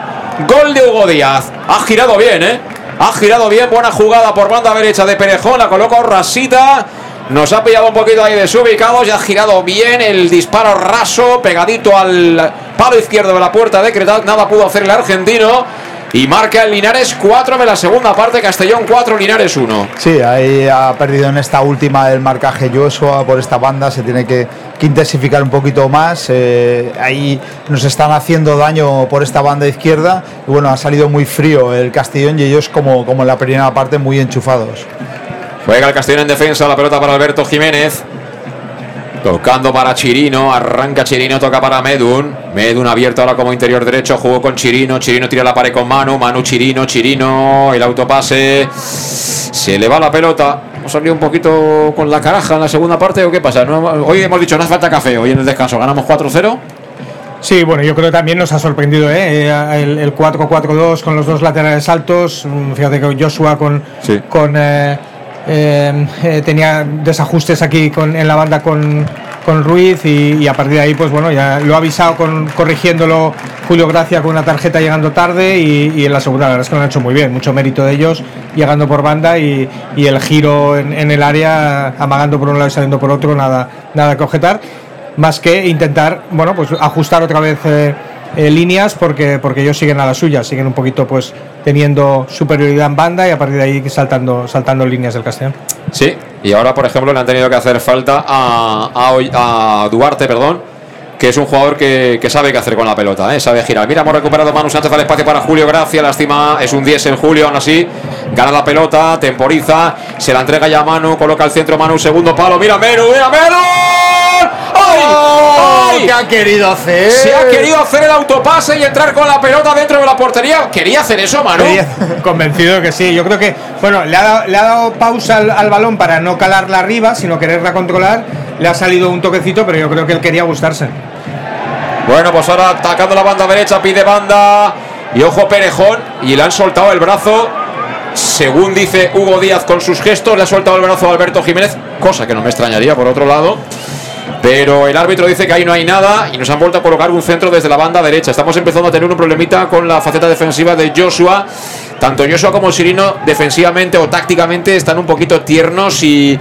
Gol de Hugo Díaz. Ha girado bien, ¿eh? Ha girado bien. Buena jugada por banda derecha de Perejón. La coloca Rasita. Nos ha pillado un poquito ahí desubicados y ha girado bien el disparo raso, pegadito al palo izquierdo de la puerta de Cretal. Nada pudo hacer el argentino. Y marca el Linares 4 de la segunda parte, Castellón 4, Linares 1. Sí, ahí ha perdido en esta última el marcaje Joshua por esta banda, se tiene que, que intensificar un poquito más. eh, ahí nos están haciendo daño por esta banda izquierda. Y bueno, ha salido muy frío el Castellón y ellos como, como en la primera parte muy enchufados. Juega el Castellón en defensa, la pelota para Alberto Jiménez. Tocando para Chirino, arranca Chirino, toca para Medun. Medun abierto ahora como interior derecho, jugó con Chirino. Chirino tira la pared con Manu, Manu Chirino, Chirino, el autopase. Se le va la pelota. Hemos salido un poquito con la caraja en la segunda parte o qué pasa? No, hoy hemos dicho, no hace falta café, hoy en el descanso ganamos 4-0. Sí, bueno, yo creo que también nos ha sorprendido ¿eh? El, el 4-4-2 con los dos laterales altos. Mm, Fíjate que Joshua con, Sí. con, eh, eh, eh, tenía desajustes aquí con, en la banda con, con Ruiz y, a partir de ahí, pues bueno, ya lo ha avisado con, corrigiéndolo Julio Gracia con una tarjeta llegando tarde y, en la segunda la verdad es que lo han hecho muy bien, mucho mérito de ellos llegando por banda y, el giro en, en el área amagando por un lado y saliendo por otro, nada, nada que objetar, más que intentar, bueno, pues ajustar otra vez eh, eh, líneas porque, porque ellos siguen a la suya, siguen un poquito pues teniendo superioridad en banda y a partir de ahí saltando, saltando líneas del Castellón. Sí, y ahora, por ejemplo, le han tenido que hacer falta a, a- a Duarte, perdón, que es un jugador que, que sabe qué hacer con la pelota, ¿eh? sabe girar. Mira, hemos recuperado Manu Sánchez al espacio para Julio Gracia, lástima, es un 10 en Julio, aún así, gana la pelota, temporiza, se la entrega ya a Manu, coloca el centro Manu, segundo palo, mira Menu, mira Menu. ¡Ay! ¡Ay! ¿Qué ha querido hacer? Se ha querido hacer el autopase y entrar con la pelota dentro de la portería. ¿Quería hacer eso, Manu? Convencido que sí. Yo creo que, bueno, le ha dado, le ha dado pausa al, al balón para no calarla arriba, sino quererla controlar. Le ha salido un toquecito, pero yo creo que él quería gustarse. Bueno, pues ahora atacando la banda derecha, pide banda. Y ojo Perejón. Y le han soltado el brazo. Según dice Hugo Díaz con sus gestos, le ha soltado el brazo a Alberto Jiménez. Cosa que no me extrañaría por otro lado. Pero el árbitro dice que ahí no hay nada y nos han vuelto a colocar un centro desde la banda derecha. Estamos empezando a tener un problemita con la faceta defensiva de Joshua. Tanto Joshua como Sirino defensivamente o tácticamente están un poquito tiernos y,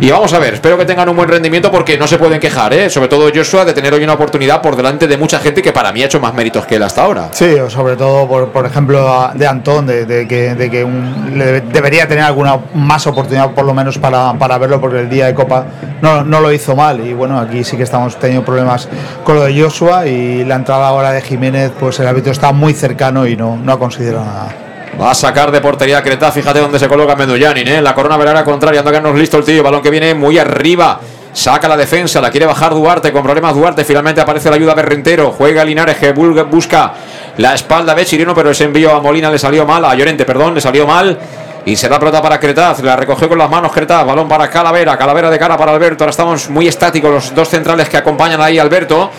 y vamos a ver, espero que tengan un buen rendimiento porque no se pueden quejar, ¿eh? sobre todo Joshua, de tener hoy una oportunidad por delante de mucha gente que para mí ha hecho más méritos que él hasta ahora. Sí, o sobre todo, por, por ejemplo, de Antón, de, de que, de que un- le debería tener alguna más oportunidad, por lo menos, para, para verlo, porque el día de Copa no, no lo hizo mal. Y bueno, aquí sí que estamos teniendo problemas con lo de Joshua y la entrada ahora de Jiménez, pues el árbitro está muy cercano y no, no ha considerado nada. Va a sacar de portería Creta, fíjate dónde se coloca Medullanin, ¿eh? la corona velera contraria, anda que listo el tío, balón que viene muy arriba. Saca la defensa, la quiere bajar Duarte, con problemas Duarte, finalmente aparece la ayuda Berrentero, juega Linares que busca la espalda de Chirino, pero ese envío a Molina le salió mal, a Llorente, perdón, le salió mal. Y se da pelota para Cretaz, la recogió con las manos Cretaz, balón para Calavera, Calavera de cara para Alberto, ahora estamos muy estáticos los dos centrales que acompañan ahí a Alberto.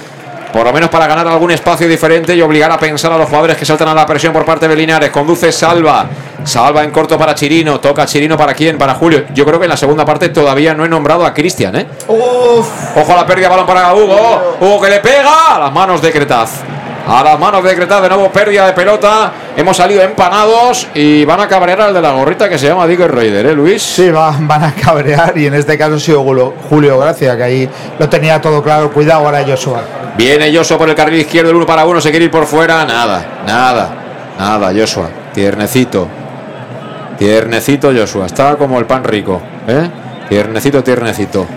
Por lo menos para ganar algún espacio diferente y obligar a pensar a los jugadores que saltan a la presión por parte de Linares. Conduce Salva. Salva en corto para Chirino. Toca Chirino para quién? Para Julio. Yo creo que en la segunda parte todavía no he nombrado a Cristian, ¿eh? Ojo a la pérdida, balón para Hugo. Hugo que le pega a las manos de Cretaz. A las manos de de nuevo pérdida de pelota. Hemos salido empanados y van a cabrear al de la gorrita que se llama Digger Raider, ¿eh, Luis? Sí, va- van a cabrear y en este caso ha sido Julio, Julio Gracia, que ahí lo tenía todo claro. Cuidado ahora Joshua. Viene Joshua por el carril izquierdo, el uno para uno, se quiere ir por fuera. Nada, nada, nada, Joshua. Tiernecito. Tiernecito Joshua. Está como el pan rico. ¿eh? Tiernecito, tiernecito.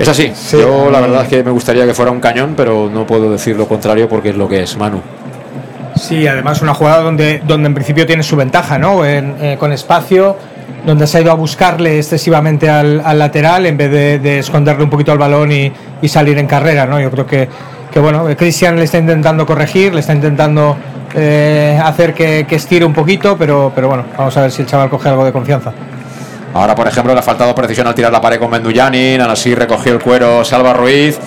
Es así. Yo la verdad es que me gustaría que fuera un cañón, pero no puedo decir lo contrario porque es lo que es, Manu. Sí, además una jugada donde, donde en principio tiene su ventaja, ¿no? En- eh, con espacio, donde se ha ido a buscarle excesivamente al, al lateral en vez de, de esconderle un poquito al balón y, y salir en carrera, ¿no? Yo creo que, que bueno, eh, Cristian le está intentando corregir, le está intentando eh, hacer que, que estire un poquito, pero, pero bueno, vamos a ver si el chaval coge algo de confianza. Ahora, por ejemplo, le ha faltado precisión al tirar la pared con Mendullanin. Aún así recogió el cuero Salva Ruiz.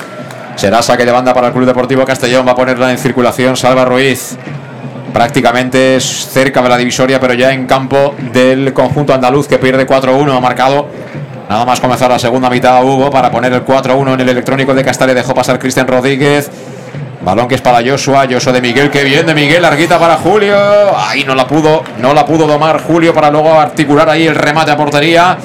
Será saque de banda para el Club Deportivo Castellón. Va a ponerla en circulación Salva Ruiz. Prácticamente cerca de la divisoria, pero ya en campo del conjunto andaluz que pierde 4-1. Ha marcado nada más comenzar la segunda mitad Hugo para poner el 4-1 en el electrónico de Castalia. Dejó pasar Cristian Rodríguez. Balón que es para Joshua, Joshua de Miguel, que bien de Miguel, larguita para Julio. Ahí no la pudo, no la pudo domar Julio para luego articular ahí el remate a portería.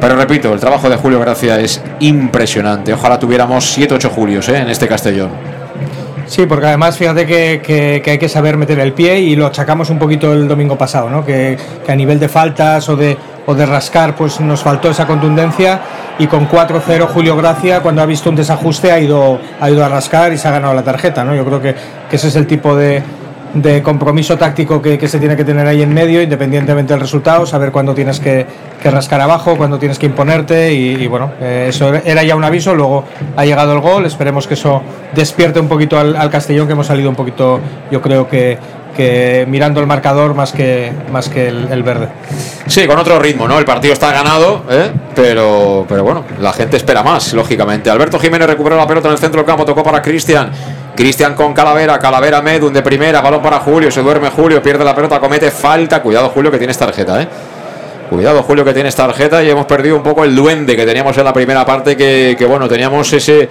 Pero repito, el trabajo de Julio Gracia es impresionante. Ojalá tuviéramos 7-8 Julios ¿eh? en este Castellón. Sí, porque además fíjate que, que- hay que saber meter el pie y lo achacamos un poquito el domingo pasado, ¿no? Que a nivel de faltas o de, o de rascar, pues nos faltó esa contundencia y con 4-0 Julio Gracia, cuando ha visto un desajuste, ha ido, ha ido a rascar y se ha ganado la tarjeta, ¿no? Yo creo que, ese es el tipo de, de compromiso táctico que, se tiene que tener ahí en medio, independientemente del resultado, saber cuándo tienes que, rascar abajo, cuándo tienes que imponerte y, bueno, eh, eso era ya un aviso, luego ha llegado el gol, esperemos que eso despierte un poquito al Castellón, que hemos salido un poquito, yo creo que, que mirando el marcador más que, más que el, verde. Sí, con otro ritmo, ¿no? El partido está ganado, ¿eh? pero, pero bueno, la gente espera más, lógicamente. Alberto Jiménez recuperó la pelota en el centro del campo, tocó para Cristian. Cristian con Calavera, Calavera Medun de primera, balón para Julio, se duerme Julio, pierde la pelota, comete falta. Cuidado, Julio, que tienes tarjeta, ¿eh? Cuidado, Julio, que tienes tarjeta y hemos perdido un poco el duende que teníamos en la primera parte, que, que bueno, teníamos ese,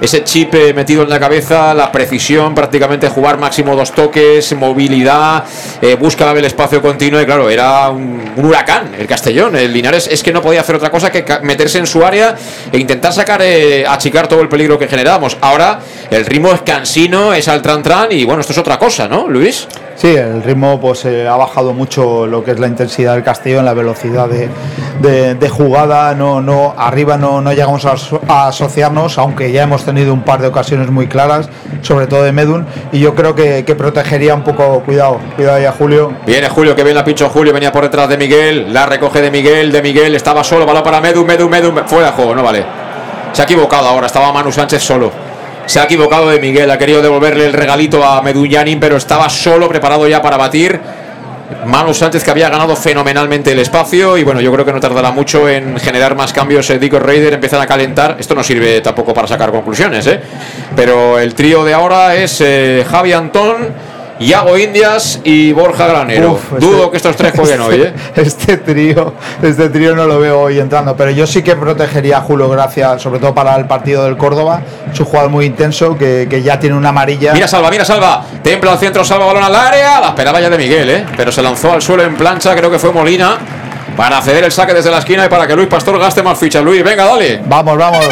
ese chip eh, metido en la cabeza, la precisión, prácticamente jugar máximo dos toques, movilidad, eh, búsqueda del espacio continuo y claro, era un, un huracán el Castellón. El Linares es que no podía hacer otra cosa que meterse en su área e intentar sacar, eh, achicar todo el peligro que generábamos. Ahora el ritmo es cansino, es al tran tran y bueno, esto es otra cosa, ¿no, Luis? Sí, el ritmo pues eh, ha bajado mucho lo que es la intensidad del Castellón, la velocidad de, de- de jugada, no, no, arriba no, no llegamos a, a asociarnos, aunque ya hemos tenido un par de ocasiones muy claras, sobre todo de Medun, y yo creo que, que protegería un poco, cuidado, cuidado ya Julio. Viene Julio, que bien la pincho Julio, venía por detrás de Miguel, la recoge de Miguel, de Miguel, estaba solo, balón para Medu, Medu, Medu, fuera de juego, no vale. Se ha equivocado ahora, estaba Manu Sánchez solo. Se ha equivocado de Miguel, ha querido devolverle el regalito a Medullanin, pero estaba solo, preparado ya para batir. Manu Sánchez que había ganado fenomenalmente el espacio y bueno, yo creo que no tardará mucho en generar más cambios. eh, Dico Raider empiezan a calentar. Esto no sirve tampoco para sacar conclusiones, ¿eh? Pero el trío de ahora es eh, Javi Antón, Iago Indias y Borja Granero. Uf, Dudo este- que estos tres jueguen hoy, ¿eh? Este trío, este trío no lo veo hoy entrando, pero yo sí que protegería a Julio Gracia, sobre todo para el partido del Córdoba. Es un jugador muy intenso que, que ya tiene una amarilla. Mira Salva, mira Salva. Templa al centro, Salva balón al área. La esperaba ya de Miguel, ¿eh? Pero se lanzó al suelo en plancha, creo que fue Molina. Para ceder el saque desde la esquina y para que Luis Pastor gaste más fichas. Luis, venga, dale. Vamos, vamos.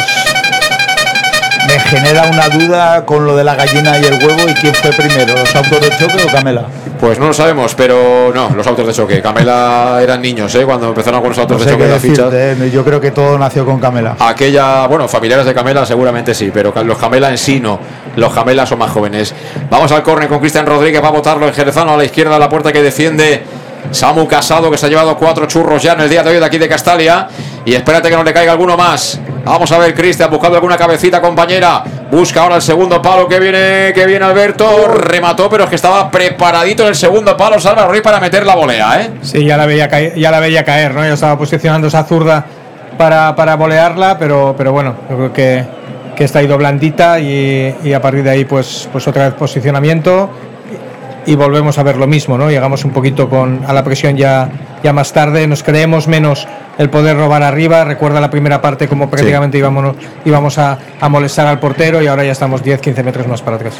Me genera una duda con lo de la gallina y el huevo y quién fue primero, los autos de choque o Camela. Pues no lo sabemos, pero no, los autos de choque. Camela eran niños, ¿eh? Cuando empezaron con los autos No de choque qué de las fichas. decirte, ¿eh? yo creo que todo nació con Camela. Aquella, bueno, familiares de Camela seguramente sí, pero los Camela en sí no. Los Camela son más jóvenes. Vamos al córner con Cristian Rodríguez, va a botarlo el jerezano a la izquierda de la puerta que defiende Samu Casado, que se ha llevado cuatro churros ya en el día de hoy de aquí de Castalia. Y espérate que no le caiga alguno más. Vamos a ver, Cristian, buscando alguna cabecita, compañera. Busca ahora el segundo palo que viene, que viene Alberto. Remató, pero es que estaba preparadito en el segundo palo, Salva Ruiz, para meter la volea, ¿eh? Sí, ya la veía caer, ya la veía caer, ¿no? Ya estaba posicionando esa zurda para, para volearla, pero, pero bueno, yo creo que, que está ido blandita y, y a partir de ahí, pues, pues otra vez posicionamiento y volvemos a ver lo mismo, ¿no? Llegamos un poquito con, a la presión ya, ya más tarde, nos creemos menos el poder robar arriba. Recuerda la primera parte como prácticamente íbamos, íbamos a, a molestar al portero y ahora ya estamos 10-15 metros más para atrás.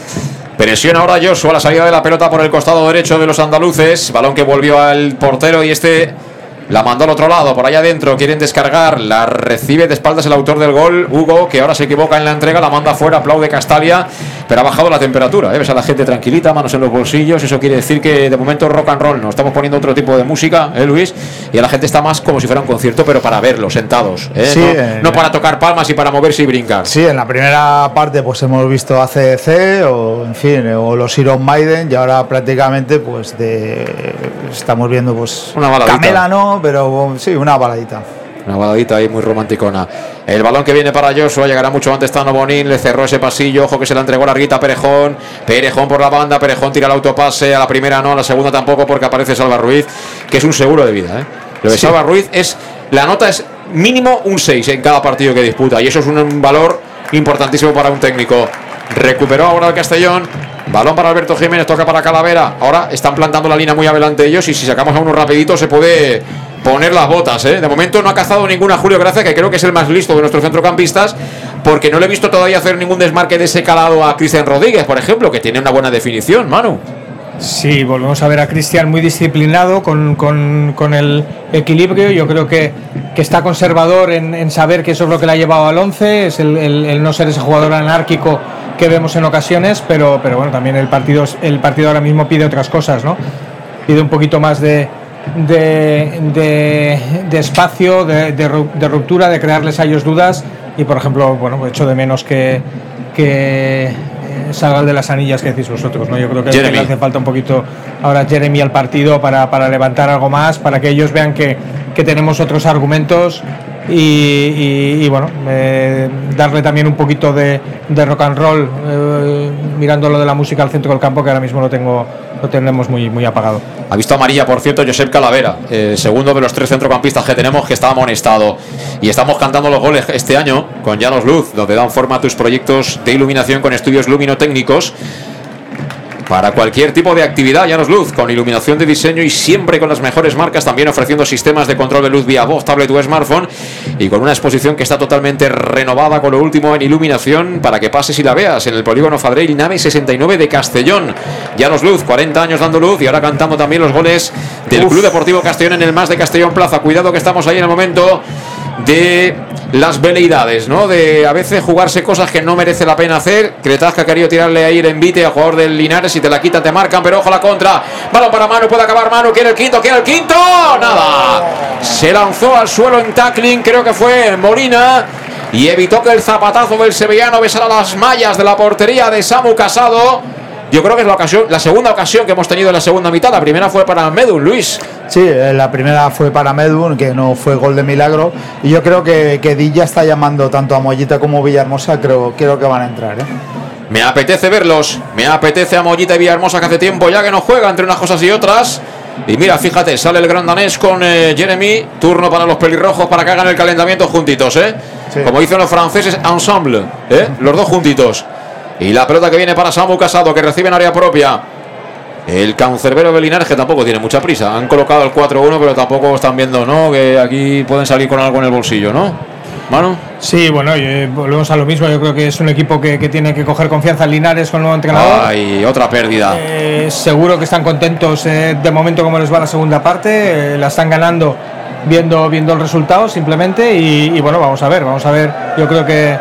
Presiona ahora Joshua la salida de la pelota por el costado derecho de los andaluces. Balón que volvió al portero y este la mandó al otro lado, por allá adentro. Quieren descargar, la recibe de espaldas el autor del gol, Hugo, que ahora se equivoca en la entrega, la manda fuera, aplaude Castalia, pero ha bajado la temperatura. ¿eh? Ves a la gente tranquilita, manos en los bolsillos. Eso quiere decir que de momento rock and roll. Nos estamos poniendo otro tipo de música, ¿eh, Luis? Y a la gente está más como si fuera un concierto, pero para verlo, sentados. ¿eh? Sí, no, no para tocar palmas y para moverse y brincar. Sí, en la primera parte pues hemos visto ACDC o en fin, o los Iron Maiden y ahora prácticamente pues de estamos viendo pues Una baladita. No, pero sí, una baladita. Una baladita ahí muy romanticona. El balón que viene para Joshua llegará mucho antes Tano Bonín, le cerró ese pasillo, ojo que se la entregó larguita a Perejón. Perejón por la banda, Perejón tira el autopase, a la primera no, a la segunda tampoco porque aparece Salva Ruiz, que es un seguro de vida. ¿eh? Lo de Sí. Salva Ruiz es, la nota es mínimo un 6 en cada partido que disputa y eso es un, un valor importantísimo para un técnico. Recuperó ahora el Castellón. Balón para Alberto Jiménez, toca para Calavera. Ahora están plantando la línea muy adelante ellos y si sacamos a uno rapidito se puede poner las botas. ¿eh? De momento no ha cazado ninguna Julio Gracia, que creo que es el más listo de nuestros centrocampistas, porque no le he visto todavía hacer ningún desmarque de ese calado a Cristian Rodríguez, por ejemplo, que tiene una buena definición, Manu. Sí, volvemos a ver a Cristian muy disciplinado con, con- con el equilibrio. Yo creo que, que está conservador en, saber que eso es lo que le ha llevado al 11, es el, el- el no ser ese jugador anárquico que vemos en ocasiones, pero, pero bueno, también el partido, el partido ahora mismo pide otras cosas, ¿no? Pide un poquito más de, de, de- de espacio, de, de ru- de ruptura, de crearles a ellos dudas y, por ejemplo, bueno, echo de menos que, que eh, salga el de las anillas que decís vosotros, ¿no? Yo creo que le hace falta un poquito ahora Jeremy al partido para, para levantar algo más, para que ellos vean que, que tenemos otros argumentos y, y- bueno, darle también un poquito de, de rock and roll, eh, mirando lo de la música al centro del campo, que ahora mismo lo tengo lo tenemos muy, muy apagado. Ha visto amarilla, por cierto, Josep Calavera, eh, segundo de los tres centrocampistas que tenemos que está amonestado. Y estamos cantando los goles este año con Llanos Luz, donde dan forma a tus proyectos de iluminación con estudios luminotécnicos. Para cualquier tipo de actividad. Llanos Luz, con iluminación de diseño y siempre con las mejores marcas, también ofreciendo sistemas de control de luz vía voz, tablet o smartphone y con una exposición que está totalmente renovada con lo último en iluminación para que pases y la veas en el polígono Fadrell, nave 69 de Castellón. Llanos Luz, 40 años dando luz y ahora cantando también los goles del Club Deportivo Castellón en el más de Castellón Plaza. Cuidado que estamos ahí en el momento de las veleidades, ¿no? De a veces jugarse cosas que no merece la pena hacer. Cretasca ha querido tirarle ahí el envite al jugador del Linares. Si te la quitan, te marcan, pero ojo a la contra. Balón para Manu, puede acabar Manu. Quiere el quinto, quiere el quinto. Nada. Se lanzó al suelo en tackling, creo que fue Molina. Y evitó que el zapatazo del sevillano besara las mallas de la portería de Samu Casado. Yo creo que es la ocasión, la segunda ocasión que hemos tenido en la segunda mitad. La primera fue para Medun, Luis. Sí, eh, la primera fue para Medun, que no fue gol de milagro. Y yo creo que, que Di ya está llamando tanto a Mollita como a Villahermosa. Creo, creo que van a entrar. ¿eh? Me apetece verlos. Me apetece a Mollita y Villahermosa que hace tiempo ya que no juega entre unas cosas y otras. Y mira, fíjate, sale el gran danés con eh, Jeremy. Turno para los pelirrojos para que hagan el calentamiento juntitos, ¿eh? Como dicen los franceses, ensemble, ¿eh? Los dos juntitos. Y la pelota que viene para Samu Casado, que recibe en área propia. El cancerbero de Linares, que tampoco tiene mucha prisa. Han colocado el 4-1, pero tampoco están viendo, ¿no? Que aquí pueden salir con algo en el bolsillo, ¿no? Mano. Sí, bueno, eh, volvemos a lo mismo. Yo creo que es un equipo que, que tiene que coger confianza en Linares con el nuevo entrenador. Ay, otra pérdida. Eh, seguro que están contentos eh, de momento como les va la segunda parte. eh, la están ganando viendo, viendo el resultado simplemente. Y, y bueno, vamos a ver, vamos a ver. Yo creo que,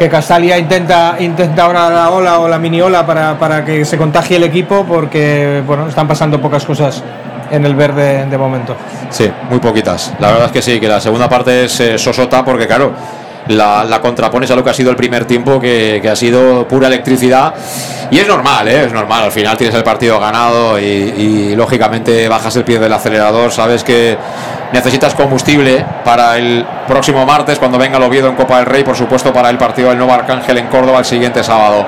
que Castalia intenta, intenta ahora la ola o la mini ola para, para que se contagie el equipo porque bueno, están pasando pocas cosas en el verde de momento. Sí, muy poquitas. La verdad es que sí, que la segunda parte es eh, sosota porque, claro, la, contrapones a lo que ha sido el primer tiempo, que, que ha sido pura electricidad. Y es normal, ¿eh? es normal. Al final tienes el partido ganado y, lógicamente bajas el pie del acelerador. Sabes que necesitas combustible para el próximo martes, cuando venga el Oviedo en Copa del Rey, por supuesto, para el partido del Nuevo Arcángel en Córdoba el siguiente sábado.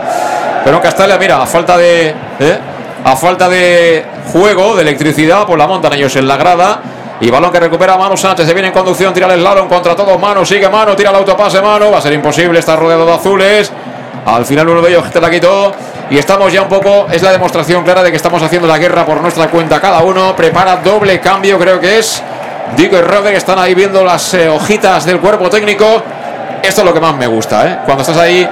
Pero Castalia, mira, a falta de. ¿eh? A falta de juego, de electricidad, pues la montan ellos en la grada. Y balón que recupera Manu Sánchez. Se viene en conducción, tira el slalom contra todos. Manu sigue Manu, tira el autopase Manu. Va a ser imposible, está rodeado de azules. Al final uno de ellos te la quitó. Y estamos ya un poco, es la demostración clara de que estamos haciendo la guerra por nuestra cuenta cada uno. Prepara doble cambio, creo que es. Dico y Roderick están ahí viendo las eh, hojitas del cuerpo técnico. Esto es lo que más me gusta, ¿eh? Cuando estás ahí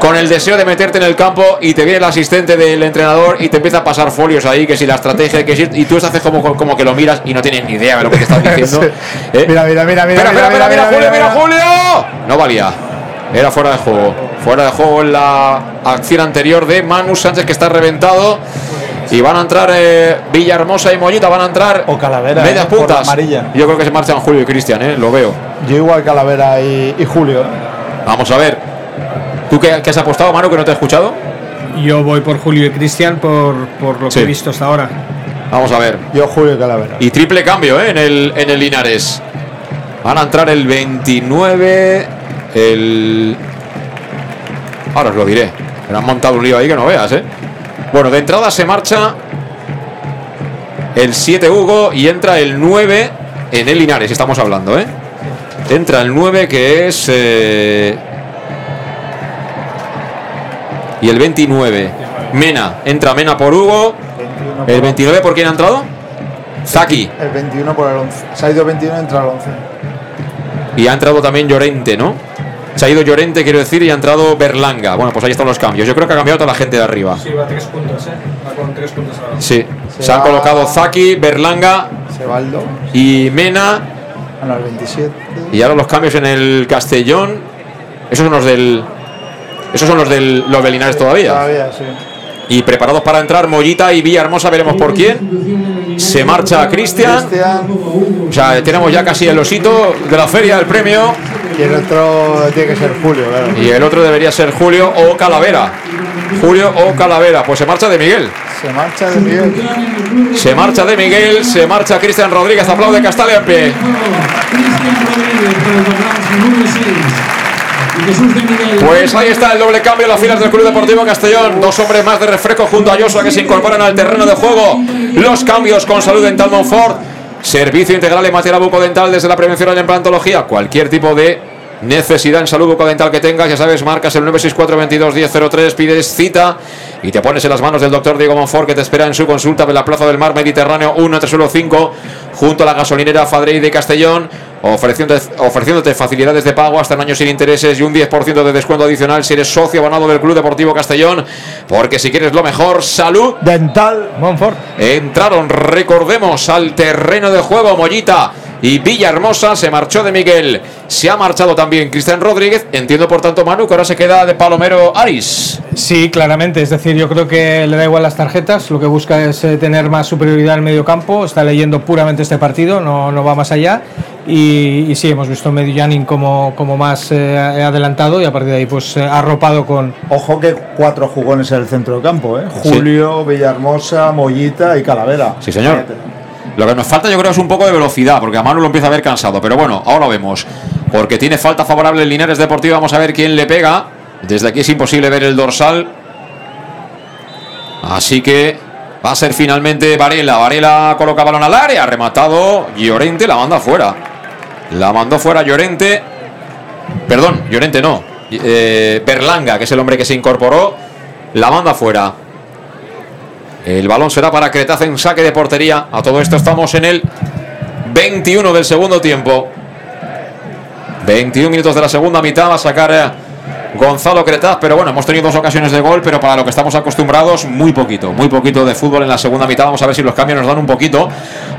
con el deseo de meterte en el campo y te viene el asistente del entrenador y te empieza a pasar folios ahí, que si la estrategia, que si, y tú haces como, como que lo miras y no tienes ni idea de lo que te están diciendo. ¿eh? Mira, mira, mira, mira. Espera, mira, espera, mira, mira, Julio, mira, mira, Julio. No valía. Era fuera de juego. Fuera de juego en la acción anterior de Manu Sánchez que está reventado. Y van a entrar eh, Villahermosa y Mollita, van a entrar O Calavera. medias eh, por la puntas. amarilla. Yo creo que se marchan Julio y Cristian, eh, lo veo. Yo igual Calavera y, y Julio. ¿eh? Vamos a ver. ¿Tú qué, qué has apostado, Manu, que no te he escuchado? Yo voy por Julio y Cristian por, por lo Sí. que he visto hasta ahora. Vamos a ver. Yo Julio y Calavera. Y triple cambio ¿eh? en, el, en el Linares. Van a entrar el 29. El. Ahora os lo diré. Me han montado un lío ahí que no veas, ¿eh? Bueno, de entrada se marcha el 7 Hugo y entra el 9 en el Linares, estamos hablando, ¿eh? Entra el 9 que es. eh, Y el 29. Mena. Entra Mena por Hugo. ¿El 29 por quién ha entrado? Zaki. El 21 por el 11. Se ha ido 21 entra el 11. Y ha entrado también Llorente, ¿no? Se ha ido Llorente, quiero decir, y ha entrado Berlanga. Bueno, pues ahí están los cambios. Yo creo que ha cambiado toda la gente de arriba. Sí, va a tres puntos, ¿eh? Va con tres puntos ahora. Sí. Se Se han colocado Zaki, Berlanga Sebaldo. y Mena. Bueno, el 27. Y ahora los cambios en el Castellón. Esos son los del. Esos son los del los de Linares todavía. Todavía, sí. Y preparados para entrar Mollita y Villahermosa, veremos por quién. Se marcha Cristian. Cristian. O sea, tenemos ya casi el osito de la feria, el premio. Y el otro tiene que ser Julio, claro. Y el otro debería ser Julio o Calavera. Julio o Calavera. Pues se marcha de Miguel. Se marcha de Miguel. Se marcha de Miguel, se marcha Cristian Rodríguez. Aplaude Castalia en pie. Pues ahí está el doble cambio en las filas del Club Deportivo Castellón. Dos hombres más de refresco junto a Joshua que se incorporan al terreno de juego. Los cambios con salud dental Monfort. Servicio integral en materia bucodental desde la prevención a la implantología. Cualquier tipo de necesidad en salud bucodental que tengas, ya sabes, marcas el 964 22 1003, pides cita y te pones en las manos del doctor Diego Monfort que te espera en su consulta de la Plaza del Mar Mediterráneo 1 5 junto a la gasolinera Fadrey de Castellón, ofreciéndote, ofreciéndote facilidades de pago hasta un año sin intereses y un 10% de descuento adicional si eres socio abonado del Club Deportivo Castellón, porque si quieres lo mejor, salud dental Monfort. Entraron, recordemos, al terreno de juego Mollita y Villahermosa se marchó de Miguel. Se ha marchado también Cristian Rodríguez. Entiendo, por tanto, Manu, que ahora se queda de Palomero Aris. Sí, claramente. Es decir, yo creo que le da igual las tarjetas. Lo que busca es eh, tener más superioridad en el medio campo. Está leyendo puramente este partido, no, no va más allá. Y, y sí, hemos visto a como, como más eh, adelantado y a partir de ahí pues eh, arropado con... Ojo que cuatro jugones en el centro del campo, ¿eh? Julio, Villahermosa, Mollita y Calavera. Sí, señor. Lo que nos falta yo creo es un poco de velocidad, porque a Manu lo empieza a ver cansado. Pero bueno, ahora vemos. Porque tiene falta favorable el Linares Deportivo. Vamos a ver quién le pega. Desde aquí es imposible ver el dorsal. Así que va a ser finalmente Varela. Varela coloca balón al área. Rematado. Llorente la manda fuera. La mandó fuera Llorente. Perdón, Llorente no. Eh, Berlanga, que es el hombre que se incorporó. La manda fuera. El balón será para Cretaz en saque de portería. A todo esto estamos en el 21 del segundo tiempo. 21 minutos de la segunda mitad. Va a sacar eh, Gonzalo Cretaz. Pero bueno, hemos tenido dos ocasiones de gol. Pero para lo que estamos acostumbrados, muy poquito. Muy poquito de fútbol en la segunda mitad. Vamos a ver si los cambios nos dan un poquito.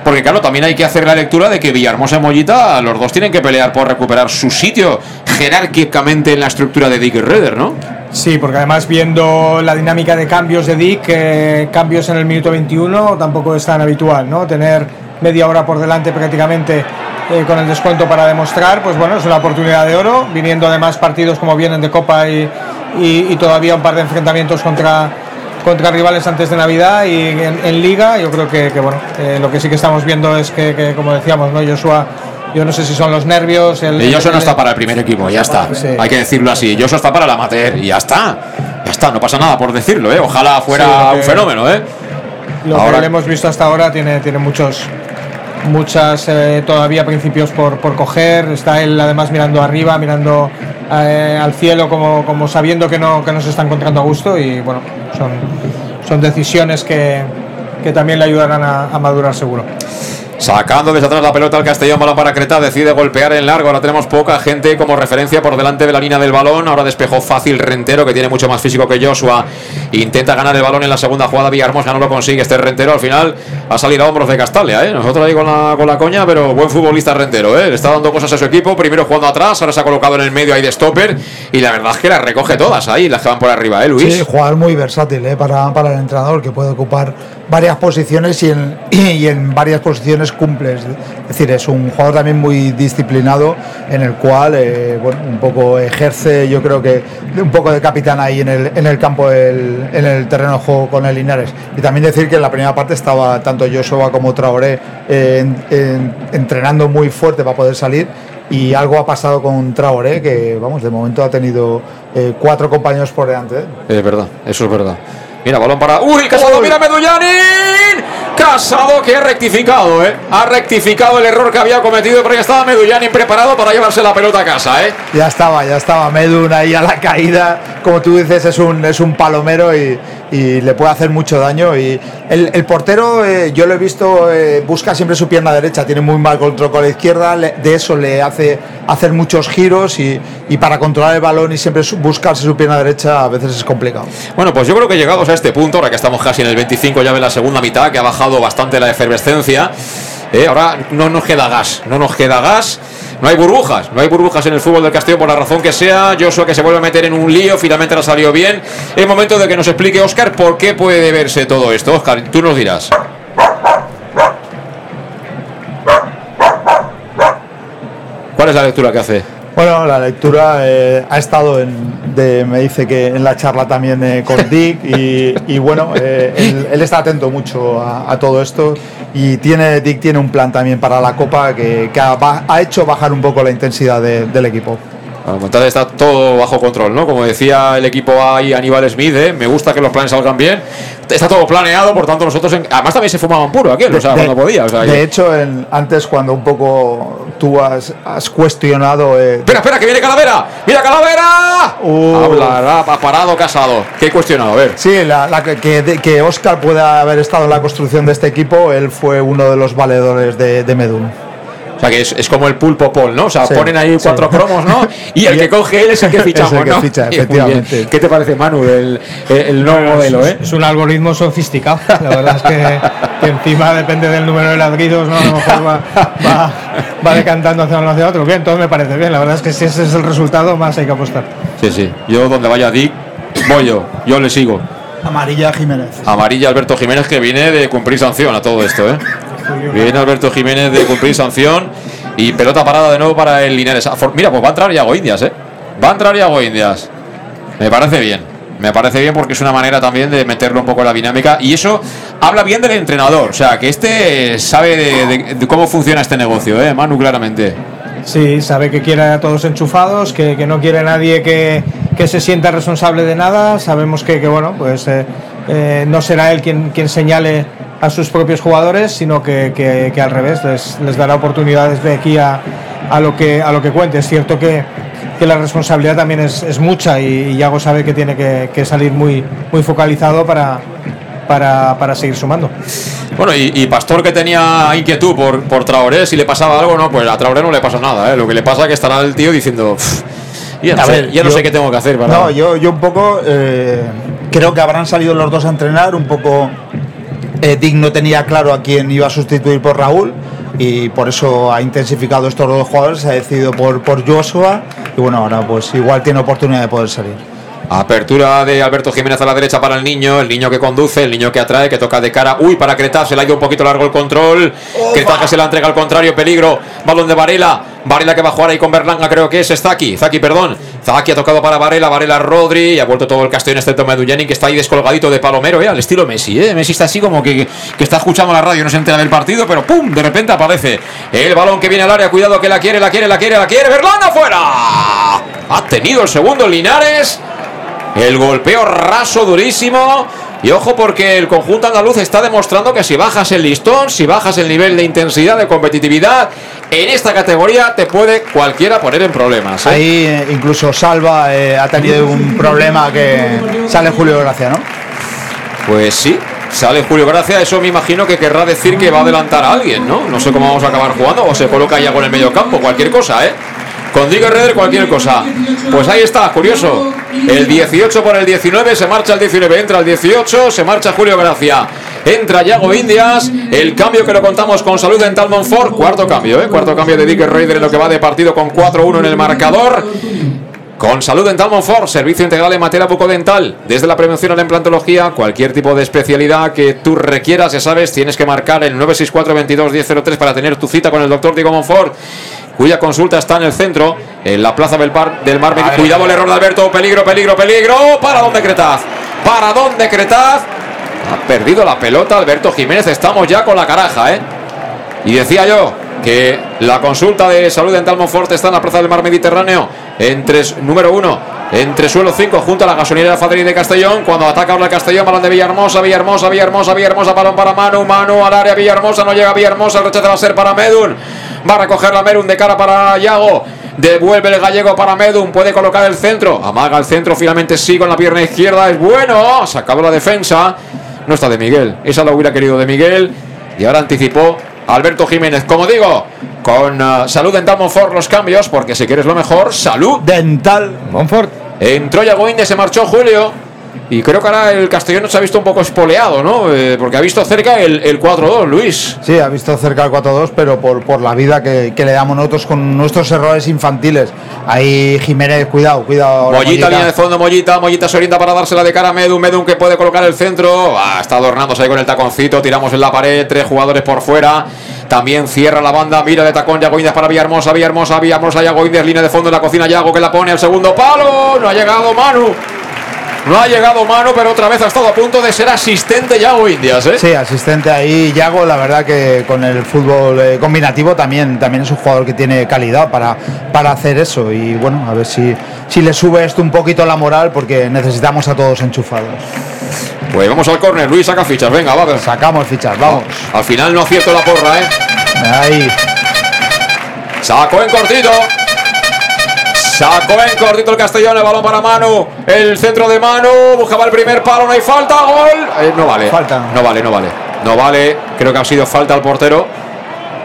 Porque claro, también hay que hacer la lectura de que Villahermosa y Mollita, los dos tienen que pelear por recuperar su sitio jerárquicamente en la estructura de Dick Redder, ¿no? Sí, porque además viendo la dinámica de cambios de Dick, eh, cambios en el minuto 21 tampoco es tan habitual, ¿no? Tener media hora por delante prácticamente eh, con el descuento para demostrar, pues bueno, es una oportunidad de oro, viniendo además partidos como vienen de Copa y, todavía un par de enfrentamientos contra, contra rivales antes de Navidad y en, Liga, yo creo que, que, bueno, eh, lo que sí que estamos viendo es que, que, como decíamos, ¿no? Joshua, yo no sé si son los nervios... El, Y Joshua no está para el primer equipo, ya está. Sí. Hay que decirlo así. Joshua está para el amateur y ya está. Ya está, no pasa nada por decirlo, ¿eh? Ojalá fuera Sí, un fenómeno, ¿eh? Lo Ahora- que le hemos visto hasta ahora tiene, tiene muchos muchas eh, todavía principios por, por coger. Está él además mirando arriba, mirando eh, al cielo como, como sabiendo que no, que no se está encontrando a gusto y bueno, son, son decisiones que, que también le ayudarán a, a madurar seguro. Sacando desde atrás la pelota al Castellón, balón para Creta, decide golpear en largo. Ahora tenemos poca gente como referencia por delante de la línea del balón. Ahora despejó fácil Rentero, que tiene mucho más físico que Joshua. Intenta ganar el balón en la segunda jugada. Villarmosa no lo consigue. Este Rentero al final ha salido a hombros de Castalia. ¿eh? Nosotros ahí con la, con la coña, pero buen futbolista Rentero. ¿eh? Le está dando cosas a su equipo. Primero jugando atrás, ahora se ha colocado en el medio ahí de stopper. Y la verdad es que las recoge todas ahí, las que van por arriba, ¿eh, Luis? Sí, jugador muy versátil ¿eh? para, para el entrenador, que puede ocupar varias posiciones y en, y en varias posiciones cumple. Es decir, es un jugador también muy disciplinado, en el cual eh, bueno, un poco ejerce, yo creo que un poco de capitán ahí en el, en el campo, del- en el terreno de juego con el Linares. Y también decir que en la primera parte estaba tanto Joshua como Traoré eh, en- en- entrenando muy fuerte para poder salir. Y algo ha pasado con Traoré, que vamos, de momento ha tenido eh, cuatro compañeros por delante. Es verdad, eso es verdad. Mira, balón para. ¡Uy! Casado, mira Medullanin. Casado que ha rectificado, ¿eh? Ha rectificado el error que había cometido, pero ya estaba Medullanin preparado para llevarse la pelota a casa, ¿eh? Ya estaba, ya estaba Medun ahí a la caída. Como tú dices, es un, es un palomero y, y le puede hacer mucho daño. Y el, el portero, eh, yo lo he visto, eh, busca siempre su pierna derecha, tiene muy mal control con la izquierda, le- de eso le hace hacer muchos giros y, y para controlar el balón y siempre su- buscarse su pierna derecha a veces es complicado. Bueno, pues yo creo que llegados a este punto, ahora que estamos casi en el 25, ya en la segunda mitad, que ha bajado bastante la efervescencia. eh, ahora no nos queda gas, no nos queda gas. No hay burbujas, no hay burbujas en el fútbol del Castillo por la razón que sea. Joshua que se vuelve a meter en un lío, finalmente le ha salido bien. Es momento de que nos explique Oscar por qué puede verse todo esto. Oscar, tú nos dirás. ¿Cuál es la lectura que hace? Bueno, la lectura eh, ha estado en, de- me dice que en la charla también eh, con Dick y, y bueno, eh, él, él está atento mucho a, a todo esto y tiene Dick tiene un plan también para la Copa que, que ha, ha hecho bajar un poco la intensidad de- del equipo. Entonces está todo bajo control, ¿no? Como decía el equipo ahí Aníbal Smith, ¿eh? me gusta que los planes salgan bien. Está todo planeado, por tanto nosotros... en- Además también se fumaban puro aquí, o sea, De- cuando podía. o sea, de que- hecho, en- antes cuando un poco tú has, has cuestionado... eh, Espera, espera, que viene Calavera. ¡Mira Calavera! Uh. Hablará, ha parado Casado. ¿Qué he cuestionado? A ver. Sí, la, la que, que, de- que Oscar pueda haber estado en la construcción de este equipo, él fue uno de los valedores de, de Medun. O sea, que es, es como el pulpo Paul, ¿no? O sea, Sí, ponen ahí sí. cuatro cromos, ¿no? Y el que coge él es el que fichamos, Es el que ¿no? ficha, efectivamente. ¿Qué te parece, Manu, el, el nuevo modelo, eh? Es un algoritmo sofisticado. La verdad es que, que encima depende del número de ladridos, ¿no? A lo mejor va, va, va decantando hacia uno hacia otro. Bien, todo me parece bien. La verdad es que si ese es el resultado, más hay que apostar. Sí, sí. Yo donde vaya Dick, voy yo. Yo le sigo. Amarilla Jiménez. Amarilla Alberto Jiménez que viene de cumplir sanción a todo esto, ¿eh? Viene Alberto Jiménez de cumplir sanción y pelota parada de nuevo para el Linares. Mira, pues va a entrar Yago Indias, ¿eh? Va a entrar Yago Indias. Me parece bien. Me parece bien porque es una manera también de meterlo un poco en la dinámica y eso habla bien del entrenador. O sea, que este sabe de, cómo funciona este negocio, ¿eh? Manu, claramente. Sí, sabe que quiere a todos enchufados, que, que no quiere nadie que, que se sienta responsable de nada. Sabemos que, que, bueno, pues eh, eh, no será él quien, quien señale a sus propios jugadores, sino que, que- que al revés, les, les dará oportunidades de aquí a, a lo que a lo que cuente. Es cierto que, que la responsabilidad también es, es mucha y, y Yago sabe que tiene que, que salir muy, muy focalizado para, para, para seguir sumando. Bueno, y, y Pastor que tenía inquietud por, por Traoré, si le pasaba algo, no, pues a Traoré no le pasa nada, ¿eh? Lo que le pasa es que estará el tío diciendo, "Pff, ya no, A sé, ver, ya no yo- sé qué tengo que hacer, para No, yo, yo un poco eh, creo que habrán salido los dos a entrenar, un poco eh, Dick no tenía claro a quién iba a sustituir por Raúl y por eso ha intensificado estos dos jugadores, se ha decidido por, por Joshua y bueno, ahora pues igual tiene oportunidad de poder salir. Apertura de Alberto Jiménez a la derecha para el niño, el niño que conduce, el niño que atrae, que toca de cara. Uy, para Cretaz, se le ha ido un poquito largo el control. Cretaz que se la entrega al contrario, peligro. Balón de Varela. Varela que va a jugar ahí con Berlanga, creo que es Zaki. Zaki, perdón. Zaki ha tocado para Varela, Varela Rodri. Y ha vuelto todo el Castellón, excepto Meduyeni, que está ahí descolgadito de Palomero, ¿eh? al estilo Messi. ¿eh? Messi está así como que, que está escuchando la radio, no se entera del partido, pero ¡pum! De repente aparece el balón que viene al área. Cuidado que la quiere, la quiere, la quiere, la quiere. Berlanga fuera. Ha tenido el segundo Linares. El golpeo raso, durísimo. Y ojo porque el conjunto andaluz está demostrando que si bajas el listón, si bajas el nivel de intensidad, de competitividad, en esta categoría te puede cualquiera poner en problemas. ¿eh? Ahí eh, incluso Salva eh, ha tenido un problema que sale Julio Gracia, ¿no? Pues sí, sale Julio Gracia, eso me imagino que querrá decir que va a adelantar a alguien, ¿no? No sé cómo vamos a acabar jugando, o se coloca ya con el medio campo, cualquier cosa, ¿eh? Con Diego Herrera, cualquier cosa. Pues ahí está, curioso. El 18 por el 19, se marcha el 19, entra el 18, se marcha Julio Gracia. Entra Yago Indias, el cambio que lo contamos con salud en Monfort, cuarto cambio, ¿eh? Cuarto cambio de Dick Raider en lo que va de partido con 4-1 en el marcador. Con Salud Dental Monfort, servicio integral en materia bucodental. Desde la prevención a la implantología, cualquier tipo de especialidad que tú requieras, ya sabes, tienes que marcar el 964-22-1003 para tener tu cita con el doctor Diego Monfort, cuya consulta está en el centro, en la plaza del, Par, del Mar. Menor. Cuidado el error de Alberto, peligro, peligro, peligro. ¿Para dónde Cretaz? ¿Para dónde Cretaz? Ha perdido la pelota Alberto Jiménez, estamos ya con la caraja, ¿eh? Y decía yo que la consulta de salud dental Monfort está en la plaza del mar Mediterráneo, entre número uno, entre suelo 5, junto a la gasolinera Fadri de Castellón. Cuando ataca ahora el Castellón, balón de Villahermosa, Villahermosa, Villahermosa, Villahermosa, balón para Manu, Manu al área, Villahermosa, no llega Villahermosa, el rechazo va a ser para Medun. Va a recoger la Medun de cara para Yago. Devuelve el gallego para Medun, puede colocar el centro, amaga el centro, finalmente sí con la pierna izquierda, es bueno, sacado la defensa. No está de Miguel, esa la hubiera querido de Miguel. Y ahora anticipó Alberto Jiménez. Como digo, con uh, Salud Dental Monfort los cambios, porque si quieres lo mejor, Salud Dental Monfort. Entró Yagoinde, se marchó Julio. Y creo que ahora el Castellón se ha visto un poco espoleado, ¿no? Eh, porque ha visto cerca el, el 4-2, Luis. Sí, ha visto cerca el 4-2, pero por, por la vida que, que le damos nosotros con nuestros errores infantiles. Ahí Jiménez, cuidado, cuidado. ahora, Mollita, línea de fondo, Mollita, Mollita se orienta para dársela de cara a Medun, Medun que puede colocar el centro, ah, está adornándose ahí con el taconcito, tiramos en la pared, tres jugadores por fuera, también cierra la banda, mira de tacón Yago Indias para Villahermosa, Villahermosa, Villahermosa, Yago Indias, línea de fondo en la cocina, Yago que la pone al segundo palo, no ha llegado Manu. No ha llegado mano, pero otra vez ha estado a punto de ser asistente Yago Indias, ¿eh? Sí, asistente ahí. Yago, la verdad que con el fútbol eh, combinativo también, también es un jugador que tiene calidad para, para hacer eso. Y bueno, a ver si, si le sube esto un poquito la moral, porque necesitamos a todos enchufados. Pues vamos al córner, Luis saca fichas, venga, va. Sacamos fichas, vamos. Al final no acierto la porra, ¿eh? Ahí. Sacó en cortito. Sacó en cortito el Castellón, el balón para Manu. El centro de Manu. Buscaba el primer palo, no hay falta. Gol. Eh, no vale. Falta. No vale, no vale. No vale. Creo que ha sido falta al portero.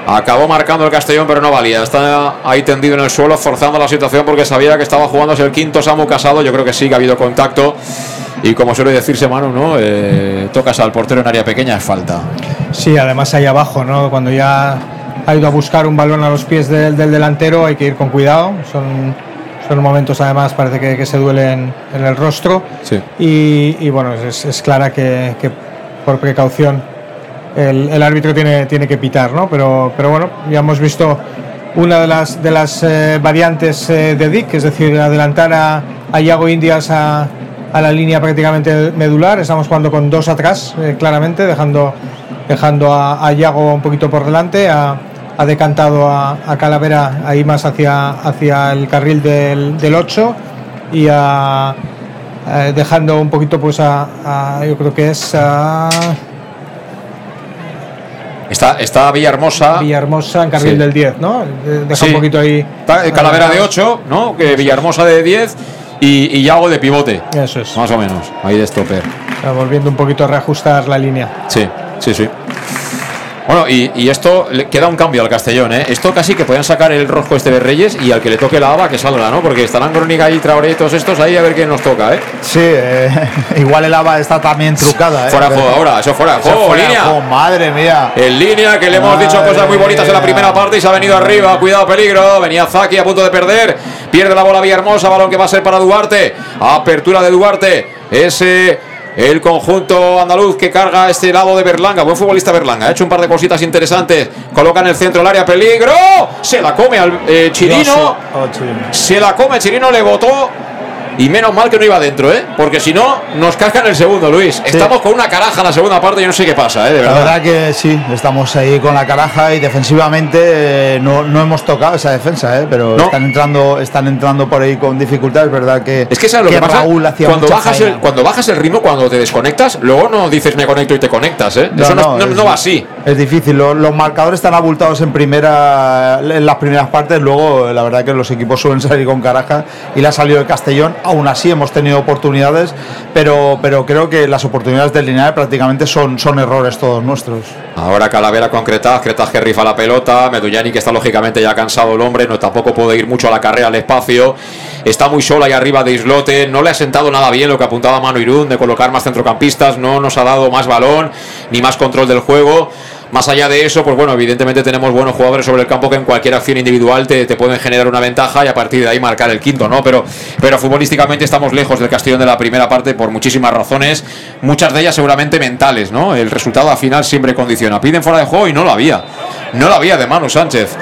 Acabó marcando el Castellón, pero no valía. Está ahí tendido en el suelo, forzando la situación porque sabía que estaba jugándose el quinto Samu Casado. Yo creo que sí que ha habido contacto. Y como suele decirse Manu, ¿no? Eh, tocas al portero en área pequeña, es falta. Sí, además ahí abajo, ¿no? Cuando ya ha ido a buscar un balón a los pies del, del delantero, hay que ir con cuidado. Son, son momentos, además, parece que, que se duelen en el rostro. Sí. Y, y, bueno, es, es clara que, que, por precaución el, el, árbitro tiene, tiene que pitar, ¿no? Pero, pero bueno, ya hemos visto una de las, de las eh, variantes eh, de Dick, es decir, adelantar a, a Iago Indias a, a, la línea prácticamente medular. Estamos jugando con dos atrás, eh, claramente, dejando, dejando a, a Iago un poquito por delante. A, ha decantado a, a, Calavera ahí más hacia, hacia el carril del, del 8 y a, dejando un poquito pues a, yo creo que es a Está, está Villahermosa. Villahermosa en carril sí. del 10, ¿no? Deja sí. un poquito ahí. Está Calavera de 8, ¿no? Que Villahermosa de 10 y, y Yago de pivote. Eso es. Más o menos, ahí de stopper. Está volviendo un poquito a reajustar la línea. Sí, sí, sí. Bueno, y, y, esto le queda un cambio al Castellón, ¿eh? Esto casi que pueden sacar el rojo este de Reyes y al que le toque la haba que salga, ¿no? Porque estarán Crónica y Traoré y todos estos ahí a ver quién nos toca, ¿eh? Sí, eh, igual el haba está también trucada, ¿eh? Fuera juego ahora, eso fuera juego, fuera línea. juego, madre mía. En línea, que le hemos dicho cosas muy bonitas en la primera parte y se ha venido arriba. Cuidado, peligro. Venía Zaki a punto de perder. Pierde la bola Villahermosa, balón que va a ser para Duarte. Apertura de Duarte. Ese el conjunto andaluz que carga este lado de Berlanga. Buen futbolista Berlanga. Ha hecho un par de cositas interesantes. Coloca en el centro el área. Peligro. Se la come al eh, Chirino. Se la come. Chirino le botó. Y menos mal que no iba adentro, ¿eh? Porque si no, nos cascan el segundo, Luis. Estamos con una caraja en la segunda parte. Yo no sé qué pasa, ¿eh? De verdad. La verdad que sí, estamos ahí con la caraja y defensivamente eh, no, no, hemos tocado esa defensa, ¿eh? Pero no. están entrando están entrando por ahí con dificultades, es verdad que. Es que sabes lo que, que pasa. Cuando, bajas el, cuando bajas el ritmo, cuando te desconectas, luego no dices me conecto y te conectas, ¿eh? No, Eso no, es, no va así. Es difícil. Los, marcadores están abultados en primera en las primeras partes, luego la verdad que los equipos suelen salir con caraja y le ha salido el Castellón. Aún así hemos tenido oportunidades, pero, pero creo que las oportunidades del Linares prácticamente son, son errores todos nuestros. Ahora Calavera con Cretas, Cretas que rifa la pelota, Medullani que está lógicamente ya cansado el hombre, no tampoco puede ir mucho a la carrera al espacio, está muy sola ahí arriba de Islote, no le ha sentado nada bien lo que apuntaba Manu Irún de colocar más centrocampistas, no nos ha dado más balón ni más control del juego. Más allá de eso, pues bueno, evidentemente tenemos buenos jugadores sobre el campo que en cualquier acción individual te, te, pueden generar una ventaja y a partir de ahí marcar el quinto, ¿no? Pero, pero futbolísticamente estamos lejos del Castellón de la primera parte por muchísimas razones, muchas de ellas seguramente mentales, ¿no? El resultado al final siempre condiciona. Piden fuera de juego y no lo había. No lo había de Manu Sánchez.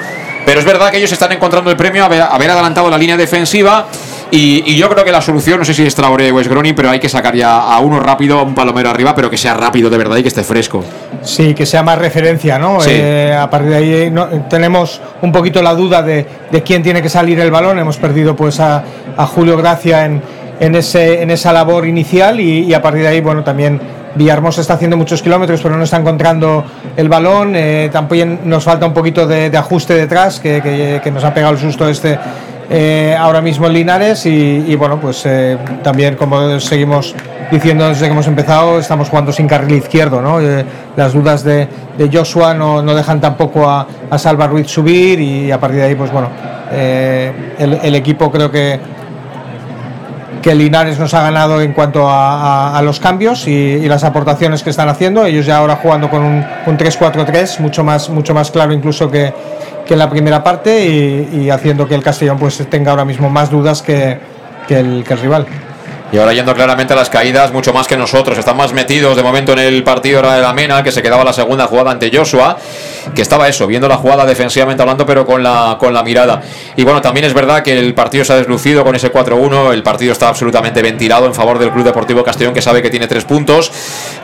Pero es verdad que ellos están encontrando el premio a haber, haber adelantado la línea defensiva. Y, y, yo creo que la solución, no sé si es Traoré o es Groni, pero hay que sacar ya a uno rápido, a un palomero arriba, pero que sea rápido de verdad y que esté fresco. Sí, que sea más referencia, ¿no? Sí. Eh, a partir de ahí no, tenemos un poquito la duda de, de, quién tiene que salir el balón. Hemos perdido pues a, a Julio Gracia en, en, ese, en esa labor inicial y, y, a partir de ahí, bueno, también Villarmosa está haciendo muchos kilómetros, pero no está encontrando el balón. Eh, también nos falta un poquito de, ajuste detrás, que, nos ha pegado el susto este eh, ahora mismo en Linares. Y, bueno, pues eh, también, como seguimos diciendo desde que hemos empezado, estamos jugando sin carril izquierdo. ¿no? Las dudas de, Joshua no, dejan tampoco a, a, Salva Ruiz subir, y a partir de ahí, pues bueno, el equipo creo que que Linares nos ha ganado en cuanto a, a, los cambios y, las aportaciones que están haciendo. Ellos ya ahora jugando con un, un 3-4-3, mucho más, mucho más claro incluso que, que en la primera parte y, y, haciendo que el Castellón pues tenga ahora mismo más dudas que, que, el, que el rival. Y ahora yendo claramente a las caídas, mucho más que nosotros. Están más metidos de momento en el partido de la Mena, que se quedaba la segunda jugada ante Joshua, que estaba eso, viendo la jugada defensivamente hablando, pero con la, con la mirada. Y bueno, también es verdad que el partido se ha deslucido con ese 4-1. El partido está absolutamente ventilado en favor del Club Deportivo Castellón, que sabe que tiene tres puntos.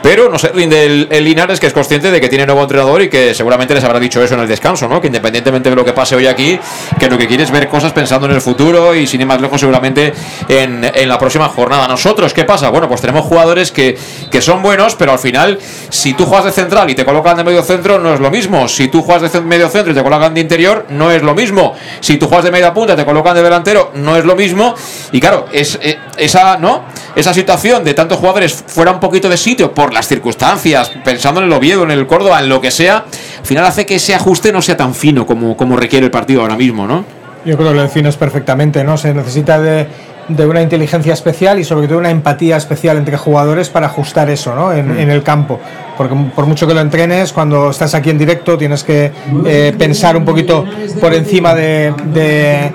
Pero no se rinde el, el Linares, que es consciente de que tiene nuevo entrenador y que seguramente les habrá dicho eso en el descanso, ¿no? Que independientemente de lo que pase hoy aquí, que lo que quiere es ver cosas pensando en el futuro y sin ir más lejos, seguramente en, en la próxima jornada. Nosotros, ¿qué pasa? Bueno, pues tenemos jugadores que, que son buenos, pero al final, si tú juegas de central y te colocan de medio centro, no es lo mismo. Si tú juegas de medio centro y te colocan de interior, no es lo mismo. Si tú juegas de media punta y te colocan de delantero, no es lo mismo. Y claro, es eh, esa, ¿no? Esa situación de tantos jugadores fuera un poquito de sitio por las circunstancias, pensando en el Oviedo, en el Córdoba, en lo que sea, al final hace que ese ajuste no sea tan fino como, como requiere el partido ahora mismo, ¿no? Yo creo que lo defines perfectamente, ¿no? Se necesita de, de una inteligencia especial y sobre todo una empatía especial entre jugadores para ajustar eso, ¿no? En, Mm. en el campo. Porque por mucho que lo entrenes, cuando estás aquí en directo tienes que eh, pensar un poquito por encima de, de-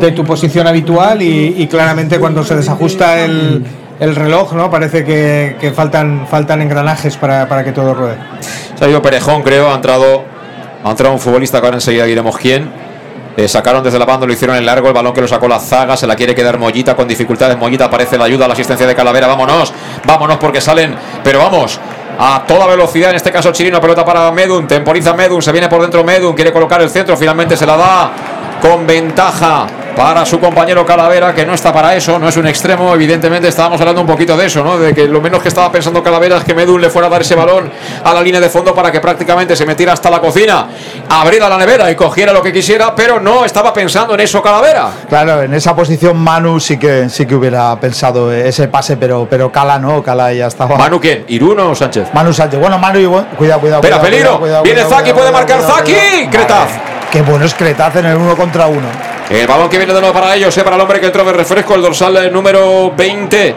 de tu posición habitual y, y claramente cuando se desajusta el, el reloj, ¿no? Parece que, que faltan, faltan engranajes para, para que todo ruede. Se ha ido Perejón, creo, ha entrado, ha entrado un futbolista que ahora enseguida diremos quién. Eh, sacaron desde la banda, lo hicieron en largo, el balón que lo sacó la zaga, se la quiere quedar Mollita con dificultades. Mollita aparece la ayuda, la asistencia de Calavera, vámonos, vámonos porque salen, pero vamos. A toda velocidad, en este caso Chirino, pelota para Medun, temporiza Medun, se viene por dentro Medun, quiere colocar el centro, finalmente se la da con ventaja para su compañero Calavera, que no está para eso, no es un extremo, evidentemente estábamos hablando un poquito de eso, ¿no? De que lo menos que estaba pensando Calavera es que Medun le fuera a dar ese balón a la línea de fondo para que prácticamente se metiera hasta la cocina, abriera la nevera y cogiera lo que quisiera, pero no estaba pensando en eso Calavera. Claro, en esa posición Manu sí que sí que hubiera pensado ese pase, pero, pero Cala no, Cala ya estaba. ¿Manu quién? ¿Iruno o Sánchez? Manu Sánchez. Bueno, Manu y cuidado, cuidado. Espera, peligro. cuidado, cuidado, Viene cuidado, Zaki, puede marcar Zaki. Cretaz. Qué bueno es Cretaz en el uno contra uno. El balón que viene de nuevo para ellos, eh, para el hombre que entró de refresco, el dorsal eh, número 20,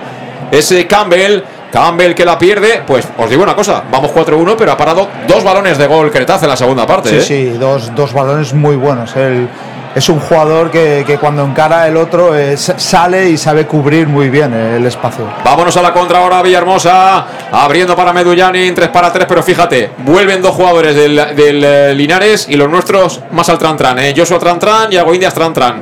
ese Campbell. Campbell que la pierde, pues os digo una cosa, vamos 4-1, pero ha parado dos balones de gol Cretaz en la segunda parte. Sí, eh. sí, dos, dos balones muy buenos. Él es un jugador que, cuando encara el otro eh, sale y sabe cubrir muy bien el espacio. Vámonos a la contra ahora, Villahermosa. Abriendo para Medullani, 3 para 3, pero fíjate, vuelven dos jugadores del, del, eh, Linares y los nuestros más al Trantran. Eh. Joshua Trantran y Agoindias Trantran.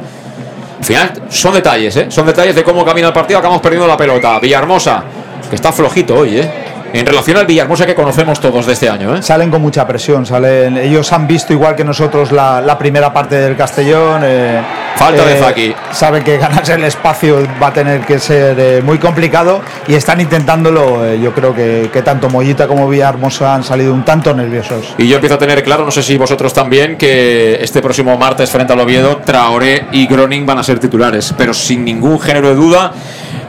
Al final son detalles, ¿eh? son detalles de cómo camina el partido. Acabamos perdiendo la pelota. Villahermosa, que está flojito hoy, ¿eh? En relación al Villahermosa que conocemos todos de este año. ¿eh? Salen con mucha presión, salen, ellos han visto igual que nosotros la, la primera parte del Castellón. eh, Falta de Zaki. Saben que ganarse el espacio va a tener que ser eh, muy complicado y están intentándolo. eh, yo creo que, que tanto Mollita como Villahermosa han salido un tanto nerviosos. Y yo empiezo a tener claro, no sé si vosotros también, que este próximo martes frente al Oviedo, Traoré y Groning van a ser titulares, pero sin ningún género de duda.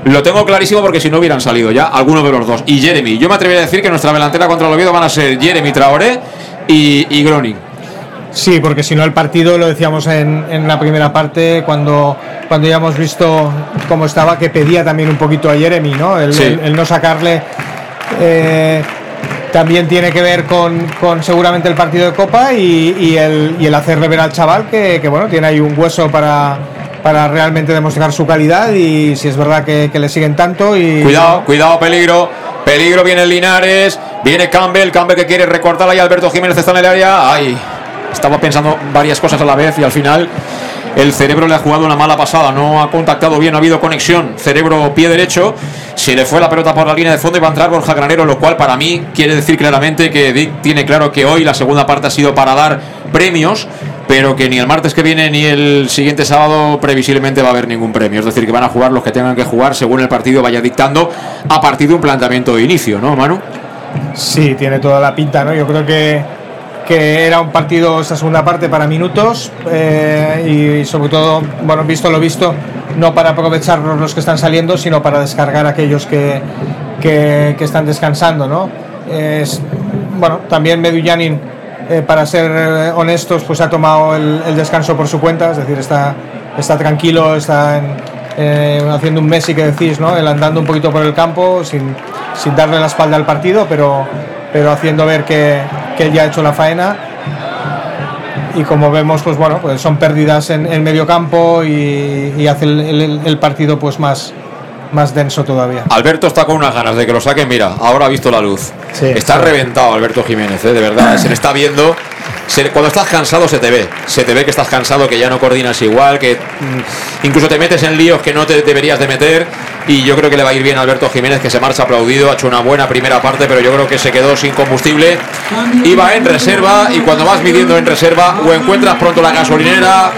Lo tengo clarísimo porque si no hubieran salido ya alguno de los dos. Y Jeremy, yo me atrevería a decir que nuestra delantera contra el Oviedo van a ser Jeremy Traoré y, y Groning. Sí, porque si no el partido, lo decíamos en, en la primera parte, cuando, cuando ya hemos visto cómo estaba, que pedía también un poquito a Jeremy, ¿no? El, Sí. el- el no sacarle eh, también tiene que ver con, con seguramente el partido de Copa y, y el, y el hacerle ver al chaval que, que, bueno, tiene ahí un hueso para, para realmente demostrar su calidad y si es verdad que, que le siguen tanto y... Cuidado, cuidado, peligro. Peligro viene Linares. Viene Campbell. Campbell que quiere recortarla y Alberto Jiménez está en el área. Ay, estaba pensando varias cosas a la vez y al final el cerebro le ha jugado una mala pasada. No ha contactado bien, no ha habido conexión. Cerebro pie derecho. Se le fue la pelota por la línea de fondo y va a entrar Borja Granero, lo cual para mí quiere decir claramente que Dick tiene claro que hoy la segunda parte ha sido para dar premios. Pero que ni el martes que viene ni el siguiente sábado previsiblemente va a haber ningún premio. Es decir, que van a jugar los que tengan que jugar según el partido vaya dictando a partir de un planteamiento de inicio, ¿no, Manu? Sí, tiene toda la pinta, ¿no? Yo creo que, que era un partido, esa segunda parte, para minutos eh, y sobre todo, bueno, visto lo visto, no para aprovechar los que están saliendo, sino para descargar a aquellos que, que, que están descansando, ¿no? Es, bueno, también Medullanin, eh, para ser eh, honestos, pues ha tomado el, descanso por su cuenta, es decir, está, está tranquilo, está en, eh, haciendo un Messi que decís, ¿no? El andando un poquito por el campo sin, sin darle la espalda al partido, pero, pero haciendo ver que, que él ya ha hecho la faena. Y como vemos, pues bueno, pues son pérdidas en el medio campo y, hace el partido pues más, más denso todavía. Alberto está con unas ganas de que lo saquen. Mira, ahora ha visto la luz. Sí, está sí. reventado Alberto Jiménez, ¿eh? de verdad. Se le está viendo. Se- cuando estás cansado se te ve. Se te ve que estás cansado, que ya no coordinas igual, que mm, incluso te metes en líos que no te deberías de meter. Y yo creo que le va a ir bien a Alberto Jiménez, que se marcha aplaudido. Ha hecho una buena primera parte, pero yo creo que se quedó sin combustible. Iba en reserva y cuando vas midiendo en reserva, o encuentras pronto la gasolinera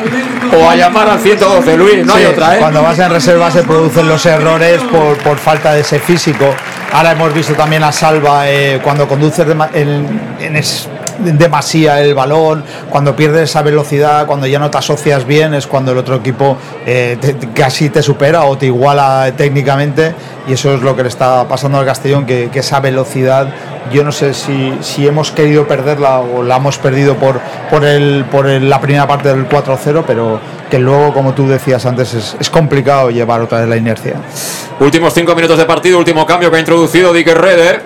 o a llamar al 112, Luis. No hay Sí, otra, ¿eh? Cuando vas en reserva se producen los errores por, por falta de ese físico. Ahora hemos visto también a Salva eh, cuando conduces dema- en, en es- en demasía el balón, cuando pierdes esa velocidad, cuando ya no te asocias bien, es cuando el otro equipo eh, casi te supera o te iguala técnicamente. Y eso es lo que le está pasando al Castellón, que, esa velocidad, yo no sé si, si hemos querido perderla o la hemos perdido por, por, el, por la primera parte del 4-0, pero que luego, como tú decías antes, es, es complicado llevar otra vez la inercia. Últimos cinco minutos de partido, último cambio que ha introducido Dick Reder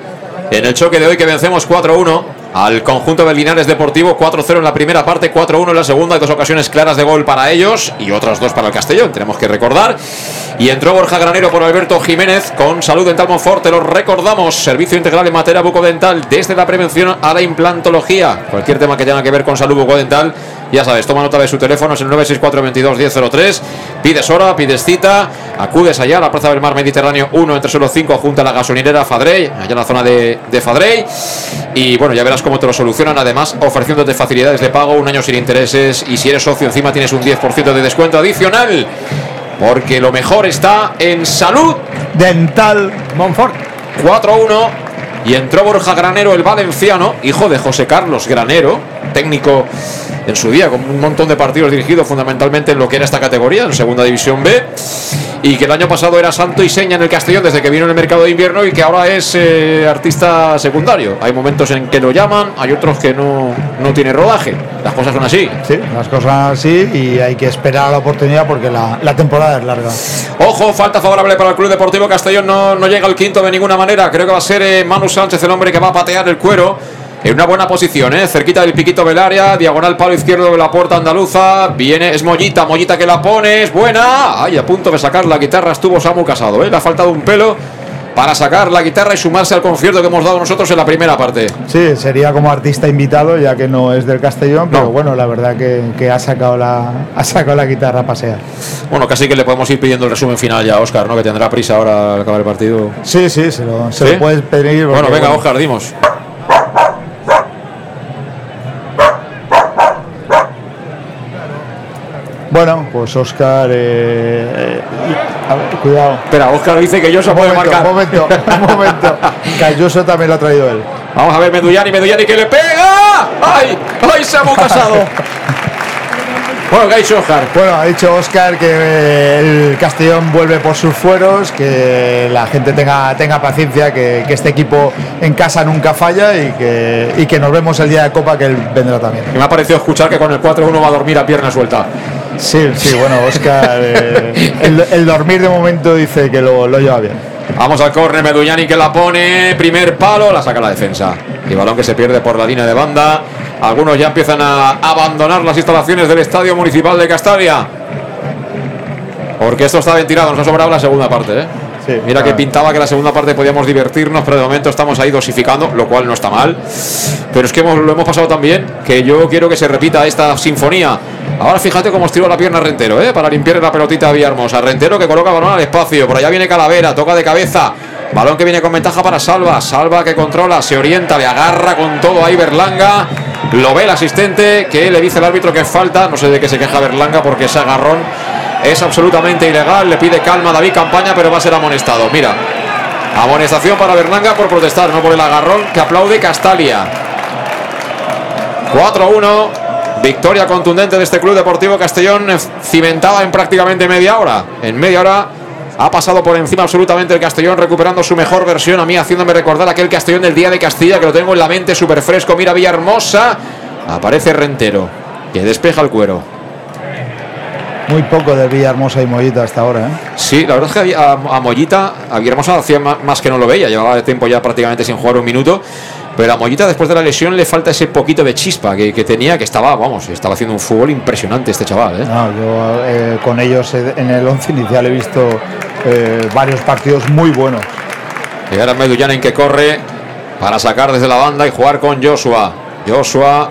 en el choque de hoy que vencemos 4-1 al conjunto del Linares Deportivo, 4-0 en la primera parte, 4-1 en la segunda, hay dos ocasiones claras de gol para ellos y otras dos para el Castellón, tenemos que recordar. Y entró Borja Granero por Alberto Jiménez con Salud Dental Monfort, te lo recordamos, servicio integral en materia bucodental desde la prevención a la implantología. Cualquier tema que tenga que ver con salud bucodental, ya sabes, toma nota de su teléfono, es el 964 22 1003, pides hora, pides cita, acudes allá a la Plaza del Mar Mediterráneo 1 entre solo 5 junto a la gasolinera Fadrey, allá en la zona de, de Fadrey. Y bueno, ya verás cómo te lo solucionan, además ofreciéndote facilidades de pago, un año sin intereses y si eres socio encima tienes un 10% de descuento adicional. Porque lo mejor está en salud dental Monfort. 4-1 y entró Borja Granero, el valenciano, hijo de José Carlos Granero, técnico en su día, con un montón de partidos dirigidos fundamentalmente en lo que era esta categoría, en Segunda División B, y que el año pasado era santo y seña en el Castellón desde que vino en el mercado de invierno y que ahora es eh, artista secundario. Hay momentos en que lo llaman, hay otros que no, no tiene rodaje. Las cosas son así. Sí, las cosas así y hay que esperar la oportunidad porque la, la temporada es larga. Ojo, falta favorable para el Club Deportivo Castellón. No, no llega al quinto de ninguna manera. Creo que va a ser eh, Manu Sánchez el hombre que va a patear el cuero. En una buena posición, ¿eh? cerquita del piquito del área, diagonal palo izquierdo de la puerta andaluza. Viene, es Mollita, Mollita que la pone, es buena. Ay, a punto de sacar la guitarra estuvo Samu Casado, ¿eh? le ha faltado un pelo para sacar la guitarra y sumarse al concierto que hemos dado nosotros en la primera parte. Sí, sería como artista invitado, ya que no es del Castellón, pero bueno, la verdad que, que ha, sacado la, ha sacado la guitarra a pasear. Bueno, casi que le podemos ir pidiendo el resumen final ya a Oscar, ¿no? Que tendrá prisa ahora al acabar el partido. Sí, sí, se lo, se ¿Sí? lo puedes pedir. Bueno, venga, Oscar, dimos. Bueno, pues Oscar. eh, eh, a ver, cuidado. Espera, Oscar dice que yo se puede marcar. un momento, un momento. Ayuso también lo ha traído él. Vamos a ver Meduyani, Meduyani que le pega. ¡Ay! ¡Ay, se ha casado! Bueno, ¿qué ha dicho Oscar? Bueno, ha dicho Oscar que eh, el Castellón vuelve por sus fueros, que la gente tenga, tenga paciencia, que, que este equipo en casa nunca falla y que, y que nos vemos el día de Copa, que él vendrá también. Que me ha parecido escuchar que con el 4-1 va a dormir a pierna suelta. Sí, sí, bueno, Oscar, eh, el, dormir de momento dice que lo, lo lleva bien. Vamos al córner, Meduyani que la pone, primer palo, la saca la defensa. Y balón que se pierde por la línea de banda. Algunos ya empiezan a abandonar las instalaciones del Estadio Municipal de Castalia. Porque esto está ventilado, nos ha sobrado la segunda parte, ¿eh? Mira que claro. pintaba que la segunda parte podíamos divertirnos, pero de momento estamos ahí dosificando, lo cual no está mal. Pero es que hemos- lo hemos pasado tan bien que yo quiero que se repita esta sinfonía. Ahora fíjate cómo estiró la pierna Rentero, ¿eh? para limpiar la pelotita a Villahermosa. Rentero que coloca balón al espacio, por allá viene Calavera, toca de cabeza. Balón que viene con ventaja para Salva. Salva que controla, se orienta, le agarra con todo ahí Berlanga. Lo ve el asistente que le dice el árbitro que es falta. No sé de qué se queja Berlanga porque ese agarrón es absolutamente ilegal. Le pide calma a David Campaña, pero va a ser amonestado. Mira, amonestación para Berlanga por protestar, no por el agarrón que aplaude Castalia. 4-1. Victoria contundente de este Club Deportivo Castellón, eh, cimentada en prácticamente media hora. En media hora ha pasado por encima absolutamente el Castellón, recuperando su mejor versión. A mí, haciéndome recordar aquel Castellón del día de Castilla, que lo tengo en la mente súper fresco. Mira, Villahermosa. Aparece Rentero, que despeja el cuero. Muy poco de Villahermosa y Mollita hasta ahora. ¿eh? Sí, la verdad es que a, a Mollita, a Villahermosa hacía ma- más que no lo veía, llevaba tiempo ya prácticamente sin jugar un minuto. Pero a Mollita después de la lesión le falta ese poquito de chispa que, que tenía, que estaba, vamos, estaba haciendo un fútbol impresionante este chaval. ¿eh? No, yo eh, con ellos en el once inicial he visto eh, varios partidos muy buenos. Y ahora Medullanin que corre para sacar desde la banda y jugar con Joshua. Joshua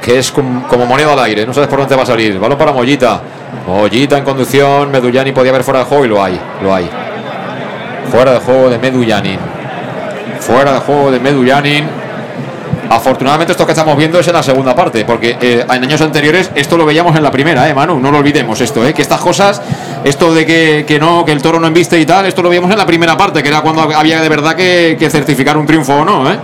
que es com- como moneda al aire, no sabes por dónde va a salir. Balón para Mollita. Mollita en conducción, Medullani podía haber fuera de juego y lo hay, lo hay. Fuera de juego de Medullanin. Fuera de juego de Medullanin. Afortunadamente esto que estamos viendo es en la segunda parte, porque eh, en años anteriores esto lo veíamos en la primera, eh, Manu, no lo olvidemos esto, eh, que estas cosas, esto de que, que no, que el toro no embiste y tal, esto lo veíamos en la primera parte, que era cuando había de verdad que, que certificar un triunfo o no, eh.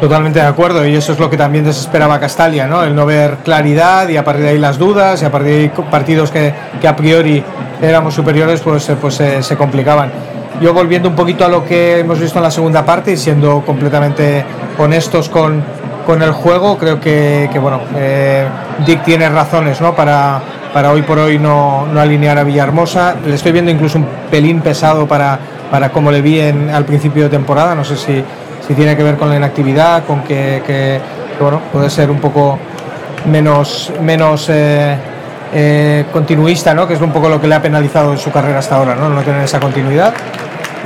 Totalmente de acuerdo, y eso es lo que también desesperaba Castalia, ¿no? El no ver claridad y a partir de ahí las dudas, y a partir de ahí partidos que, que a priori éramos superiores, pues, eh, pues eh, se complicaban. Yo volviendo un poquito a lo que hemos visto en la segunda parte y siendo completamente honestos con, con el juego, creo que, que, bueno, eh, Dick tiene razones, ¿no? Para, para hoy por hoy no, no alinear a Villahermosa. Le estoy viendo incluso un pelín pesado para, para como le vi en, al principio de temporada, no sé si si tiene que ver con la inactividad, con que, bueno, puede ser un poco menos, menos eh, eh, continuista, ¿no? que es un poco lo que le ha penalizado en su carrera hasta ahora, no, no tener esa continuidad.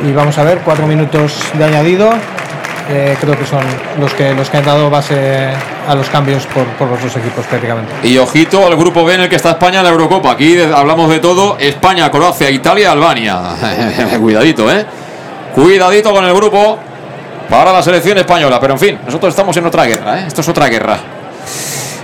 Y vamos a ver, cuatro minutos de añadido, eh, creo que son los que, los que han dado base a los cambios por, por los dos equipos prácticamente. Y ojito al grupo B en el que está España en la Eurocopa. Aquí hablamos de todo: España, Croacia, Italia, Albania. Cuidadito, ¿eh? Cuidadito con el grupo para la selección española. Pero en fin, nosotros estamos en otra guerra, ¿eh? Esto es otra guerra.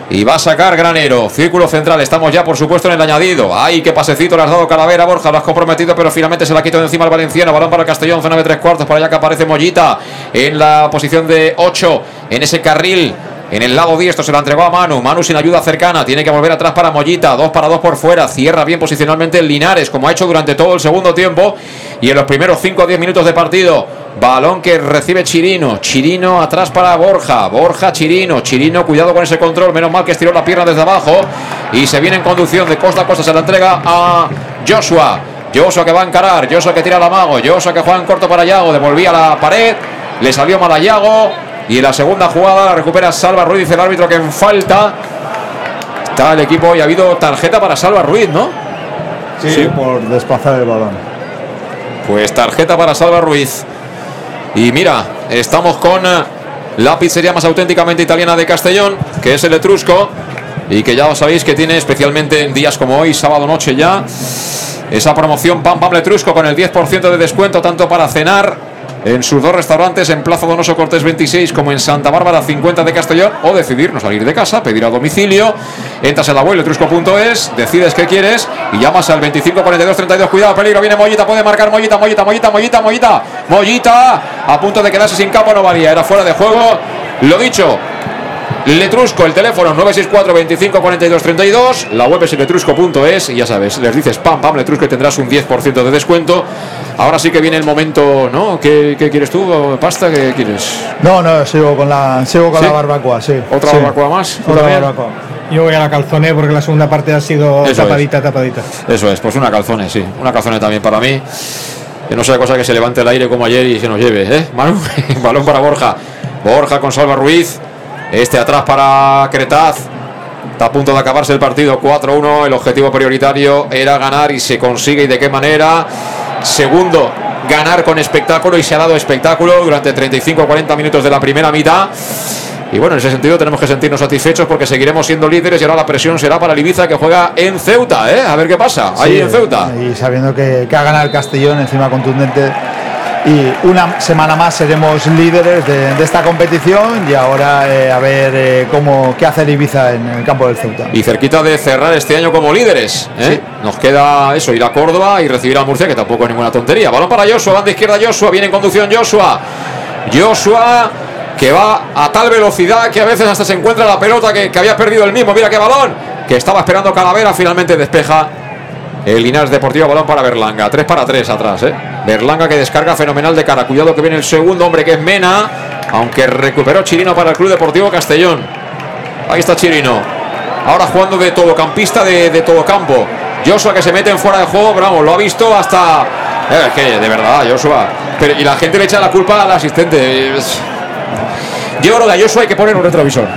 Y va a sacar Granero. Círculo central. Estamos ya, por supuesto, en el añadido. ¡Ay, qué pasecito le has dado Calavera, Borja! Lo has comprometido, pero finalmente se la quitó de encima el valenciano. Balón para el Castellón, zona de tres cuartos. Para allá que aparece Mollita en la posición de 8. En ese carril. En el lado diestro se la entregó a Manu. Manu sin ayuda cercana. Tiene que volver atrás para Mollita. Dos para dos por fuera. Cierra bien posicionalmente el Linares, como ha hecho durante todo el segundo tiempo. Y en los primeros 5 o 10 minutos de partido. Balón que recibe Chirino. Chirino atrás para Borja. Borja, Chirino. Chirino, cuidado con ese control. Menos mal que estiró la pierna desde abajo. Y se viene en conducción de costa a costa. Se la entrega a Joshua. Joshua que va a encarar. Joshua que tira la mago. Joshua que juega en corto para Yago. Devolvía la pared. Le salió mal a Yago. Y en la segunda jugada la recupera Salva Ruiz. Dice el árbitro que en falta. Está el equipo y ha habido tarjeta para Salva Ruiz, ¿no? Sí, por desplazar el balón. Pues tarjeta para Salva Ruiz. Y mira, estamos con eh, la pizzería más auténticamente italiana de Castellón, que es el Etrusco, y que ya sabéis que tiene especialmente en días como hoy, sábado noche ya, esa promoción Pam Pam Letrusco con el 10% de descuento tanto para cenar en sus dos restaurantes en Plaza Donoso Cortés 26 como en Santa Bárbara 50 de Castellón o decidir no salir de casa, pedir a domicilio. Entras en la web letrusco.es, decides qué quieres y llamas al 25 42 32. Cuidado, peligro, viene Mollita, puede marcar Mollita, Mollita, Mollita, Mollita, Mollita, Mollita, a punto de quedarse sin campo, no valía, era fuera de juego. Lo dicho, Letrusco, el teléfono 964 25 42 32, la web es letrusco.es y ya sabes, les dices pam pam Letrusco y tendrás un 10% de descuento. Ahora sí que viene el momento, ¿no? ¿Qué, qué quieres tú? ¿Pasta? ¿Qué quieres? No, no, sigo con la, sigo con ¿Sí? la barbacoa, sí. ¿Otra Sí. barbacoa más? ¿Tú Otra también? barbacoa. Yo voy a la calzone porque la segunda parte ha sido Eso es. tapadita, tapadita. Eso es, pues una calzone, sí. Una calzone también para mí. Que no sea cosa que se levante el aire como ayer y se nos lleve, ¿eh? Manu, balón para Borja. Borja con Salva Ruiz. Este atrás para Cretaz. Está a punto de acabarse el partido 4-1. El objetivo prioritario era ganar y se consigue. ¿Y de qué manera? Segundo, ganar con espectáculo y se ha dado espectáculo durante 35-40 minutos de la primera mitad. Y bueno, en ese sentido tenemos que sentirnos satisfechos porque seguiremos siendo líderes y ahora la presión será para el Ibiza que juega en Ceuta, ¿eh? A ver qué pasa. Ahí Sí, en Ceuta. Y sabiendo que, que ha ganado el Castellón encima contundente. Y una semana más seremos líderes de, de esta competición y ahora eh, a ver eh, cómo, qué hace el Ibiza en el campo del Ceuta. Y cerquita de cerrar este año como líderes. ¿eh? Nos queda eso, ir a Córdoba y recibir a Murcia, que tampoco es ninguna tontería. Balón para Joshua, banda izquierda Joshua, viene en conducción Joshua. Joshua que va a tal velocidad que a veces hasta se encuentra la pelota que, que había perdido el mismo. Mira qué balón, que estaba esperando Calavera, finalmente despeja. El Linares Deportivo, balón para Berlanga. 3 para 3 atrás, ¿eh? Berlanga que descarga fenomenal de cara. Cuidado que viene el segundo hombre que es Mena. Aunque recuperó Chirino para el Club Deportivo Castellón. Ahí está Chirino. Ahora jugando de todocampista de, de todo campo. Joshua que se mete en fuera de juego, bravo, lo ha visto hasta. Eh, que de verdad, Joshua. Pero, y la gente le echa la culpa al asistente. Es- Yo creo que a Joshua hay que poner un retrovisor.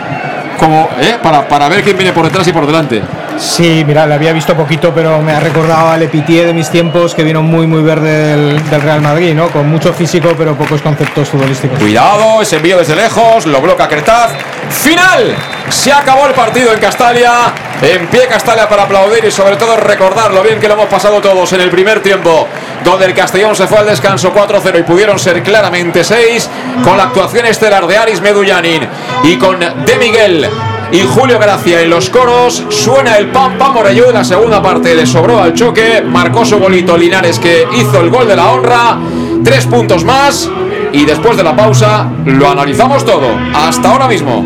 Como, ¿eh? Para, para ver quién viene por detrás y por delante. Sí, mira, le había visto poquito, pero me ha recordado al Epitié de mis tiempos, que vino muy, muy verde del, del Real Madrid, ¿no? Con mucho físico, pero pocos conceptos futbolísticos. Cuidado, ese envío desde lejos, lo bloca Cretaz. ¡Final! Se acabó el partido en Castalia. En pie Castalia para aplaudir y sobre todo recordar lo bien que lo hemos pasado todos en el primer tiempo, donde el Castellón se fue al descanso 4-0 y pudieron ser claramente 6, con la actuación estelar de Aris Medullanin y con De Miguel y Julio Gracia en los coros. Suena el pam pam Morello en la segunda parte. Le sobró al choque. Marcó su bolito Linares que hizo el gol de la honra. Tres puntos más. Y después de la pausa lo analizamos todo. Hasta ahora mismo.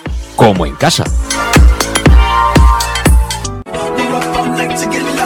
como en casa.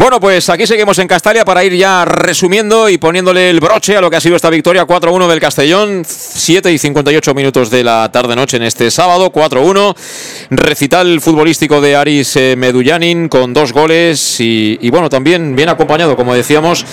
Bueno, pues aquí seguimos en Castalia para ir ya resumiendo y poniéndole el broche a lo que ha sido esta victoria 4-1 del Castellón. 7 y 58 minutos de la tarde-noche en este sábado, 4-1. Recital futbolístico de Aris eh, Medullanin con dos goles y, bueno, también bien acompañado, como decíamos.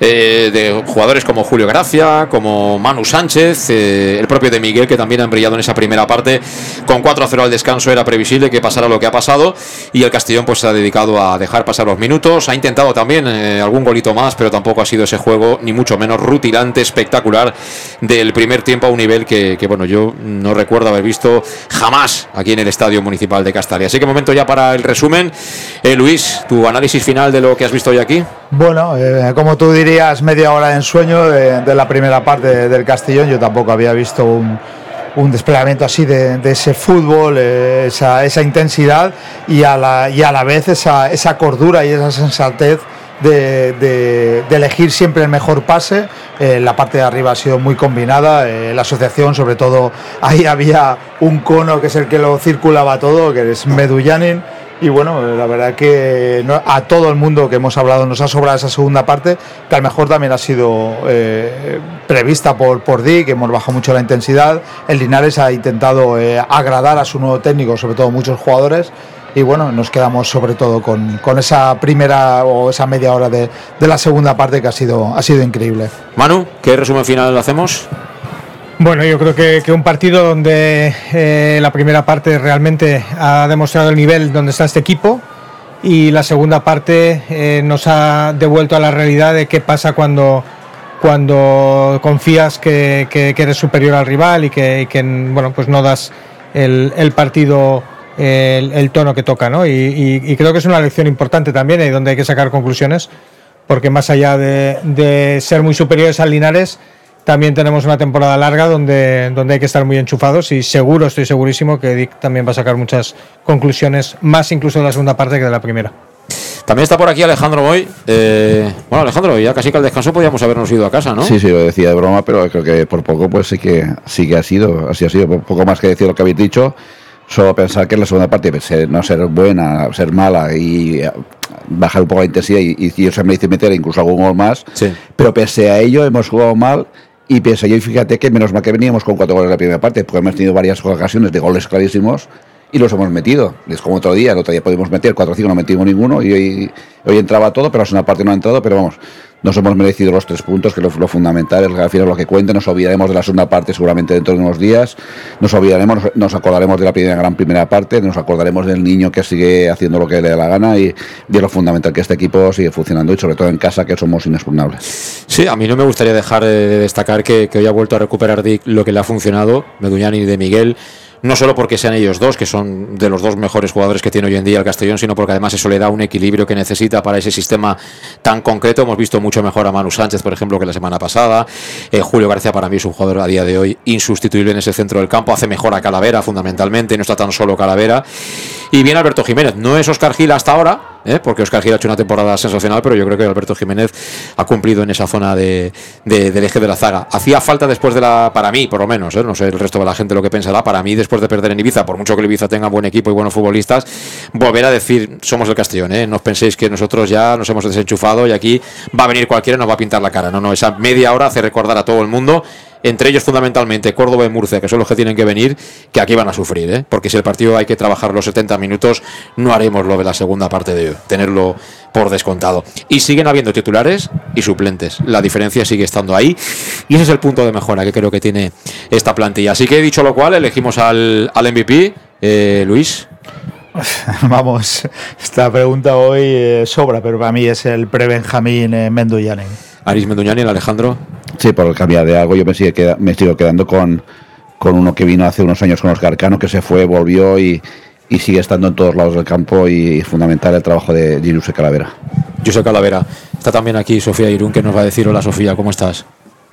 eh, de jugadores como Julio Gracia, como Manu Sánchez, eh, el propio de Miguel, que también han brillado en esa primera parte. Con 4-0 al descanso era previsible que pasara lo que ha pasado y el Castellón pues se ha dedicado a dejar pasar los minutos. Ha intentado también eh, algún golito más, pero tampoco ha sido ese juego, ni mucho menos rutilante, espectacular del primer tiempo a un nivel que, bueno, yo no recuerdo haber visto jamás aquí en el Estadio Municipal de Castalia. Así que momento ya para el resumen. Eh, Luis, tu análisis final de lo que has visto hoy aquí. Bueno, eh, como tú dirías, media hora de ensueño de, de la primera parte del Castellón. Yo tampoco había visto un, un desplegamiento así de, ese fútbol, eh, esa, intensidad y a la, y a la vez esa, esa cordura y esa sensatez de elegir siempre el mejor pase. Eh, la parte de arriba ha sido muy combinada. eh, la asociación, sobre todo, ahí había un cono que es el que lo circulaba todo, que es Medullanin. Y bueno, la verdad que a todo el mundo que hemos hablado nos ha sobrado esa segunda parte, que a lo mejor también ha sido eh, prevista por, por Di, que hemos bajado mucho la intensidad. El Linares ha intentado eh, agradar a su nuevo técnico, sobre todo muchos jugadores. Y bueno, nos quedamos sobre todo con, con esa primera o esa media hora de, de la segunda parte que ha sido, ha sido increíble. Manu, ¿qué resumen final hacemos? Bueno, yo creo que, que un partido donde eh, la primera parte realmente ha demostrado el nivel donde está este equipo y la segunda parte eh, nos ha devuelto a la realidad de qué pasa cuando, cuando confías que, que- eres superior al rival y que, y que, bueno, pues no das el, el partido el, tono que toca. ¿no? Y creo que es una lección importante también y donde hay que sacar conclusiones porque más allá de, de ser muy superiores al Linares, también tenemos una temporada larga donde, donde hay que estar muy enchufados y seguro, estoy segurísimo que Dick también va a sacar muchas conclusiones, más incluso de la segunda parte que de la primera. También está por aquí Alejandro Boy. Eh, bueno, Alejandro, ya casi que al descanso podíamos habernos ido a casa, ¿no? Sí, sí, lo decía de broma, pero creo que por poco pues sí que sí que ha sido, así ha sido, Por poco más que decir lo que habéis dicho, solo pensar que en la segunda parte pese a no ser buena, ser mala y eh, bajar un poco la intensidad y, y, y se me dice meter incluso algún gol más, pero pese a ello hemos jugado mal y a ello, fíjate que menos mal que veníamos con cuatro goles en la primera parte, porque hemos tenido varias ocasiones de goles clarísimos y los hemos metido. Es como otro día, el otro día pudimos meter 4 o 5, no metimos ninguno y hoy, hoy entraba todo, pero la segunda parte no ha entrado, pero vamos, nos hemos merecido los tres puntos, que es lo, fundamental, es al final lo que cuenta, nos olvidaremos de la segunda parte seguramente dentro de unos días, nos olvidaremos, nos, acordaremos de la primera gran primera parte, nos acordaremos del niño que sigue haciendo lo que le da la gana y de lo fundamental que este equipo sigue funcionando y sobre todo en casa que somos inexpugnables. Sí, a mí no me gustaría dejar de destacar que, que hoy ha vuelto a recuperar Dick lo que le ha funcionado, Meduñani y de Miguel. No solo porque sean ellos dos, que son de los dos mejores jugadores que tiene hoy en día el Castellón, sino porque además eso le da un equilibrio que necesita para ese sistema tan concreto. Hemos visto mucho mejor a Manu Sánchez, por ejemplo, que la semana pasada. Eh, Julio García para mí es un jugador a día de hoy insustituible en ese centro del campo. Hace mejor a Calavera, fundamentalmente, no está tan solo Calavera. Y bien Alberto Jiménez. No es Oscar Gil hasta ahora, ¿eh? porque Oscar Gil ha hecho una temporada sensacional, pero yo creo que Alberto Jiménez ha cumplido en esa zona de, de- del eje de la zaga. Hacía falta después de la, para mí por lo menos, ¿eh? no sé el resto de la gente lo que pensará, para mí después de perder en Ibiza, por mucho que Ibiza tenga buen equipo y buenos futbolistas, volver a decir, somos el Castellón, ¿eh? no os penséis que nosotros ya nos hemos desenchufado y aquí va a venir cualquiera y nos va a pintar la cara. No, no, esa media hora hace recordar a todo el mundo entre ellos fundamentalmente Córdoba y Murcia, que son los que tienen que venir, que aquí van a sufrir, ¿eh? porque si el partido hay que trabajar los 70 minutos, no haremos lo de la segunda parte de tenerlo por descontado. Y siguen habiendo titulares y suplentes. La diferencia sigue estando ahí y ese es el punto de mejora que creo que tiene esta plantilla. Así que dicho lo cual, elegimos al, al MVP, eh, Luis. Vamos, esta pregunta hoy eh, sobra, pero para mí es el pre-Benjamín eh, Mendoyanen. Aris el Alejandro. Sí, por cambiar de algo, yo me, sigue queda- me sigo quedando con, con uno que vino hace unos años con Oscar Cano, que se fue, volvió y, y sigue estando en todos lados del campo y fundamental el trabajo de Giruse Calavera. José Calavera. Está también aquí Sofía Irún, que nos va a decir, hola Sofía, ¿cómo estás?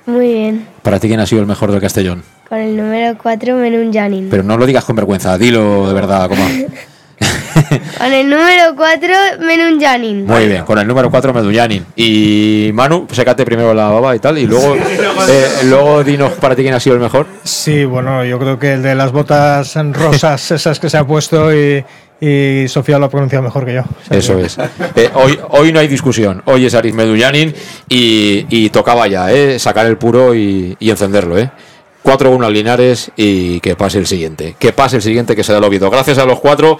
Muy bien. Para ti, ¿quién ha sido el mejor del Castellón? Con el número 4, Menun Janin. Pero no lo digas con vergüenza, dilo de verdad, como... Con el número 4, Menun Janin. Muy bien, con el número 4 Medullanin. Y Manu, sécate primero la baba y tal, y luego, eh, luego dinos para ti quién ha sido el mejor. Sí, bueno, yo creo que el de las botas rosas, esas que se ha puesto y, y Sofía lo ha pronunciado mejor que yo. Eso es. Eh, hoy, hoy no hay discusión. Hoy es Aris Medullanin y, y tocaba ya, eh, sacar el puro y, y encenderlo, eh. 4-1 al Linares y que pase el siguiente. Que pase el siguiente que será el Oviedo. Gracias a los cuatro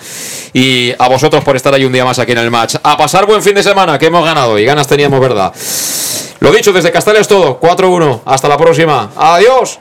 y a vosotros por estar ahí un día más aquí en el match. A pasar buen fin de semana, que hemos ganado y ganas teníamos, ¿verdad? Lo dicho, desde Castells es todo. 4-1. Hasta la próxima. Adiós.